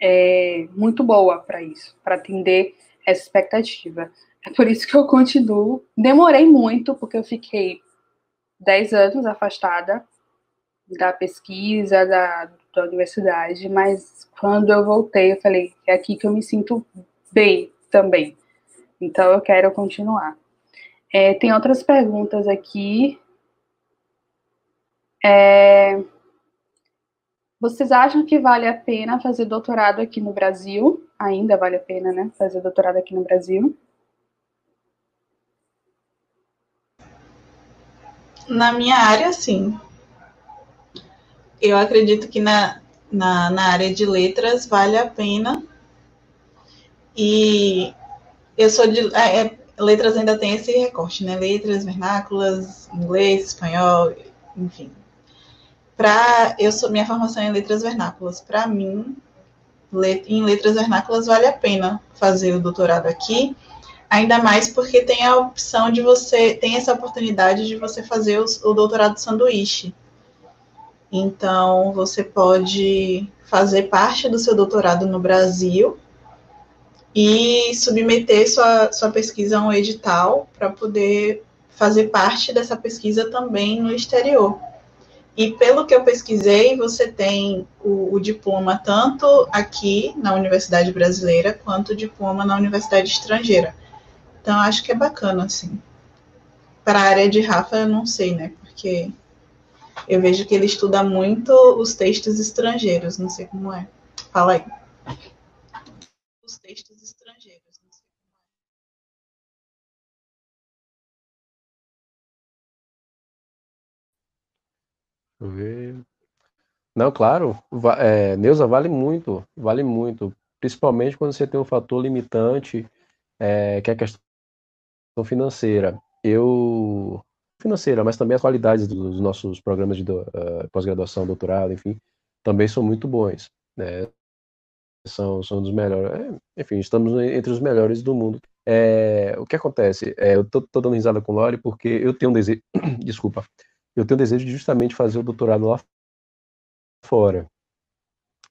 é, muito boa para isso, para atender essa expectativa. É por isso que eu continuo. Demorei muito, porque eu fiquei 10 anos afastada da pesquisa, da, da universidade, mas quando eu voltei, eu falei, é aqui que eu me sinto bem também. Então eu quero continuar. É, tem outras perguntas aqui. É, vocês acham que vale a pena fazer doutorado aqui no Brasil? Ainda vale a pena, né? Fazer doutorado aqui no Brasil? Na minha área, sim. Eu acredito que na, na, na área de letras vale a pena. E eu sou de. É, é, letras ainda tem esse recorte, né? Letras, vernáculas, inglês, espanhol, enfim. Pra, eu sou minha formação é em letras vernáculas. Para mim, let, em letras vernáculas vale a pena fazer o doutorado aqui, ainda mais porque tem a opção de você, tem essa oportunidade de você fazer o, o doutorado sanduíche. Então, você pode fazer parte do seu doutorado no Brasil e submeter sua, sua pesquisa a um edital para poder fazer parte dessa pesquisa também no exterior. E pelo que eu pesquisei, você tem o, o, diploma tanto aqui na Universidade Brasileira quanto o diploma na Universidade Estrangeira. Então acho que é bacana assim. Para a área de Rafa eu não sei, né? Porque eu vejo que ele estuda muito os textos estrangeiros, não sei como é. Fala aí. Os textos estrangeiros. Deixa eu ver. Não, claro, é, Neuza vale muito, vale muito, principalmente quando você tem um fator limitante, é, que é a questão financeira. Eu financeira, mas também as qualidades dos nossos programas de uh, pós-graduação, doutorado, enfim, também são muito bons, né? São, são dos melhores, é, enfim, estamos entre os melhores do mundo. É, o que acontece? É, eu tô, tô, dando risada com o Lori porque eu tenho um desejo, desculpa, eu tenho desejo de justamente fazer o doutorado lá fora.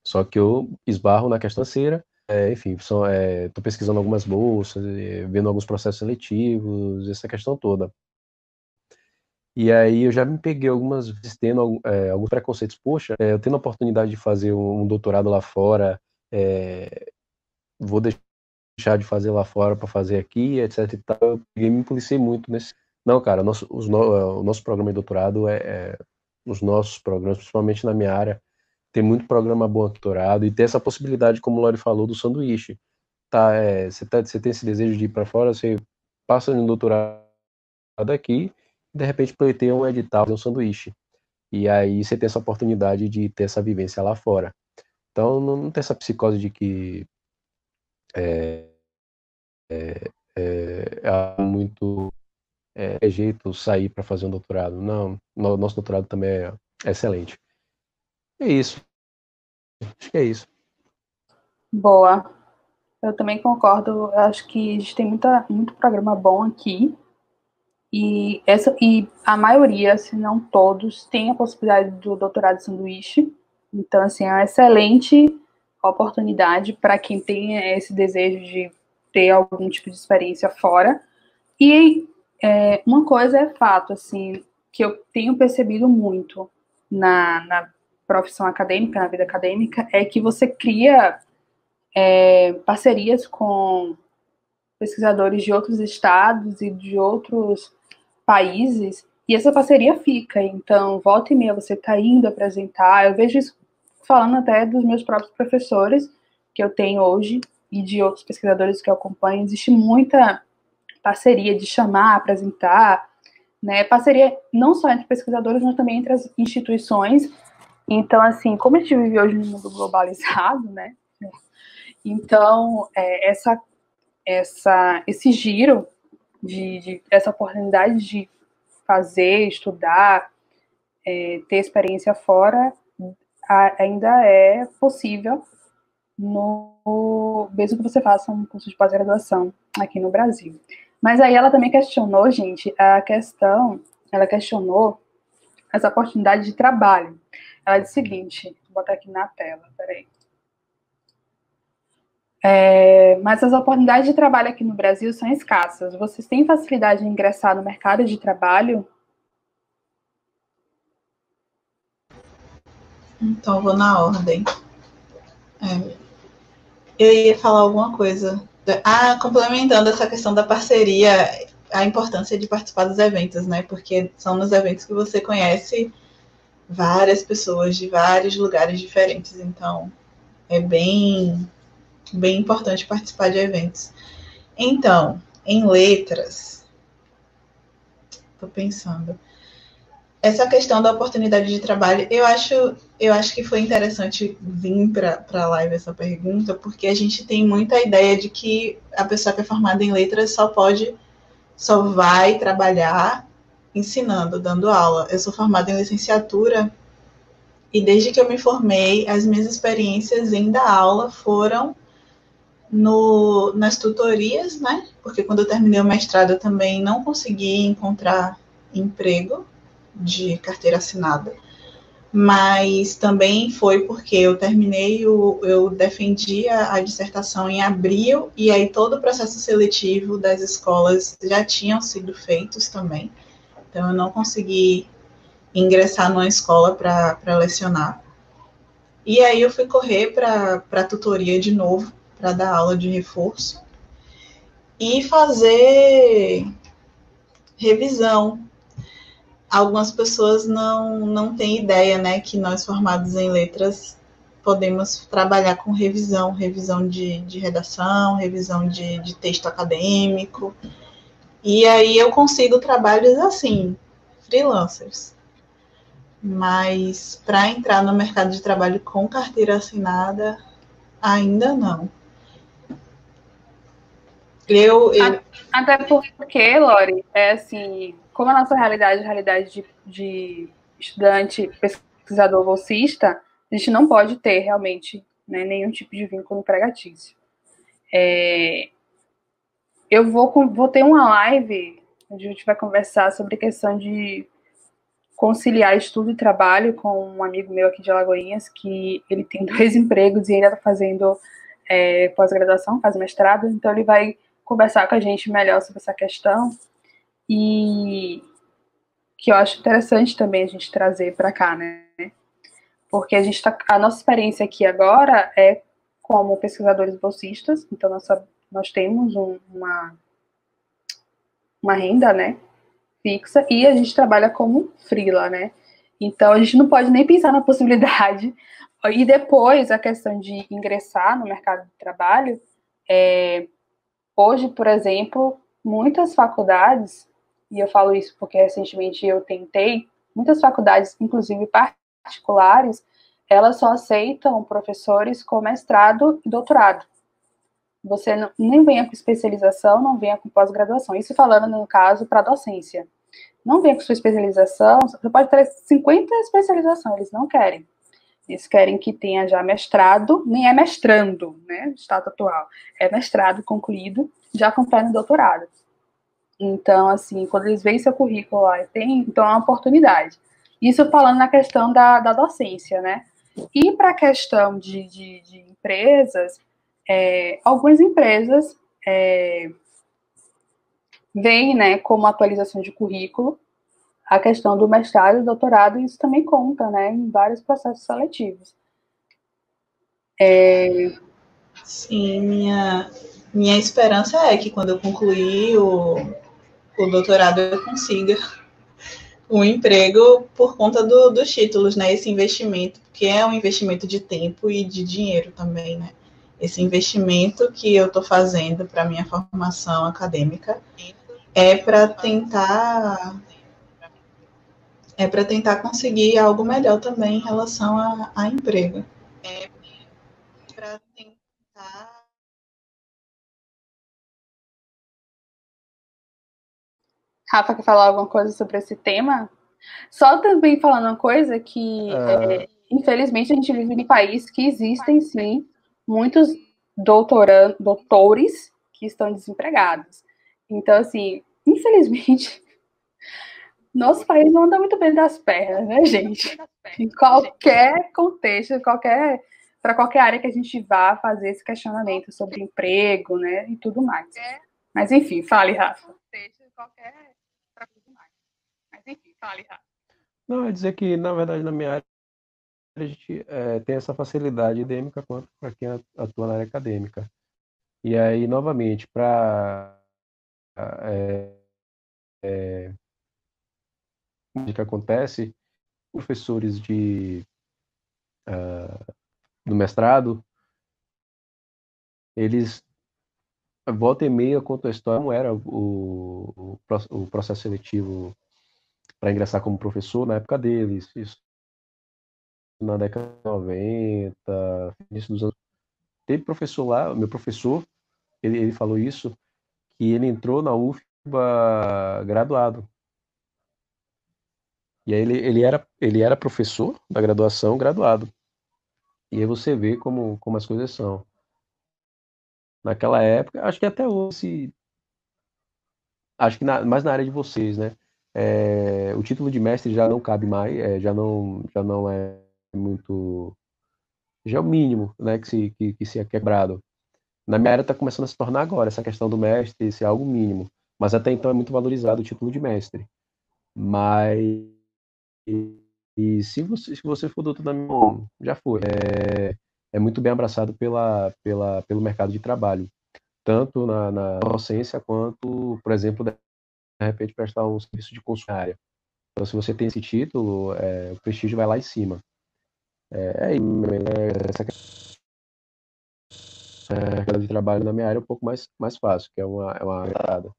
Só que eu esbarro na questão financeira, é, enfim, estou é, pesquisando algumas bolsas, vendo alguns processos seletivos, essa questão toda. E aí eu já me peguei algumas vezes tendo é, alguns preconceitos. Poxa, é, eu tendo a oportunidade de fazer um, um doutorado lá fora, é, vou deixar de fazer lá fora para fazer aqui, etc e tal. Eu me policiei muito nesse. Não, cara, nosso, os, o nosso programa de doutorado é, é, os nossos programas, principalmente na minha área, tem muito programa bom doutorado e tem essa possibilidade, como o Lori falou, do sanduíche. Tá, é, você, tá, você tem esse desejo de ir para fora, você passa no doutorado aqui, de repente pleiteia um edital, um sanduíche. E aí você tem essa oportunidade de ter essa vivência lá fora. Então não, tem essa psicose de que é, é, é, é muito é, é, jeito sair para fazer um doutorado. Não, no, nosso doutorado também é, excelente. É isso. Acho que é isso. Boa. Eu também concordo. Acho que a gente tem muita, muito programa bom aqui. E, essa, e a maioria, se não todos, tem a possibilidade do doutorado de sanduíche. Então, assim, é uma excelente oportunidade para quem tem esse desejo de ter algum tipo de experiência fora. E é, uma coisa é fato, assim, que eu tenho percebido muito na, na profissão acadêmica, na vida acadêmica, é que você cria é, parcerias com pesquisadores de outros estados e de outros países, e essa parceria fica. Então, volta e meia você está indo apresentar. Eu vejo isso falando até dos meus próprios professores que eu tenho hoje e de outros pesquisadores que eu acompanho. Existe muita parceria de chamar, apresentar, né? Parceria não só entre pesquisadores, mas também entre as instituições. Então, assim, como a gente vive hoje no mundo globalizado, né? Então, é, essa, essa, esse giro de, de, essa oportunidade de fazer, estudar, é, ter experiência fora, a, ainda é possível no mesmo que você faça um curso de pós-graduação aqui no Brasil. Mas aí ela também questionou, gente, a questão, ela questionou essa oportunidade de trabalho. Ela disse o seguinte, vou botar aqui na tela, peraí. É, mas as oportunidades de trabalho aqui no Brasil são escassas. Vocês têm facilidade de ingressar no mercado de trabalho? Então, vou na ordem. É, eu ia falar alguma coisa. Ah, complementando essa questão da parceria, a importância de participar dos eventos, né? Porque são nos eventos que você conhece várias pessoas de vários lugares diferentes. Então, é bem bem importante participar de eventos. Então, em letras, estou pensando. Essa questão da oportunidade de trabalho, eu acho, eu acho que foi interessante vir para a live essa pergunta, porque a gente tem muita ideia de que a pessoa que é formada em letras só pode, só vai trabalhar ensinando, dando aula. Eu sou formada em licenciatura e desde que eu me formei, as minhas experiências em dar aula foram no, nas tutorias, né? Porque quando eu terminei o mestrado eu também não consegui encontrar emprego de carteira assinada. Mas também foi porque eu terminei, o, eu defendi a, a dissertação em abril, e aí todo o processo seletivo das escolas já tinham sido feitos também. Então eu não consegui ingressar numa escola para lecionar. E aí eu fui correr para a tutoria de novo, para dar aula de reforço e fazer revisão. Algumas pessoas não, não têm ideia, né, que nós formados em letras podemos trabalhar com revisão, revisão de, de redação, revisão de, de texto acadêmico. E aí eu consigo trabalhos assim, freelancers. Mas para entrar no mercado de trabalho com carteira assinada, ainda não. Eu, eu... Até porque, Lori, é assim, como a nossa realidade é realidade de, de estudante, pesquisador bolsista, a gente não pode ter realmente né, nenhum tipo de vínculo empregatício. É, eu vou, vou ter uma live onde a gente vai conversar sobre a questão de conciliar estudo e trabalho com um amigo meu aqui de Alagoinhas, que ele tem dois empregos e ainda está fazendo é, pós-graduação, faz mestrado, então ele vai conversar com a gente melhor sobre essa questão. E que eu acho interessante também a gente trazer para cá, né? Porque a gente tá, a nossa experiência aqui agora é como pesquisadores bolsistas, então nós, nós temos um, uma, uma renda, né, fixa, e a gente trabalha como freela, né, então a gente não pode nem pensar na possibilidade, e depois a questão de ingressar no mercado de trabalho, é, hoje, por exemplo, muitas faculdades, e eu falo isso porque recentemente eu tentei, muitas faculdades, inclusive particulares, elas só aceitam professores com mestrado e doutorado. Você não, nem venha com especialização, não venha com pós-graduação. Isso falando, no caso, para docência. Não venha com sua especialização, você pode ter 50 especializações, eles não querem. Eles querem que tenha já mestrado, nem é mestrando, né, status atual. É mestrado concluído, já com pleno doutorado. Então, assim, quando eles veem seu currículo lá, tem, então é uma oportunidade. Isso falando na questão da, da docência, né? E para a questão de, de, de empresas, é, algumas empresas é, veem né, como atualização de currículo a questão do mestrado e doutorado, isso também conta né, em vários processos seletivos. É... Sim, minha, minha esperança é que quando eu concluir o, o doutorado eu consiga um emprego por conta do, dos títulos, né? Esse investimento, que é um investimento de tempo e de dinheiro também, né? Esse investimento que eu estou fazendo para minha formação acadêmica é para tentar é para tentar conseguir algo melhor também em relação a, a emprego. É para tentar Rafa, quer falar alguma coisa sobre esse tema? Só também falando uma coisa que, uh... é, infelizmente, a gente vive em um país que existem, sim, muitos doutoran doutores que estão desempregados. Então, assim, infelizmente, nosso país não anda muito bem das pernas, né, gente? Em qualquer contexto, qualquer para qualquer área que a gente vá fazer esse questionamento sobre emprego, né, e tudo mais. Mas enfim, fale, Rafa. Qualquer enfim, fale, Rafa. Não, é dizer que, na verdade, na minha área, a gente é, tem essa facilidade acadêmica quanto para quem atua na área acadêmica. E aí, novamente, para. É, é, que acontece, professores de, uh, do mestrado, eles volta e meia contam a história como era o, o, o processo seletivo para ingressar como professor na época deles, isso na década de 90, início dos anos. Teve professor lá, meu professor, ele, ele falou isso, que ele entrou na UFBA graduado. E aí ele, ele, era, ele era professor da graduação graduado. E aí você vê como, como as coisas são. Naquela época, acho que até hoje, acho que na, mais na área de vocês, né? é, o título de mestre já não cabe mais, é, já, não, já não é muito. Já é o mínimo né, que, se, que, que se é quebrado. Na minha área está começando a se tornar agora essa questão do mestre ser algo mínimo. Mas até então é muito valorizado o título de mestre. Mas. E, se, você, se você for doutor da minha já foi. É, é muito bem abraçado pela, pela, pelo mercado de trabalho. Tanto na, na docência quanto, por exemplo, de repente prestar um serviço de consultoria. Então, se você tem esse título, é, o prestígio vai lá em cima. É, é, é essa questão de trabalho na minha área é um pouco mais, mais fácil, que é uma, é uma agrada.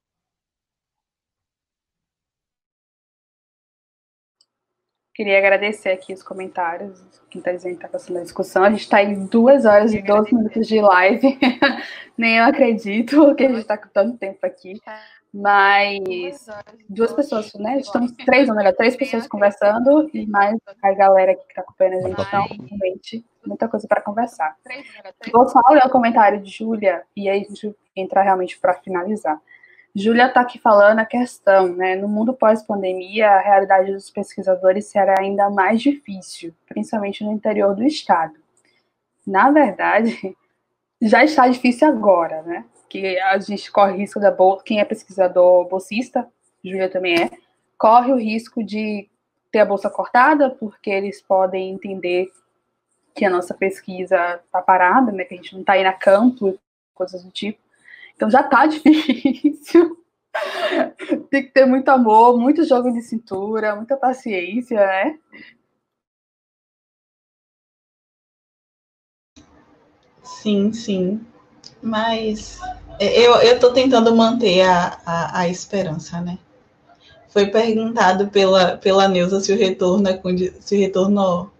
Queria agradecer aqui os comentários, quem está dizendo que está passando a discussão. A gente está em duas horas e 12 minutos de live. Nem eu acredito que a gente está com tanto tempo aqui. Mas duas pessoas, né? Estamos três, ou melhor, três pessoas conversando e mais a galera que está acompanhando a gente. Então, realmente, muita coisa para conversar. Vou só ler o comentário de Júlia e aí a gente entra realmente para finalizar. Júlia está aqui falando a questão, né? No mundo pós-pandemia, a realidade dos pesquisadores será ainda mais difícil, principalmente no interior do estado. Na verdade, já está difícil agora, né? que a gente corre risco da bolsa, quem é pesquisador bolsista, Júlia também é, corre o risco de ter a bolsa cortada, porque eles podem entender que a nossa pesquisa está parada, né, que a gente não está aí na campo, coisas do tipo. Então já está difícil. Tem que ter muito amor, muito jogo de cintura, muita paciência, né? Sim, sim. Mas eu, eu tô tentando manter a, a, a esperança, né? Foi perguntado pela, pela Neuza se o retorno é se o retorno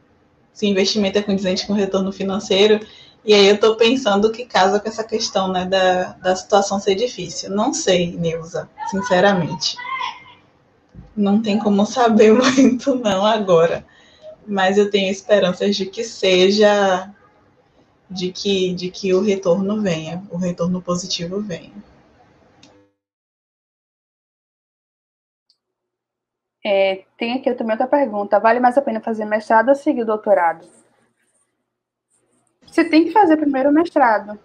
se investimento é condizente com o retorno financeiro. E aí eu estou pensando que casa com essa questão né, da, da situação ser difícil. Não sei, Neuza, sinceramente. Não tem como saber muito, não, agora. Mas eu tenho esperanças de que seja, de que, de que o retorno venha, o retorno positivo venha. É, tem aqui também outra pergunta. Vale mais a pena fazer mestrado ou seguir doutorado? Você tem que fazer primeiro o mestrado.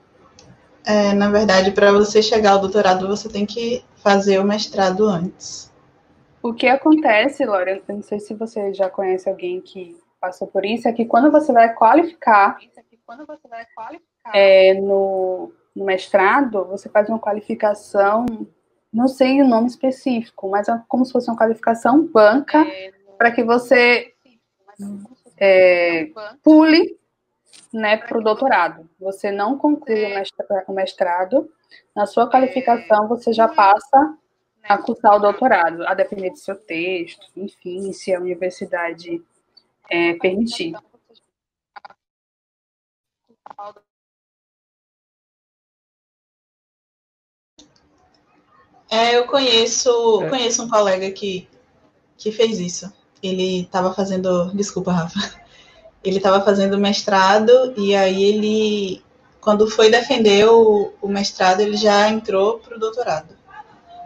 É, na verdade, para você chegar ao doutorado, você tem que fazer o mestrado antes. O que acontece, Laura, eu não sei se você já conhece alguém que passou por isso, é que quando você vai qualificar, é, no, no mestrado, você faz uma qualificação não sei o nome específico, mas é como se fosse uma qualificação banca é, para que você é, pule né, para o doutorado. Você não conclui o mestrado, na sua qualificação você já passa a cursar o doutorado, a depender do seu texto, enfim, se a universidade é, permitir. É, eu conheço, é. conheço um colega que, que fez isso. Ele estava fazendo. Desculpa, Rafa. Ele estava fazendo mestrado e aí ele, quando foi defender o, o mestrado, ele já entrou para o doutorado.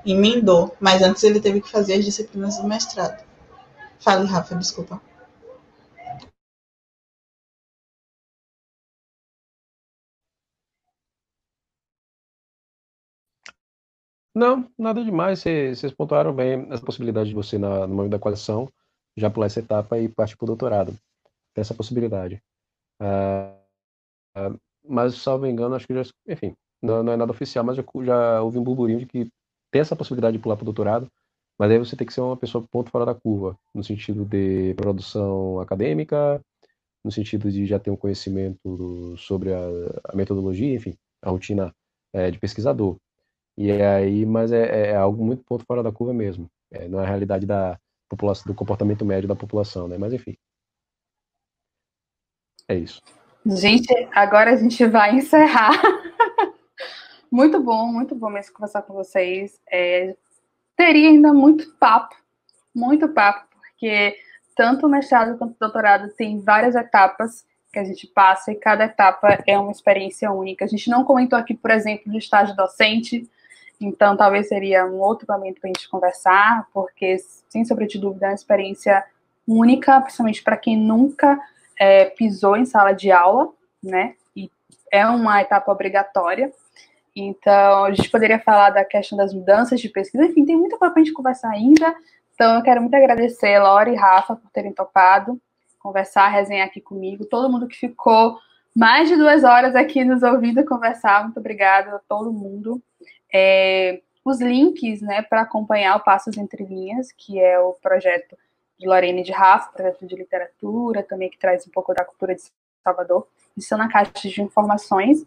Emendou, mas antes ele teve que fazer as disciplinas do mestrado. Fale, Rafa, desculpa. Não, nada demais. Vocês pontuaram bem as possibilidades de você, na, no momento da coleção, já pular essa etapa e partir para o doutorado. Tem essa possibilidade. Uh, uh, mas, salvo engano, acho que já. Enfim, não, não é nada oficial, mas já, já houve um burburinho de que tem essa possibilidade de pular para o doutorado, mas aí você tem que ser uma pessoa ponto fora da curva, no sentido de produção acadêmica, no sentido de já ter um conhecimento sobre a, a metodologia, enfim, a rotina é, de pesquisador. E aí, mas é, é algo muito ponto fora da curva mesmo. É, não é a realidade da população, do comportamento médio da população, né? Mas enfim. É isso. Gente, agora a gente vai encerrar. muito bom, muito bom mesmo conversar com vocês. É, teria ainda muito papo, muito papo, porque tanto o mestrado quanto o doutorado tem várias etapas que a gente passa e cada etapa é uma experiência única. A gente não comentou aqui, por exemplo, do estágio docente, então, talvez seria um outro momento para a gente conversar, porque, sem sombra de dúvida, é uma experiência única, principalmente para quem nunca é, pisou em sala de aula, né? E é uma etapa obrigatória. Então, a gente poderia falar da questão das mudanças de pesquisa, enfim, tem muita coisa para a gente conversar ainda. Então, eu quero muito agradecer Laura e Rafa por terem topado conversar, resenhar aqui comigo, todo mundo que ficou mais de duas horas aqui nos ouvindo conversar, muito obrigada a todo mundo é, os links né, para acompanhar o Passos Entre Linhas, que é o projeto de Lorene de Rafa, projeto de literatura, também que traz um pouco da cultura de Salvador, estão na caixa de informações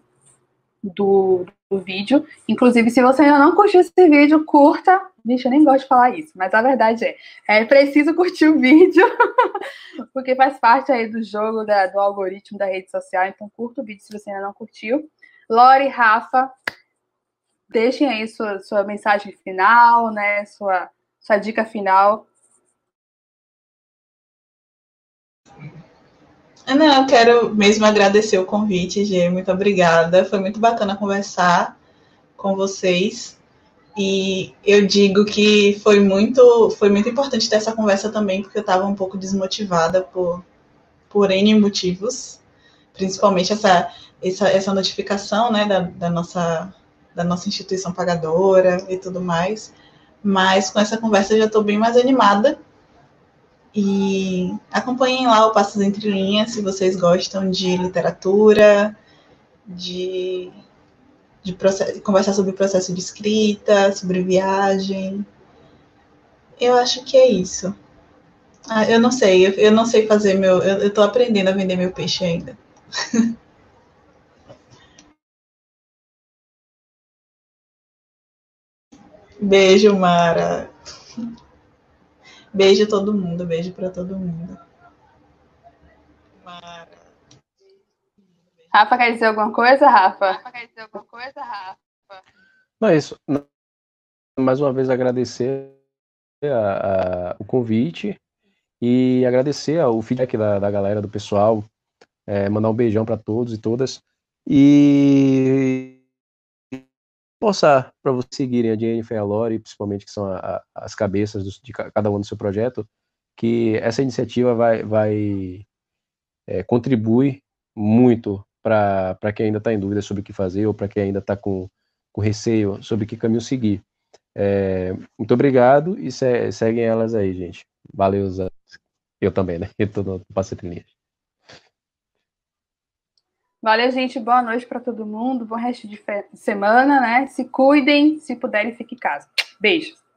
do, do vídeo. Inclusive, se você ainda não curtiu esse vídeo, curta. Vixe, eu nem gosto de falar isso, mas a verdade é, é preciso curtir o vídeo, porque faz parte aí do jogo da, do algoritmo da rede social, então curta o vídeo se você ainda não curtiu. Lore, Rafa, deixem aí sua, sua mensagem final, né? Sua, sua dica final. Não, eu quero mesmo agradecer o convite, Gê. Muito obrigada. Foi muito bacana conversar com vocês. E eu digo que foi muito, foi muito importante ter essa conversa também, porque eu estava um pouco desmotivada por, por N motivos. Principalmente essa, essa, essa notificação né, da, da nossa da nossa instituição pagadora e tudo mais. Mas com essa conversa eu já estou bem mais animada. E acompanhem lá o Passos Entre Linhas se vocês gostam de literatura, de, de conversar sobre o processo de escrita, sobre viagem. Eu acho que é isso. Ah, eu não sei, eu, eu, não sei fazer meu. Eu, tô aprendendo a vender meu peixe ainda. Beijo, Mara. Beijo todo mundo, beijo para todo mundo. Mara. Rafa quer dizer alguma coisa, Rafa? Rafa quer dizer alguma coisa, Rafa? Não é isso. Mais uma vez agradecer a, a, o convite e agradecer o feedback da, da galera, do pessoal, é, mandar um beijão para todos e todas. E postar para vocês seguirem a Jennifer e a Lori, principalmente que são a, a, as cabeças do, de cada um do seu projeto, que essa iniciativa vai, vai é, contribui muito para quem ainda está em dúvida sobre o que fazer ou para quem ainda está com, com receio sobre que caminho seguir. É, muito obrigado e se, seguem elas aí, gente. Valeu, eu também, né? Eu tô no Trilhas. Valeu, gente. Boa noite para todo mundo. Bom resto de semana, né? Se cuidem, se puderem, fiquem em casa. Beijos.